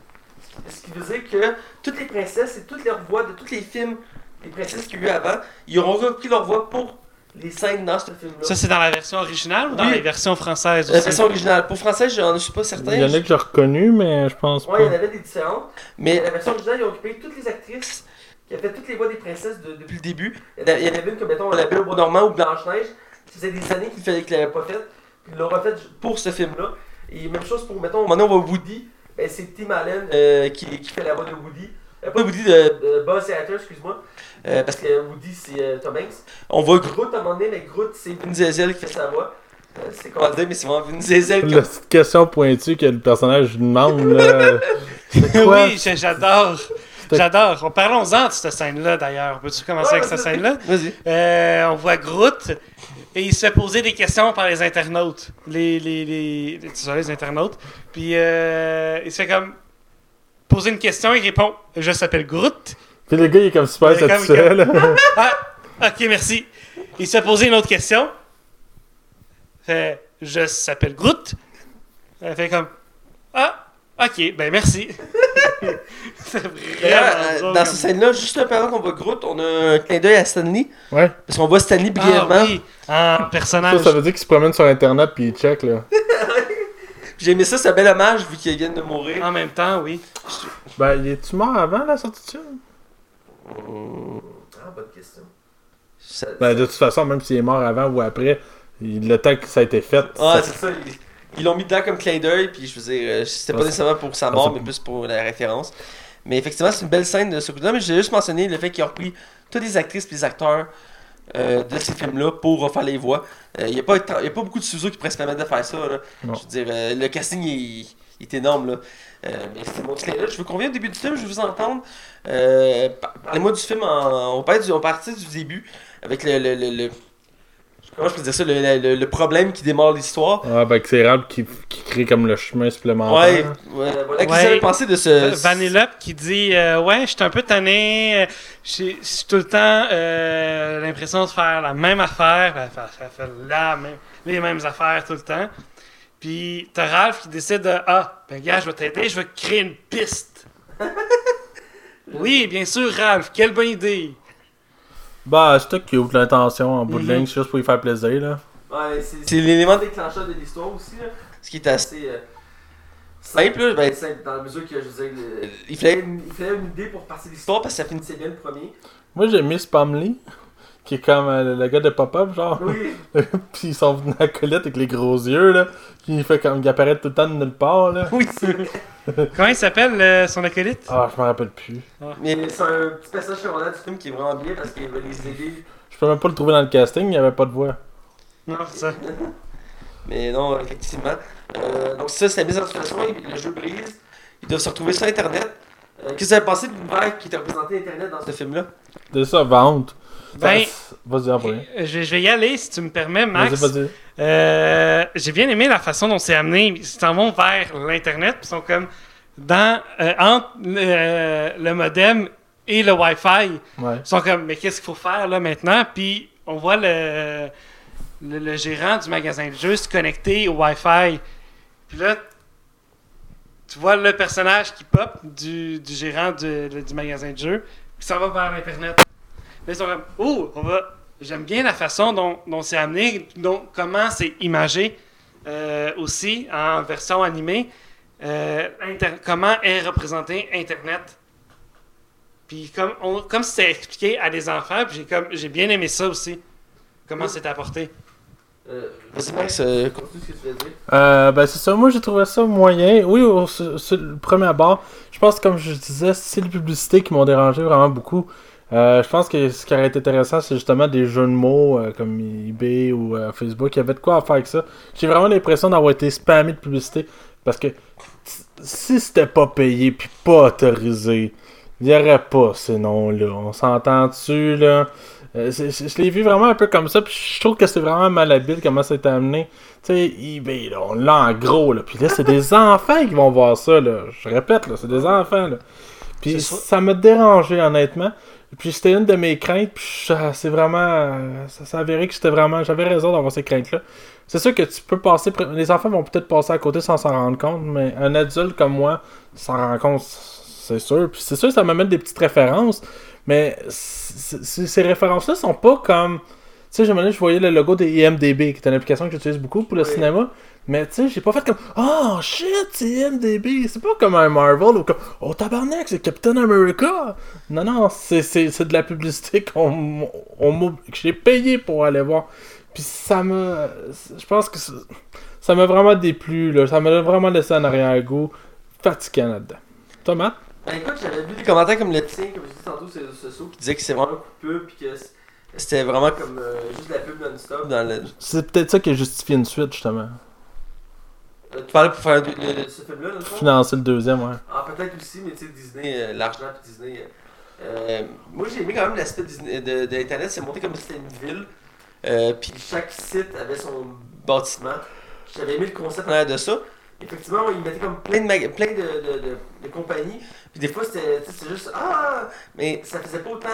A: Ce qui veut dire que toutes les princesses et toutes leurs voix de tous les films, les princesses qu'il y a eu avant, ils auront repris leur voix pour les scènes dans ce film-là.
C: Ça, c'est dans la version originale ou dans
A: Oui.
C: les versions françaises
A: La
C: aussi?
A: version originale. Pour français, j'en suis pas certain.
B: Il y en a que j'ai reconnu, mais je pense
A: Ouais, il y en
B: pas.
A: avait des différentes. Mais la version originale, ils ont occupé toutes les actrices qui avaient fait toutes les voix des princesses de- depuis le début. Il y en avait- une comme, mettons, la Belle au Bois dormant ou Blanche-Neige. Ça faisait des années qu'ils ne l'avaient pas faite. Puis ils l'ont refait pour ce film-là. Et même chose pour, mettons, maintenant on voit Woody. Ben, c'est Tim Allen euh, qui, qui fait la voix de Woody. Euh, pas Woody, de euh, Buzz Lightyear, excuse-moi? Euh, parce que Woody, c'est euh, Tom Hanks. On voit Groot à un moment donné, mais Groot, c'est Vin Diesel qui fait sa voix. Euh, c'est comment dire, mais c'est vraiment Vin Diesel qui
B: La petite question pointue que le personnage demande, là. Quoi?
C: oui, j'a- j'adore. J'adore. Parlons-en de cette scène-là, d'ailleurs. Peux-tu commencer
A: Ouais,
C: avec cette
A: vas-y.
C: scène-là?
A: Vas-y.
C: Euh, on voit Groot et il se fait poser des questions par les internautes. Les, les, les, les, les internautes. Puis euh, il se fait comme poser une question, il répond Je s'appelle Groot.
B: Puis le gars, il est comme super satisfait, là.
C: Ah, ok, merci. Il se fait poser une autre question. Fait Je s'appelle Groot. Elle fait comme Ah, ok, ben merci. c'est vraiment
A: euh, dans
C: comme-
A: cette scène-là, juste un pendant qu'on voit Groot, on a un clin d'œil à Stanley.
B: Ouais.
A: Parce qu'on voit Stanley brièvement.
C: Ah oui,
B: Ça,
C: personnage.
B: ça veut dire qu'il se promène sur Internet puis il check, là.
A: J'ai aimé ça, c'est un bel hommage vu qu'il vient de mourir.
C: En même temps, oui.
B: Ben, il est-tu mort avant la sortie de film?
A: Ah, bonne question. Ça-
B: Ben, de toute façon, même s'il est mort avant ou après, il- le temps que ça a été fait.
A: Ah,
B: ça-
A: c'est ça. Ils ils l'ont mis dedans comme clin d'œil, puis je veux dire, euh, c'était pas
B: Ah,
A: nécessairement pour sa mort,
B: c'est-
A: mais plus pour la référence. Mais effectivement, c'est une belle scène de ce coup-là. Mais j'ai juste mentionné le fait qu'ils ont repris toutes les actrices et les acteurs euh, de ces films-là pour refaire les voix. Il n'y a, a pas beaucoup de studios qui pourraient se permettre de faire ça. Là. Je veux dire, euh, le casting il, il est énorme. Là. Euh, mais c'est d'œil. Je veux qu'on vienne au début du film, je veux vous entendre. Euh, par- Parlez-moi du film, en, on, parle du, on partit du début avec le. le, le, le- comment je peux dire ça, le, le- le problème qui démarre l'histoire.
B: Ah, ben, que c'est Ralph qui, qui crée comme le chemin
A: Ouais,
B: supplémentaire.
A: ouais, voilà. Qu'est-ce que
C: Ouais.
A: vous avez pensé de ce.
C: Vanellope qui dit euh, Ouais, je suis un peu tanné, euh, j'ai j'ai tout le temps euh, l'impression de faire la même affaire, elle fait, elle fait la même- les mêmes affaires tout le temps. Puis t'as Ralph qui décide de Ah, ben gars, je vais t'aider, je vais créer une piste. oui, bien sûr, Ralph, quelle bonne idée.
B: Bah, c'est toi qui ouvre l'intention en bout de
C: Mhm.
B: ligne, c'est juste pour lui faire plaisir, là.
A: Ouais, c'est c'est l'élément déclencheur de l'histoire aussi. Là. Ce qui est assez euh, simple, là, ben, simple dans la mesure que je veux dire, le- il, fallait une, il fallait une idée pour partir de l'histoire parce que ça finissait bien le premier.
B: Moi, j'ai mis Spamley, qui est comme euh, le gars de pop-up, genre.
A: Oui,
B: Puis ils sont venus à Colette avec les gros yeux, là. Qui fait comme, il apparaît tout le temps de nulle part, là.
A: oui, c'est vrai.
C: Comment il s'appelle euh, son acolyte?
B: Ah, je me rappelle plus.
A: Mais c'est un petit personnage secondaire du film qui est vraiment bien parce qu'il va les aider.
B: Je peux même pas le trouver dans le casting, il n'y avait pas de voix.
C: Non, c'est ça.
A: Mais non, effectivement. Euh, donc ça, c'est la mise en situation, le jeu brise. Ils doivent se retrouver sur Internet. Euh, Qu'est-ce que vous avez pensé de l'univers qui était représenté Internet dans ce film-là?
B: De ça, vente.
C: Ben,
B: Vas-y, en premier.
C: euh, je, je vais y aller si tu me permets, Max.
B: Vas-y, vas-y.
C: Euh, j'ai bien aimé la façon dont c'est amené. Ils s'en vont vers l'Internet, ils sont comme dans, euh, entre le, le modem et le Wi-Fi.
B: Ouais.
C: Ils sont comme, mais qu'est-ce qu'il faut faire là maintenant? Puis on voit le, le, le gérant du magasin de jeux se connecter au Wi-Fi. Puis là, tu vois le personnage qui pop du, du gérant du, du magasin de jeux, qui s'en va vers l'Internet. Là, ils sont comme, oh, on va. J'aime bien la façon dont, dont c'est amené, dont, comment c'est imagé euh, aussi en version animée. Euh, inter- comment est représenté Internet. Puis comme, on- comme c'était expliqué à des enfants, puis j'ai comme j'ai bien aimé ça aussi. Comment c'est apporté.
A: Euh, Max, euh, que
B: ben c'est ça, moi j'ai trouvé ça moyen. Oui, au- le premier abord, je pense comme je disais, c'est les publicités qui m'ont dérangé vraiment beaucoup. Euh, je pense que ce qui aurait été intéressant, c'est justement des jeux de mots euh, comme eBay ou Facebook. Il y avait de quoi à faire avec ça. J'ai vraiment l'impression d'avoir été spammé de publicité. Parce que si c'était pas payé puis pas autorisé, il y aurait pas ces noms-là. On s'entend dessus, là? Euh, je l'ai vu vraiment un peu comme ça, puis je trouve que c'est vraiment malhabile comment ça a été amené. Tu sais, eBay, là, on l'a en gros, là. Puis là, c'est des enfants qui vont voir ça, là. Je répète, là, c'est des enfants, là. Puis
A: ça.
B: m'a dérangé, honnêtement. Puis c'était une de mes craintes, puis ça- c'est vraiment... Ça s'est avéré que j'étais vraiment... J'avais raison d'avoir ces craintes-là. C'est sûr que tu peux passer... Les enfants vont peut-être passer à côté sans s'en rendre compte, mais un adulte comme moi s'en rend compte, c'est sûr. Puis c'est sûr que ça m'amène des petites références, mais ces références-là sont pas comme... Tu sais, je voyais le logo des IMDB, qui est une application que j'utilise beaucoup pour le
A: Oui.
B: cinéma. Mais tu sais, j'ai pas fait comme Oh shit, c'est IMDB. C'est pas comme un Marvel ou comme Oh tabarnak, c'est Captain America. Non, non, c'est, de la publicité qu'on, que j'ai payé pour aller voir. Puis ça me. Je pense que ça, ça m'a vraiment déplu. Là. Ça m'a vraiment laissé en arrière-goût. Fatigant là-dedans. Thomas?
A: Ben écoute, j'avais vu des commentaires comme le tien, comme je disais tantôt, sur les réseaux sociaux, qui disaient que c'est vraiment un coup de pub, puis que c'était vraiment comme euh, juste de la pub non-stop dans le.
B: C'est peut-être ça qui a justifié une suite, justement.
A: Euh, Tu parlais pour faire le- le- ce film-là, dans le fond?
B: Financer le deuxième, ouais.
A: Ah, peut-être aussi, mais tu sais, Disney, euh, l'argent puis Disney. euh, euh, moi, j'ai aimé quand même l'aspect de, de Internet, c'est monté comme si c'était une ville. Euh, puis chaque site avait son bâtiment. J'avais aimé le concept en arrière de ça. Effectivement, ils mettaient comme plein de, mag- plein de, de, de, de compagnies. Puis des fois, c'était juste Ah Mais ça faisait pas autant.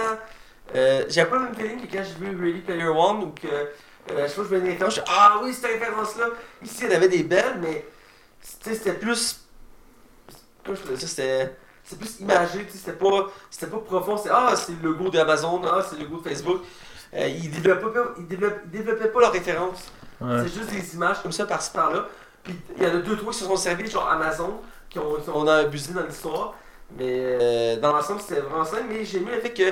A: Euh, J'avais pas le même feeling que quand j'ai vu Ready Player One ou que. Euh, je sais pas, je Ah oui, cette référence-là. Ici, il y en avait des belles, mais. C'était plus. Comment je faisais ça C'était. C'était plus imagé, c'était pas, c'était pas profond, c'est ah, c'est le logo d'Amazon, ah, c'est le logo de Facebook. Euh, ils, développaient pas, ils, développaient, ils développaient pas leurs références.
B: Ouais.
A: C'est juste des images comme ça par-ci par-là. Puis il y en a deux, trois qui se sont servis, genre Amazon, qui ont, qui ont- on a abusé dans l'histoire. Mais euh, dans l'ensemble, c'était vraiment simple. Mais j'ai aimé le fait que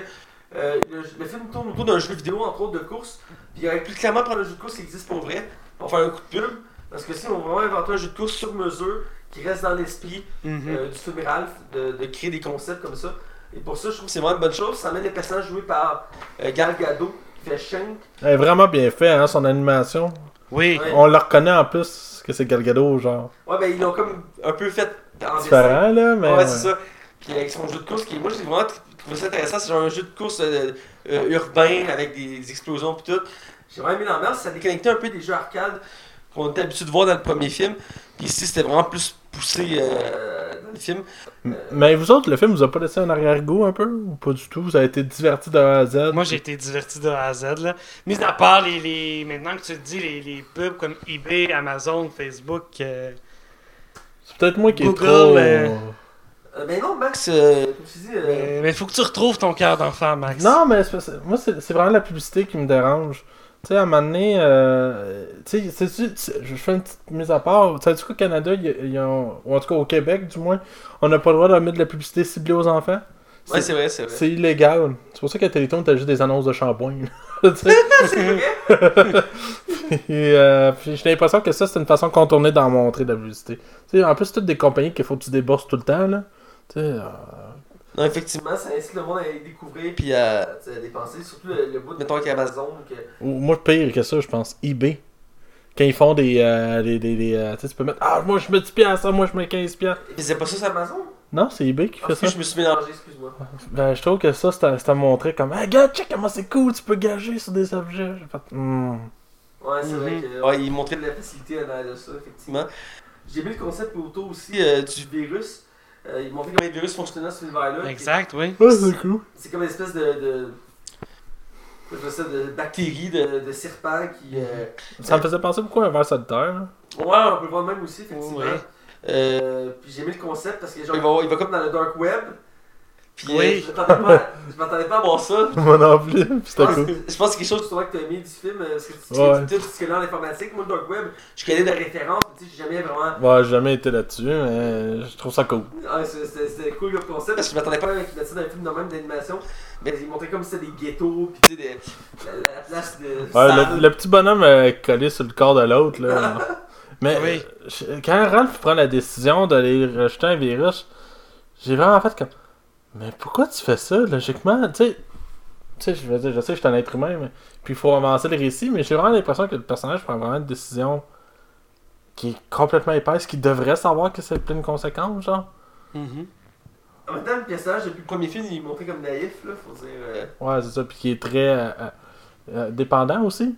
A: euh, le, le film tourne autour d'un jeu vidéo, entre autres de course. Puis il aurait pu clairement prendre un jeu de course qui existe pour vrai, pour faire un coup de pub. Parce que si on va vraiment inventer un jeu de course sur mesure, qui reste dans l'esprit euh, du film Ralph, de, de créer des concepts comme ça. Et pour ça, je trouve que c'est vraiment une bonne chose. Ça amène les personnages joués par euh, Gal Gadot, qui fait Shank.
B: Elle est vraiment bien fait, hein, son animation.
C: Oui.
A: Ouais.
B: On le reconnaît en plus que c'est Galgado, genre.
A: Ouais, ben ils l'ont comme un peu fait en dessin.
B: Différent, là, mais.
A: ouais, c'est ça. Puis avec son jeu de course, qui moi j'ai vraiment trouvé ça intéressant, c'est genre un jeu de course euh, euh, urbain avec des, des explosions pis tout. J'ai vraiment aimé l'ambiance, ça déconnectait un peu des jeux arcade qu'on était habitué de voir dans le premier film. Puis ici c'était vraiment plus poussé euh, dans le film.
B: Mais vous autres, le film vous a pas laissé un arrière-goût un peu Ou pas du tout? Vous avez été divertis de A à Z?
C: Moi, j'ai été diverti de A à Z. Là. Mis à part les, les. Maintenant que tu te dis, les, les pubs comme eBay, Amazon, Facebook. euh,
B: C'est peut-être moi qui est
C: Google,
B: trop.
C: euh,
A: ben non, Max, euh, comme tu dis, euh,
C: mais- Mais faut que tu retrouves ton cœur d'enfant, Max.
B: Non, mais c'est moi, c'est c'est vraiment la publicité qui me dérange. Tu sais, à un moment donné, euh, tu sais, je fais une petite mise à part. Tu sais, qu'au Canada, ils, ils ont, ou en tout cas au Québec, du moins, on n'a pas le droit de mettre de la publicité ciblée aux enfants.
A: ouais, c'est vrai, c'est vrai.
B: C'est illégal. C'est pour ça qu'à Téléthon, t'as juste des annonces de shampoing. Sais? Et, euh, puis j'ai l'impression que ça, c'est une façon contournée d'en montrer de la publicité. Tu sais, en plus, c'est toutes des compagnies qu'il faut que tu débourses tout le temps, là. Tu sais, euh,
A: Non, effectivement, ça incite le monde à les découvrir puis à, à dépenser, surtout le, le bout, mettons, avec Amazon. Que...
B: Ou moi, pire que ça, je pense, eBay. Quand ils font des. euh, des, des, des, euh, tu sais, tu peux mettre. Ah, moi je mets 10 piastres, moi je mets 15 piastres.
A: Ils faisaient pas ça sur Amazon?
B: Non, c'est eBay qui
A: Ah,
B: fait ça.
A: je me suis mélangé, excuse-moi.
B: Ben, je trouve que ça, c'est à, c'est à montrer comme. Hey, regarde, check comment c'est cool, tu peux gager sur des objets. J'ai fait. Hmm.
A: Ouais, c'est vrai
C: Mhm.
A: que. Ouais, ils montraient de la facilité en arrière de ça, effectivement. J'ai vu le concept autour aussi euh, du virus. Euh, ils montraient comment les virus fonctionnaient sur l'univers-là.
C: Exact, oui.
B: Ouais, c'est cool.
A: C'est comme une espèce de. de... ça, de bactéries, de, de serpents qui. euh,
B: Ça me faisait penser beaucoup à un verre solitaire. là.
A: Ouais, on peut le voir même aussi, effectivement.
C: Ouais.
A: Euh, puis j'ai aimé le concept parce que genre, il, va, il va comme dans le dark web. Puis
C: Oui.
A: euh, je m'attendais pas, je m'attendais pas à voir ça.
B: Moi non plus.
A: Je
B: C'était
A: pense,
B: cool.
A: je pense que c'est quelque chose justement que tu as aimé du film. euh, Parce que tu
B: Ouais.
A: tu- tu- tu connais en informatique. Moi, le dark web, je connais des références. mais Tu sais, j'ai jamais vraiment.
B: Ouais, j'ai jamais été là-dessus, mais je trouve ça cool.
A: Ah, c'est- C'était cool comme concept parce que je m'attendais pas à qu'ils mettent ça dans un film de même d'animation. Mais ils montraient comme si c'était des ghettos. Puis tu sais, des- la, la place de.
B: Ouais, le, le petit bonhomme euh, collé sur le corps de l'autre, là. Mais
C: Oui.
B: quand Ralph prend la décision d'aller rejeter un virus, j'ai vraiment fait comme. Mais pourquoi tu fais ça, logiquement? Tu sais, tu sais, je veux dire, je sais que je suis un être humain, mais. Puis il faut avancer le récit, mais j'ai vraiment l'impression que le personnage prend vraiment une décision qui est complètement épaisse, qui devrait savoir que c'est plein de conséquences, genre.
C: Mhm.
A: En même temps, le personnage depuis le premier film, il est montré comme naïf, là, faut dire. Euh,
B: Ouais, c'est ça, puis qui est très euh, euh, euh, dépendant aussi.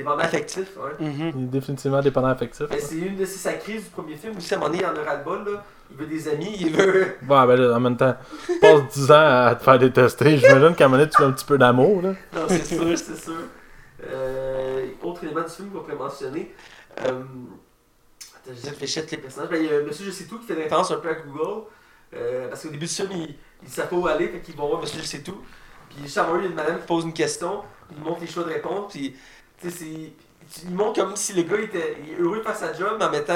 A: Dépendant affectif.
C: Mhm.
B: Il est définitivement dépendant affectif.
A: Mais c'est une de ses sa crise du premier film aussi. À un moment donné, il en aura le bol, là. Il veut des amis, il veut.
B: Ouais, ben là, en même temps, tu passes 10 ans à te faire détester. J'imagine qu'à un moment donné, tu veux un petit peu d'amour, là.
A: Non, c'est sûr, c'est sûr. Euh, autre élément du film qu'on pourrait mentionner. Euh, attends, je à tous les personnages. Ben, il y a Monsieur Je sais tout qui fait des références un peu à Google. Euh, parce qu'au début du film, il, il savent pas où aller, fait qu'ils vont voir Monsieur Je sais tout. Puis moment, il y a une madame qui pose une question, puis il montre les choix de réponse, puis tu sais, c'est. Il montre comme si le gars était il est heureux de faire sa job, mais en même temps,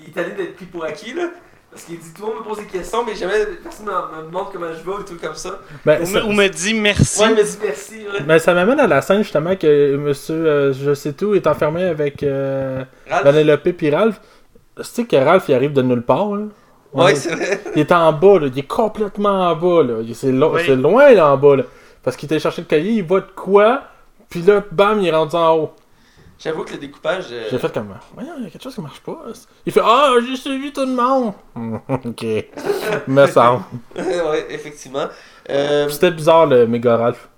A: il est allé d'être pris pour acquis, là. Parce qu'il dit tout le monde me pose des questions, mais jamais personne me me demande comment je vais ou tout comme ça.
B: Ben,
C: Ou,
B: ça,
C: me, ou me dit merci.
A: Ouais, il me dit merci, ouais.
B: ben, ça m'amène à la scène, justement, que monsieur, euh, je sais tout, est enfermé avec euh,
A: Ralph?
B: Vanellope puis Ralph. Tu sais que Ralph, il arrive de nulle part, là.
A: Ouais, c'est vrai.
B: Il est en bas, là. Il est complètement en bas, là. C'est lo-
C: Oui.
B: loin, là, en bas, là. Parce qu'il était chercher le cahier, il voit de quoi, puis là, bam, il est rendu en haut.
A: J'avoue que le découpage. euh,
B: J'ai fait comme, voyons, il y a quelque chose qui marche pas. Il fait, ah, j'ai suivi tout le monde. ok. Me semble.
A: ouais, effectivement. Euh,
B: Puis C'était bizarre, le méga Ralph.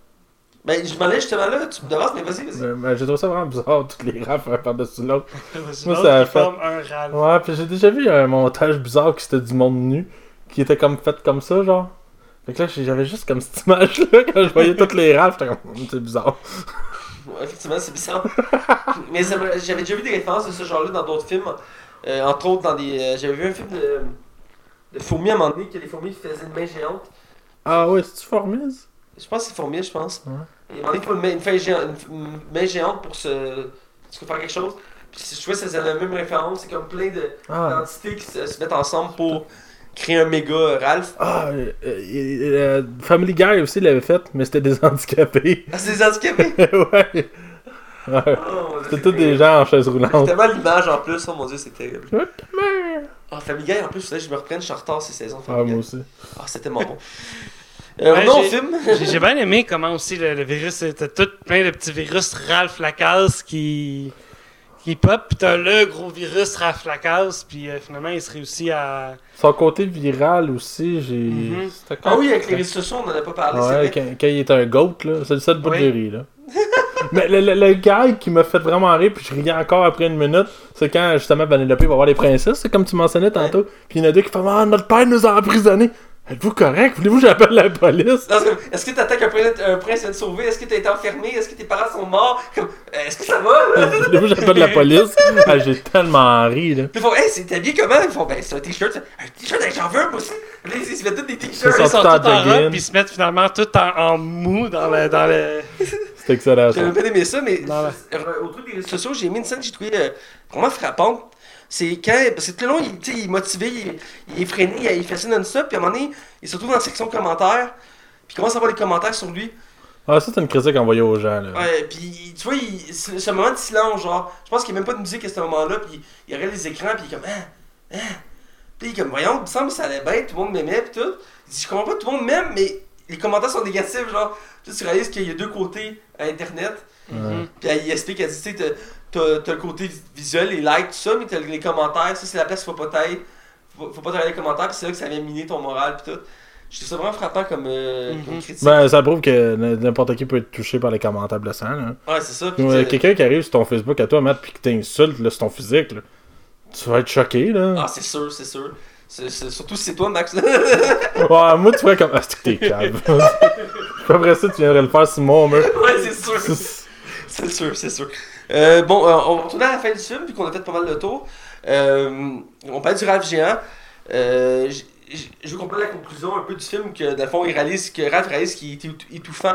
A: ben, je m'en allais justement là, tu me devances, mais vas-y, vas-y.
B: Euh, ben, j'ai trouvé ça vraiment bizarre, toutes les Ralphs un par-dessus l'autre. Moi, ça a fait-
C: un.
B: Ouais, puis j'ai déjà vu un montage bizarre qui c'était du monde nu, qui était comme fait comme ça, genre. Fait que là, j'avais juste comme cette image-là, quand je voyais toutes les Ralphs, j'étais comme, c'est bizarre.
A: Ouais, effectivement, c'est bizarre. mais ça j'avais déjà vu des références de ce genre-là dans d'autres films. Euh, entre autres, dans des. euh, j'avais vu un film de, de fourmis à un moment donné, que les fourmis faisaient une main géante.
B: Ah ouais, c'est-tu Formise?
A: Je pense que c'est fourmis, je pense.
B: Ouais.
A: Et à un moment donné, une main, une main géante, une, main géante pour se. Faire quelque chose. Puis je trouvais que c'est la même référence, c'est comme plein de.
B: Ah,
A: d'entités qui se, se mettent ensemble pour créer un méga Ralph.
B: ah euh, euh, euh, Family Guy aussi l'avait fait, mais c'était des handicapés.
A: Ah, c'est des handicapés!
B: ouais. Ouais.
A: Oh,
B: C'était tous des gens en chaise
A: C'est
B: roulante.
A: tellement l'image en plus, oh mon dieu, c'est terrible. Ah, Family Guy, en plus, je me reprenne, je suis en retard ces saisons.
B: Ah,
A: Family
B: moi
A: Guy.
B: aussi.
A: Ah, c'est tellement bon. Euh,
C: Ouais, j'ai-
A: film?
C: J'ai j'ai bien aimé comment aussi le, le virus, c'était tout plein de petits virus Ralph Lacasse qui, qui pop, pis t'as le gros virus Ralph Lacasse, puis euh, finalement il se réussit à.
B: Son côté viral aussi, j'ai.
C: Mhm.
A: Ah oui, avec les réseaux sociaux, on en a pas parlé, c'est
B: Ouais, quand, quand il était un goat, là, c'est le seul bout
C: Oui.
B: que j'ai ri, là. Mais le, le, le gag qui m'a fait vraiment rire, puis je riais encore après une minute, c'est quand justement Vanellope va voir les princesses, c'est comme tu mentionnais tantôt, puis il y en a deux qui font Ah, notre père nous a emprisonnés. Êtes-vous correct? Voulez-vous que j'appelle la police?
A: Est-ce que t'attends qu'un prince, un prince vienne te sauver? Est-ce que t'as été enfermé? Est-ce que tes parents sont morts? Comme, euh, Est-ce que ça va?
B: Voulez-vous que j'appelle la police? Ah, J'ai tellement ri, là.
A: Ils font, hey, c'est habillé comment? Ils font, ben, c'est un t-shirt. Un t-shirt avec j'en veux un, moi aussi. Là, ils se mettent tous des t-shirts.
C: Ils sont
B: tout en
C: tous en
B: jogging.
C: robe, puis ils se mettent finalement tout en, en mou dans le. Dans le...
B: C'est excellent, ça.
A: J'avais bien aimé ça, mais
C: Non,
A: euh, au truc des réseaux sociaux, j'ai mis une scène que j'ai trouvée euh, vraiment frappante. C'est quand. Parce que tout le long, il, est motivé, il, il est freiné, il, il fait ça non-stop, puis à un moment donné, il se retrouve dans la section commentaires, puis il commence à avoir des commentaires sur lui.
B: Ah, ça, c'est une critique envoyée aux gens, là.
A: Ouais, puis tu vois, il, un moment de silence, genre, je pense qu'il n'y a même pas de musique à ce moment-là, puis il regarde les écrans, puis il est comme, ah, ah. Puis il est comme, voyons, il me semble que ça allait bien, tout le monde m'aimait, puis tout. Il dit, je comprends pas, tout le monde m'aime, mais les commentaires sont négatifs, genre, tu sais, tu réalises qu'il y a deux côtés à Internet.
C: Mhm.
A: Puis elle, il explique, elle dit, tu sais, t'as- le côté visuel, les likes, tout ça, mais t'as les commentaires, ça c'est la place qu'il faut pas t'aille. Faut, faut pas t'aller les commentaires, puis c'est là que ça vient miner ton moral, puis tout. Je trouve ça vraiment frappant comme, euh,
C: Mhm.
A: comme critique.
B: Ben, ça prouve que n'importe qui peut être touché par les commentaires blessants, là.
A: ouais, c'est ça. Puis
B: Quelqu'un qui arrive sur ton Facebook à toi, Matt, pis qui t'insulte, là, sur ton physique, là. Tu vas être choqué, là.
A: Ah, c'est sûr, c'est sûr. C'est- c'est- surtout si c'est toi, Max.
B: Ouais, moi, tu ferais comme. Ah, c'est que t'es calme. Puis après ça, tu viendrais le faire sur moi, mais.
A: ouais, c'est sûr. C'est sûr, c'est sûr. Euh, bon, euh, on va retourner à la fin du film, vu qu'on a fait pas mal de tours. Euh, on parle du Ralph géant. Euh, je veux de la conclusion un peu du film que, dans le fond, il réalise que Ralph réalise qu'il est étou- étouffant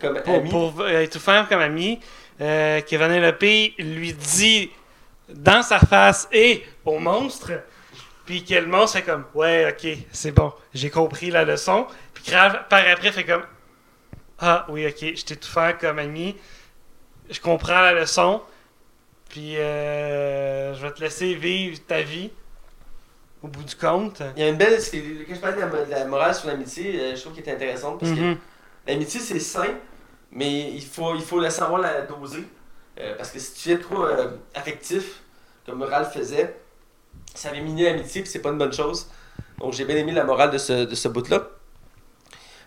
A: comme
C: Pour,
A: ami.
C: pour faire comme ami, que Vanellope lui dit dans sa face et au monstre, puis que le monstre fait comme Ouais, ok, c'est bon, j'ai compris la leçon. Puis que Ralph, par après, fait comme Ah, oui, ok, je fait comme ami, je comprends la leçon, puis euh, je vais te laisser vivre ta vie au bout du compte.
A: Il y a une belle. Quand je parlais de la, mo- de la morale sur l'amitié, euh, je trouve qu'elle est intéressante parce que
C: Mhm.
A: l'amitié c'est sain, mais il faut, il faut la savoir la doser. Euh, parce que si tu es trop euh, affectif, comme Ralph faisait, ça miné l'amitié puis c'est pas une bonne chose. Donc j'ai bien aimé la morale de ce, de ce bout-là.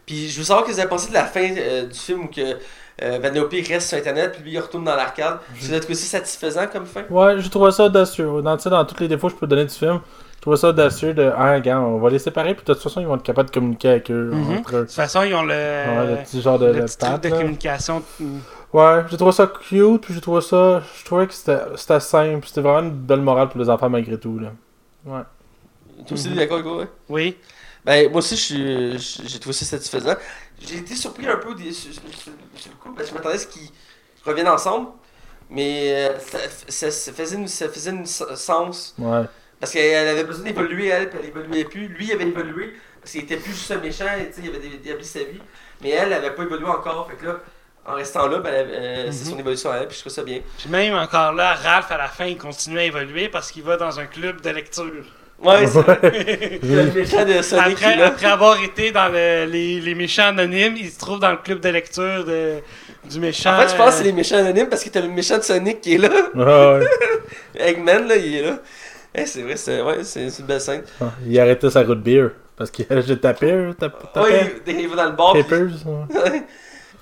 A: Puis je veux savoir ce que vous avez pensé de la fin euh, du film où que euh, Vanellope reste sur internet puis lui il retourne dans l'arcade. Vous avez trouvé ça satisfaisant comme fin?
B: Ouais, je trouvais ça audacieux. Dans, dans tous les défauts que je peux donner du film, je trouvais ça audacieux de. Ah, regarde, on va les séparer, puis de toute façon, ils vont être capables de communiquer avec eux.
C: Mhm.
B: entre eux.
C: De toute façon, ils ont le,
B: Ouais, le petit genre de,
C: le
B: de
C: petit truc
B: patte,
C: de
B: là.
C: communication.
B: Ouais, j'ai trouvé ça cute, puis j'ai trouvé ça. Je trouvais que c'était c'était simple, c'était vraiment une belle morale pour les enfants malgré tout. Là. Ouais.
A: Tu aussi
C: Mhm.
A: d'accord avec moi? ouais?
C: Oui.
A: Ben, moi aussi, je suis- je- j'ai trouvé ça satisfaisant. J'ai été surpris un peu des- parce que je m'attendais à ce qu'ils reviennent ensemble. Mais euh, ça, ça- ça faisait une, ça faisait une sens.
B: Ouais.
A: Parce qu'elle avait besoin d'évoluer, elle, puis elle évoluait plus. Lui, il avait évolué parce qu'il était plus juste un méchant, et, tu sais, il avait établi sa vie. Mais elle, elle n'avait pas évolué encore. Fait que là, en restant là, ben, euh, c'est
C: Mhm.
A: son évolution à elle, puis je trouve ça bien.
C: Puis même encore là, Ralph à la fin, il continue à évoluer parce qu'il va dans un club de lecture.
A: Ouais, c'est
B: Ouais.
A: le méchant de Sonic
C: Après, avoir été dans le- les, les méchants anonymes, il se trouve dans le club de lecture de, du méchant.
A: En fait, je pense que c'est les méchants anonymes parce que t'as le méchant de Sonic qui est là.
B: Ouais, ouais.
A: Eggman, là, il est là. Eh, c'est vrai, c'est ouais, une belle scène.
B: Ah, Il arrêtait sa route beer. Parce qu'il j'ai tapé, tapé,
A: Ouais, il, il va dans le bar. puis-
B: Papers. ouais.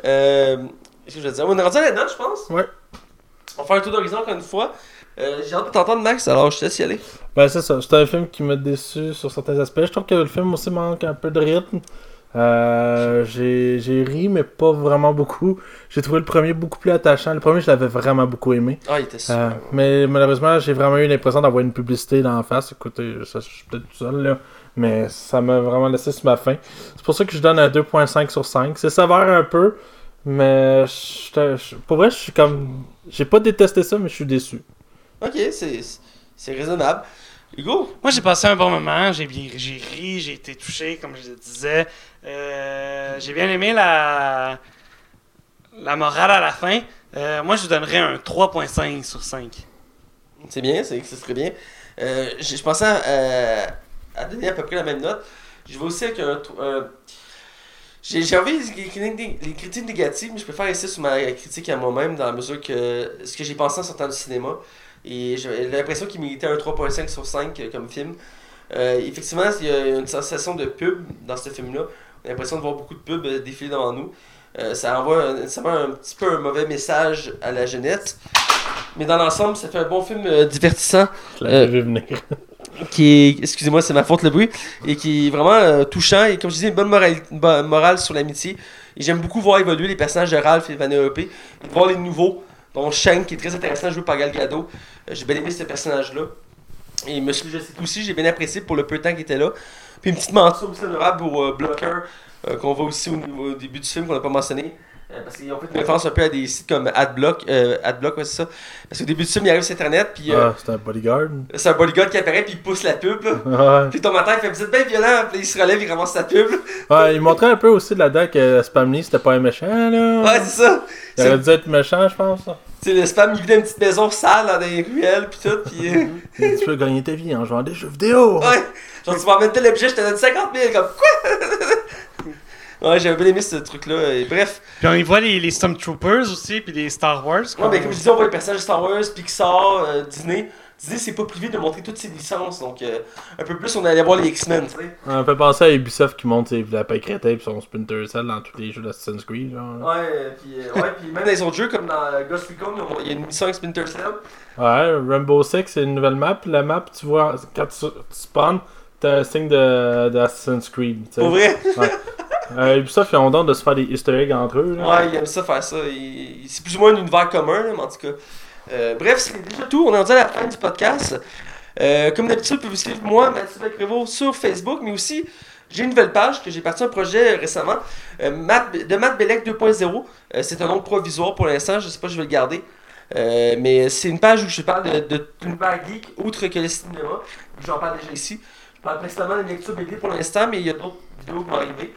A: euh, Qu'est-ce que je veux dire? On est rendu à la note, je pense.
B: Ouais.
A: On va faire un tour d'horizon encore une fois. Euh, J'ai hâte de t'entendre, Max, alors je te laisse y aller.
B: Ben, c'est ça. C'est un film qui m'a déçu sur certains aspects. Je trouve que le film aussi manque un peu de rythme. Euh, j'ai ri, mais pas vraiment beaucoup. J'ai trouvé le premier beaucoup plus attachant. Le premier, je l'avais vraiment beaucoup aimé.
A: Ah, il était super.
B: Euh, mais malheureusement, j'ai vraiment eu l'impression d'avoir une publicité dans la face. Écoutez, je suis peut-être tout seul là. Mais ça m'a vraiment laissé sur ma faim. C'est pour ça que je donne un 2.5 sur 5. C'est sévère un peu. Mais je- je- pour vrai, je suis comme. J'ai pas détesté ça, mais je suis déçu.
A: Ok, c'est raisonnable. Hugo?
C: Moi, j'ai passé un bon moment. J'ai ri, j'ai été touché, comme je le disais. Euh, j'ai bien aimé la, la morale à la fin. Euh, moi, je lui donnerais un 3.5 sur 5.
A: C'est bien, c'est ce serait bien. Euh, je je pensais à, à donner à peu près la même note. Je vais aussi avec un. j'ai envie les critiques, les critiques négatives, mais je préfère rester sur ma critique à moi-même dans la mesure que ce que j'ai pensé en sortant du cinéma. Et j'ai l'impression qu'il méritait un 3.5 sur 5 euh, comme film. Euh, effectivement, il y a une sensation de pub dans ce film-là. On a l'impression de voir beaucoup de pubs euh, défiler devant nous. Euh, ça envoie un, ça envoie un petit peu un mauvais message à la jeunesse. Mais dans l'ensemble, ça fait un bon film euh, divertissant
B: Je l'avais vu venir.
A: qui est, excusez-moi, c'est ma faute le bruit, et qui est vraiment touchant et comme je disais, une bonne morale, une bonne morale sur l'amitié. Et j'aime beaucoup voir évoluer les personnages de Ralph et Vanellope, voir les nouveaux, dont Shank qui est très intéressant, joué par Gal Gadot. Euh, j'ai bien aimé ce personnage-là. Et Monsieur Jessica aussi, j'ai bien apprécié pour le peu de temps qu'il était là. Puis une petite mention aussi honorable au euh, Blocker, euh, qu'on voit aussi au, au début du film, qu'on n'a pas mentionné. Euh, parce qu'ils ont fait une référence un peu à des sites comme Adblock, euh, Adblock, ouais, c'est ça. Parce qu'au début du film, il arrive sur Internet, puis euh,
B: Ah, c'était un bodyguard.
A: c'est un bodyguard qui apparaît, puis il pousse la pub. là.
B: Ouais.
A: Puis ton matin, il fait vous êtes bien violent, puis il se relève, il ramasse sa pub.
B: Ouais, il montrait un peu aussi là-dedans que Spamly c'était pas un méchant là.
A: Ouais, c'est ça.
B: il aurait dû être méchant, je pense.
A: Tu sais, le spam, il vit dans une petite maison sale, dans des ruelles, puis tout, puis. euh,
B: Il dit, tu peux gagner ta vie en jouant à des jeux vidéo.
A: ouais. Genre, tu m'emmènes tel objet, je te donne 50 000, comme quoi? Ouais, j'avais bien aimé ce truc-là, et bref.
C: Puis on y voit les, les Stormtroopers aussi, puis les Star Wars.
A: Ouais,
C: quoi.
A: mais comme je disais, on voit les personnages de Star Wars, Pixar, euh, Disney. Disney, c'est pas privé de montrer toutes ses licences, donc euh, un peu plus, on allait voir les X-Men, tu sais.
B: On peut penser à Ubisoft qui monte lapins crétins et son Splinter Cell dans tous les jeux d'Assassin's Creed. Genre.
A: Ouais, puis euh, ouais, puis même dans les autres jeux, comme dans euh, Ghost Recon, il y a une mission avec Splinter Cell.
B: Ouais, Rainbow Six, c'est une nouvelle map. La map, tu vois, quand tu, tu spawns, t'as un signe de, d'Assassin's Creed. tu sais.
A: Pour vrai?
B: Ouais. Euh, Ubisoft, ils ont donc de se faire des easter entre eux. Là.
A: Ouais, il aime ça faire ça. C'est plus ou moins un univers commun, mais en tout cas. Euh, bref, c'est déjà tout. On est rendu à la fin du podcast. Euh, comme d'habitude, vous pouvez suivre moi, Mathieu Prévost, sur Facebook, mais aussi, j'ai une nouvelle page que j'ai parti un projet récemment, euh, Matt- de Matt Bellec 2.0. Euh, c'est un nom provisoire pour l'instant, je sais pas si je vais le garder. Mais c'est une page où je parle de, de l'univers geek, outre que le cinéma. J'en parle déjà ici. Je parle principalement de lecture BD pour l'instant, mais il y a d'autres vidéos qui vont arriver.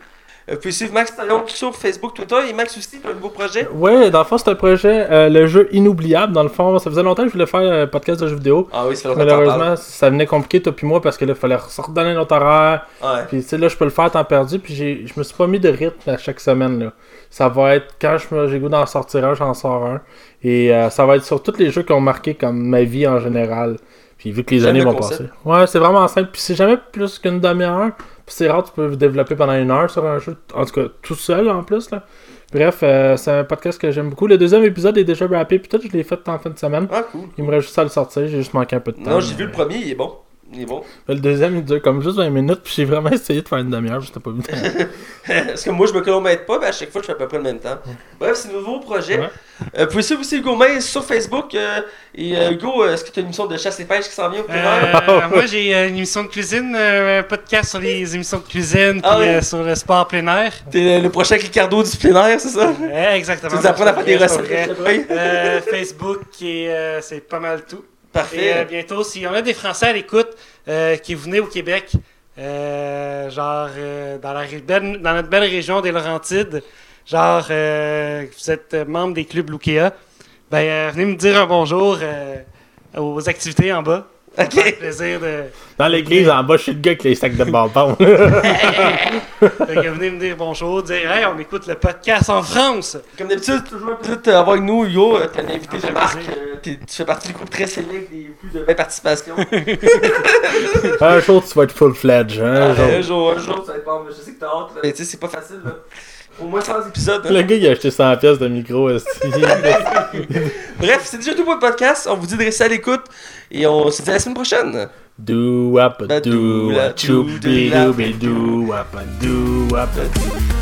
A: Euh, vous pouvez suivre Max Talon sur Facebook, Twitter et Max aussi pour un nouveau projet.
B: Ouais, dans le fond, c'est un projet, euh, le jeu inoubliable. Dans le fond, ça faisait longtemps que je voulais faire un podcast de jeux vidéo.
A: Ah oui, ça fait
B: Malheureusement, ça venait compliqué, toi puis moi, parce que là, il fallait redonner notre horaire.
A: Ouais.
B: Puis, tu sais, là, je peux le faire à temps perdu. Puis, j'ai- je me suis pas mis de rythme à chaque semaine, là. Ça va être, quand je me- j'ai goût d'en sortir un, j'en sors un. Et euh, ça va être sur tous les jeux qui ont marqué comme ma vie en général. Puis, vu que les années
A: le
B: vont
A: concept.
B: passer. Ouais, c'est vraiment simple. Puis, c'est jamais plus qu'une demi-heure. C'est rare, tu peux développer pendant une heure sur un jeu. En tout cas, tout seul en plus, là. Bref, euh, c'est un podcast que j'aime beaucoup. Le deuxième épisode est déjà rappé. Puis, tout, je l'ai fait en fin de semaine.
A: Ah, cool.
B: Il me reste juste à le sortir. J'ai juste manqué un peu de temps.
A: Non, j'ai vu le premier, il est bon. Il est bon.
B: le deuxième, il dure comme juste 20 minutes, puis j'ai vraiment essayé de faire une demi-heure, c'était pas évident.
A: Parce que moi, je me chronomètre pas, mais à chaque fois, je fais à peu près le même temps. Bref, c'est un nouveau projet.
B: Ouais.
A: Euh, vous pouvez suivre aussi Hugo Main sur Facebook. euh, et euh, Hugo, est-ce que tu as une émission de chasse et pêche qui s'en vient au plein air?
C: Euh, moi, j'ai euh, une émission de cuisine, euh, un podcast sur les émissions de cuisine, puis
A: Ah oui.
C: euh, sur le sport plein air.
A: T'es le, le prochain Ricardo du plein air, c'est ça?
C: Ouais, exactement.
A: Tu nous apprends à faire des recettes?
C: Euh, Facebook, et euh, c'est pas mal tout. Et euh,
A: Parfait.
C: bientôt, s'il y en a des Français à l'écoute euh, qui venaient au Québec, euh, genre euh, belle- dans notre belle région des Laurentides, genre vous êtes membre des clubs Lukea, ben venez me dire un bonjour aux activités en bas. Ça me
A: Ok.
C: fait plaisir de.
B: Dans l'église, en bas, je suis le gars avec les sacs de bonbons.
C: Fait que venez me dire bonjour, dire Hey, on écoute le podcast en France!
A: Comme d'habitude, c'est toujours un plaisir de t'avoir avec nous, Hugo. Euh, T'as un invité,
C: fait
A: marque. euh, t'es- tu fais partie du groupe très sélect des plus de 20 participations.
B: un jour, tu vas être full-fledged. Hein, un jour.
A: un jour, un jour, ça va être bon. Je sais que t'as hâte. Mais tu sais, c'est pas facile. Là. Au moins 100 épisodes. hein.
B: Le gars, il a acheté 100 pièces de micro.
A: Bref, c'est déjà tout pour le podcast. On vous dit de rester à l'écoute. Et on se dit à la semaine prochaine.
B: Do wap do a choo be do be do wap do wap do.